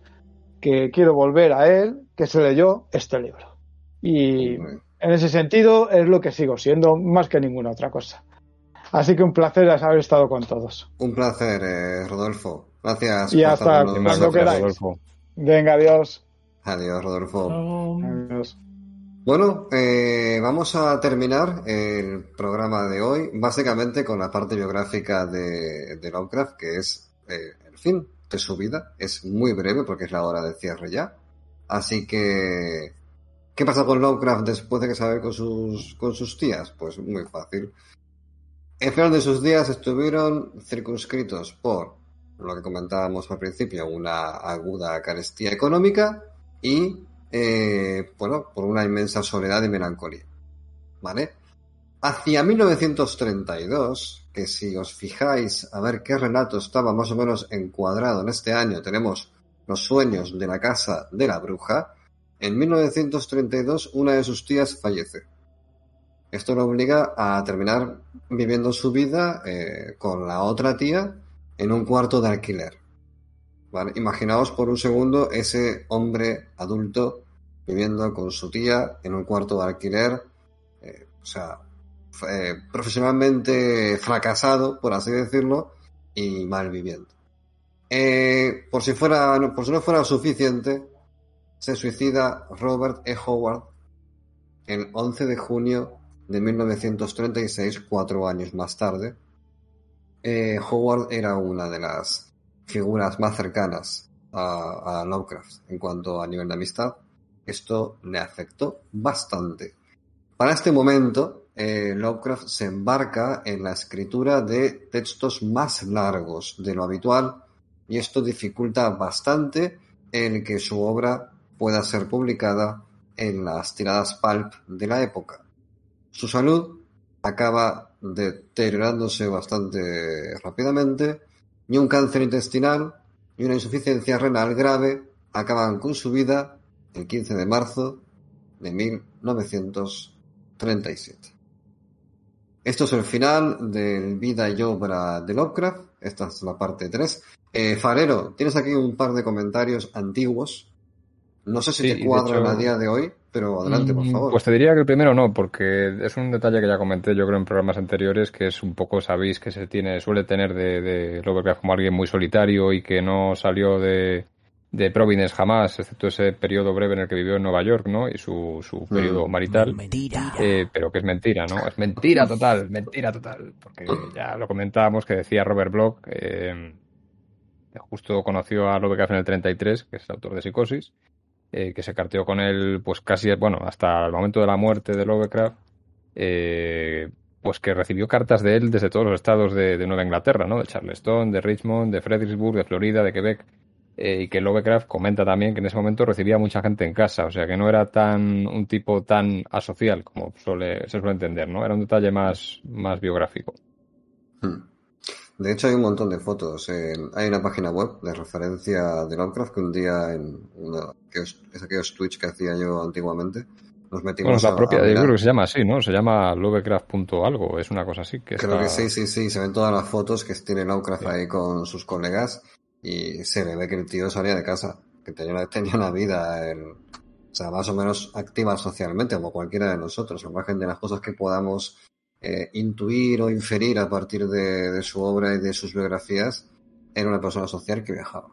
que quiero volver a él, que se leyó este libro. Y en ese sentido es lo que sigo siendo más que ninguna otra cosa. Así que un placer haber estado con todos. Un placer, eh, Rodolfo. Gracias. Y hasta cuando queráis. Venga, adiós. Adiós, Rodolfo. Bueno, eh, vamos a terminar el programa de hoy básicamente con la parte biográfica de, de Lovecraft, que es eh, el fin de su vida. Es muy breve porque es la hora de cierre ya. Así que, ¿qué pasa con Lovecraft después de que se con sus, con sus tías? Pues muy fácil. El final de sus días estuvieron circunscritos por lo que comentábamos al principio, una aguda carestía económica y, eh, bueno, por una inmensa soledad y melancolía. ¿Vale? Hacia 1932, que si os fijáis a ver qué relato estaba más o menos encuadrado en este año, tenemos Los sueños de la casa de la bruja, en 1932 una de sus tías fallece. Esto lo obliga a terminar viviendo su vida eh, con la otra tía en un cuarto de alquiler. Imaginaos por un segundo ese hombre adulto viviendo con su tía en un cuarto de alquiler, eh, o sea, eh, profesionalmente fracasado, por así decirlo, y mal viviendo. Eh, por si fuera, por si no fuera suficiente, se suicida Robert E. Howard el 11 de junio de 1936, cuatro años más tarde. Howard era una de las figuras más cercanas a, Lovecraft en cuanto a nivel de amistad, esto le afectó bastante. Para este momento, eh, Lovecraft se embarca en la escritura de textos más largos de lo habitual y esto dificulta bastante el que su obra pueda ser publicada en las tiradas pulp de la época. Su salud acaba deteriorándose bastante rápidamente ni un cáncer intestinal ni una insuficiencia renal grave acaban con su vida el 15 de marzo de 1937. Esto es el final de vida y obra de Lovecraft. Esta es la parte 3. Eh, Farero, tienes aquí un par de comentarios antiguos. No sé si te cuadran a día de hoy. Pero adelante, por mm, favor. Pues te diría que el primero no, porque es un detalle que ya comenté yo creo en programas anteriores, que es un poco, sabéis, que se tiene, suele tener de, de Lovecraft como alguien muy solitario y que no salió de, de Providence jamás, excepto ese periodo breve en el que vivió en Nueva York, ¿no? Y su, su periodo Mm. marital. Mentira. Eh, pero que es mentira, ¿no? Es mentira total, mentira total. Porque ya lo comentábamos que decía Robert Bloch, eh, que justo conoció a Lovecraft en el 33, que es el autor de Psicosis, eh, que se carteó con él, pues casi, bueno, hasta el momento de la muerte de Lovecraft, eh, pues que recibió cartas de él desde todos los estados de, Nueva Inglaterra, ¿no? De Charleston, de Richmond, de Fredericksburg, de Florida, de Quebec. eh, y que Lovecraft comenta también que en ese momento recibía mucha gente en casa, o sea que no era tan un tipo tan asocial como suele, se suele entender, ¿no? Era un detalle más, más biográfico. Hmm. De hecho, hay un montón de fotos. en- hay una página web de referencia de Lovecraft que un día en es, es aquellos Twitch que hacía yo antiguamente, nos metimos Bueno, la propia, a yo creo que se llama así, ¿no? Se llama Lovecraft.algo, es una cosa así. Que Creo está- que sí, sí, sí. Se ven todas las fotos que tiene Lovecraft ahí con sus colegas y se le ve que el tío salía de casa, que tenía una, <laughs> tenía una vida, el- o sea, más o menos activa socialmente, como cualquiera de nosotros, al margen de las cosas que podamos eh, intuir o inferir a partir de, de su obra y de sus biografías, era una persona social que viajaba.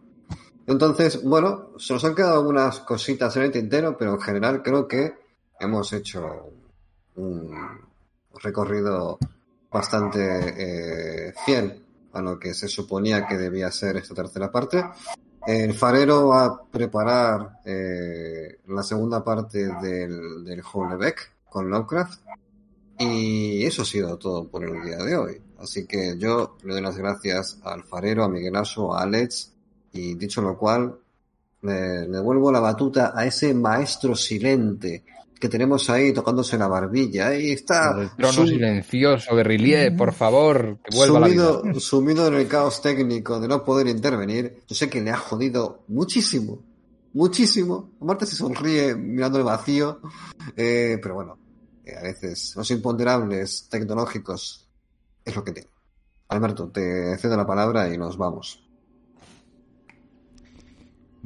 Entonces, bueno, se nos han quedado algunas cositas en el tintero, pero en general creo que hemos hecho un recorrido bastante eh, fiel a lo que se suponía que debía ser esta tercera parte. El farero va a preparar eh, la segunda parte del, del con Lovecraft. Y eso ha sido todo por el día de hoy. Así que yo le doy las gracias al farero, a Miguel Aso, a Alex. Y dicho lo cual, le, le devuelvo la batuta a ese maestro silente que tenemos ahí tocándose la barbilla. Ahí está. El trono su- silencioso de Rillier, por favor, que vuelva a la vida. sumido, <laughs> sumido en el caos técnico de no poder intervenir, yo sé que le ha jodido muchísimo, muchísimo. Marta se sonríe mirando el vacío, eh, pero bueno, a veces los imponderables tecnológicos es lo que tiene. Alberto, te cedo la palabra y nos vamos.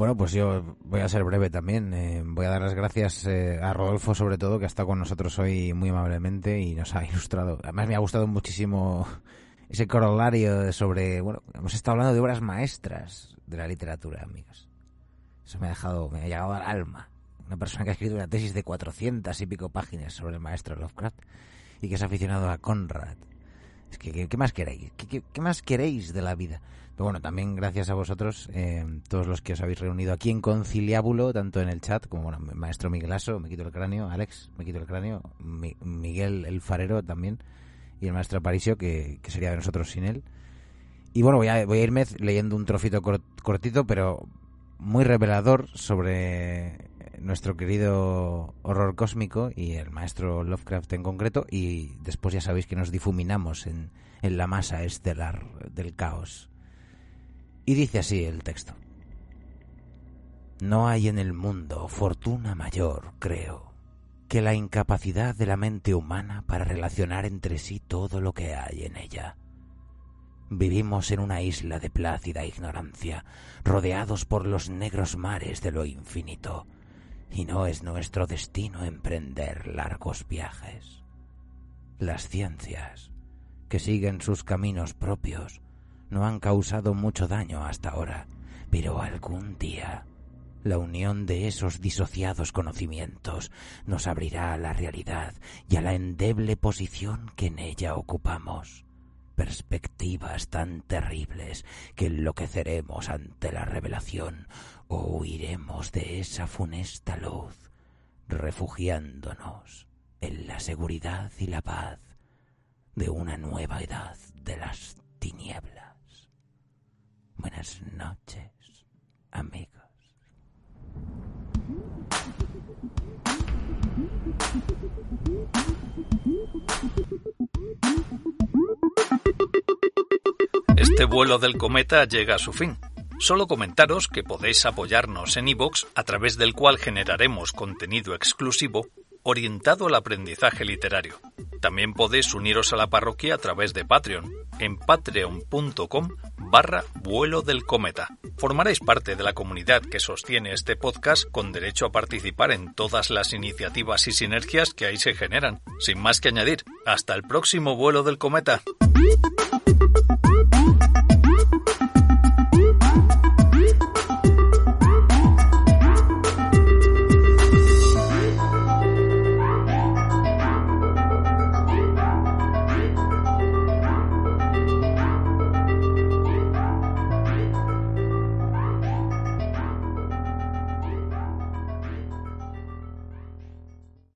Bueno, pues yo voy a ser breve también. Eh, voy a dar las gracias eh, a Rodolfo, sobre todo, que ha estado con nosotros hoy muy amablemente y nos ha <laughs> ilustrado. Además, me ha gustado muchísimo ese corolario sobre. Bueno, hemos estado hablando de obras maestras de la literatura, amigos. Eso me ha dejado, me ha llegado al alma. Una persona que ha escrito una tesis de 400 y pico páginas sobre el maestro Lovecraft y que es aficionado a Conrad. Es que, ¿qué, más queréis? ¿Qué, más queréis de la vida? Pero bueno, también gracias a vosotros, eh, todos los que os habéis reunido aquí en Conciliábulo, tanto en el chat como, bueno, maestro Miguel Aso, me quito el cráneo, Alex, me quito el cráneo, Mi- Miguel el Farero también, y el maestro Aparicio, que, que sería de nosotros sin él. Y bueno, voy a, voy a irme leyendo un trocito cor- cortito, pero muy revelador sobre nuestro querido horror cósmico y el maestro Lovecraft en concreto, y después ya sabéis que nos difuminamos en, en la masa estelar del caos. Y dice así el texto. No hay en el mundo fortuna mayor, creo, que la incapacidad de la mente humana para relacionar entre sí todo lo que hay en ella. Vivimos en una isla de plácida ignorancia, rodeados por los negros mares de lo infinito, y no es nuestro destino emprender largos viajes. Las ciencias, que siguen sus caminos propios, no han causado mucho daño hasta ahora, pero algún día la unión de esos disociados conocimientos nos abrirá a la realidad y a la endeble posición que en ella ocupamos. Perspectivas tan terribles que enloqueceremos ante la revelación o huiremos de esa funesta luz, refugiándonos en la seguridad y la paz de una nueva edad de las tinieblas. Buenas noches, amigos. Este vuelo del cometa llega a su fin. Solo comentaros que podéis apoyarnos en iVoox, a través del cual generaremos contenido exclusivo orientado al aprendizaje literario. También podéis uniros a la parroquia a través de Patreon, en patreon.com barra vuelo del cometa. Formaréis parte de la comunidad que sostiene este podcast con derecho a participar en todas las iniciativas y sinergias que ahí se generan. Sin más que añadir, hasta el próximo vuelo del cometa.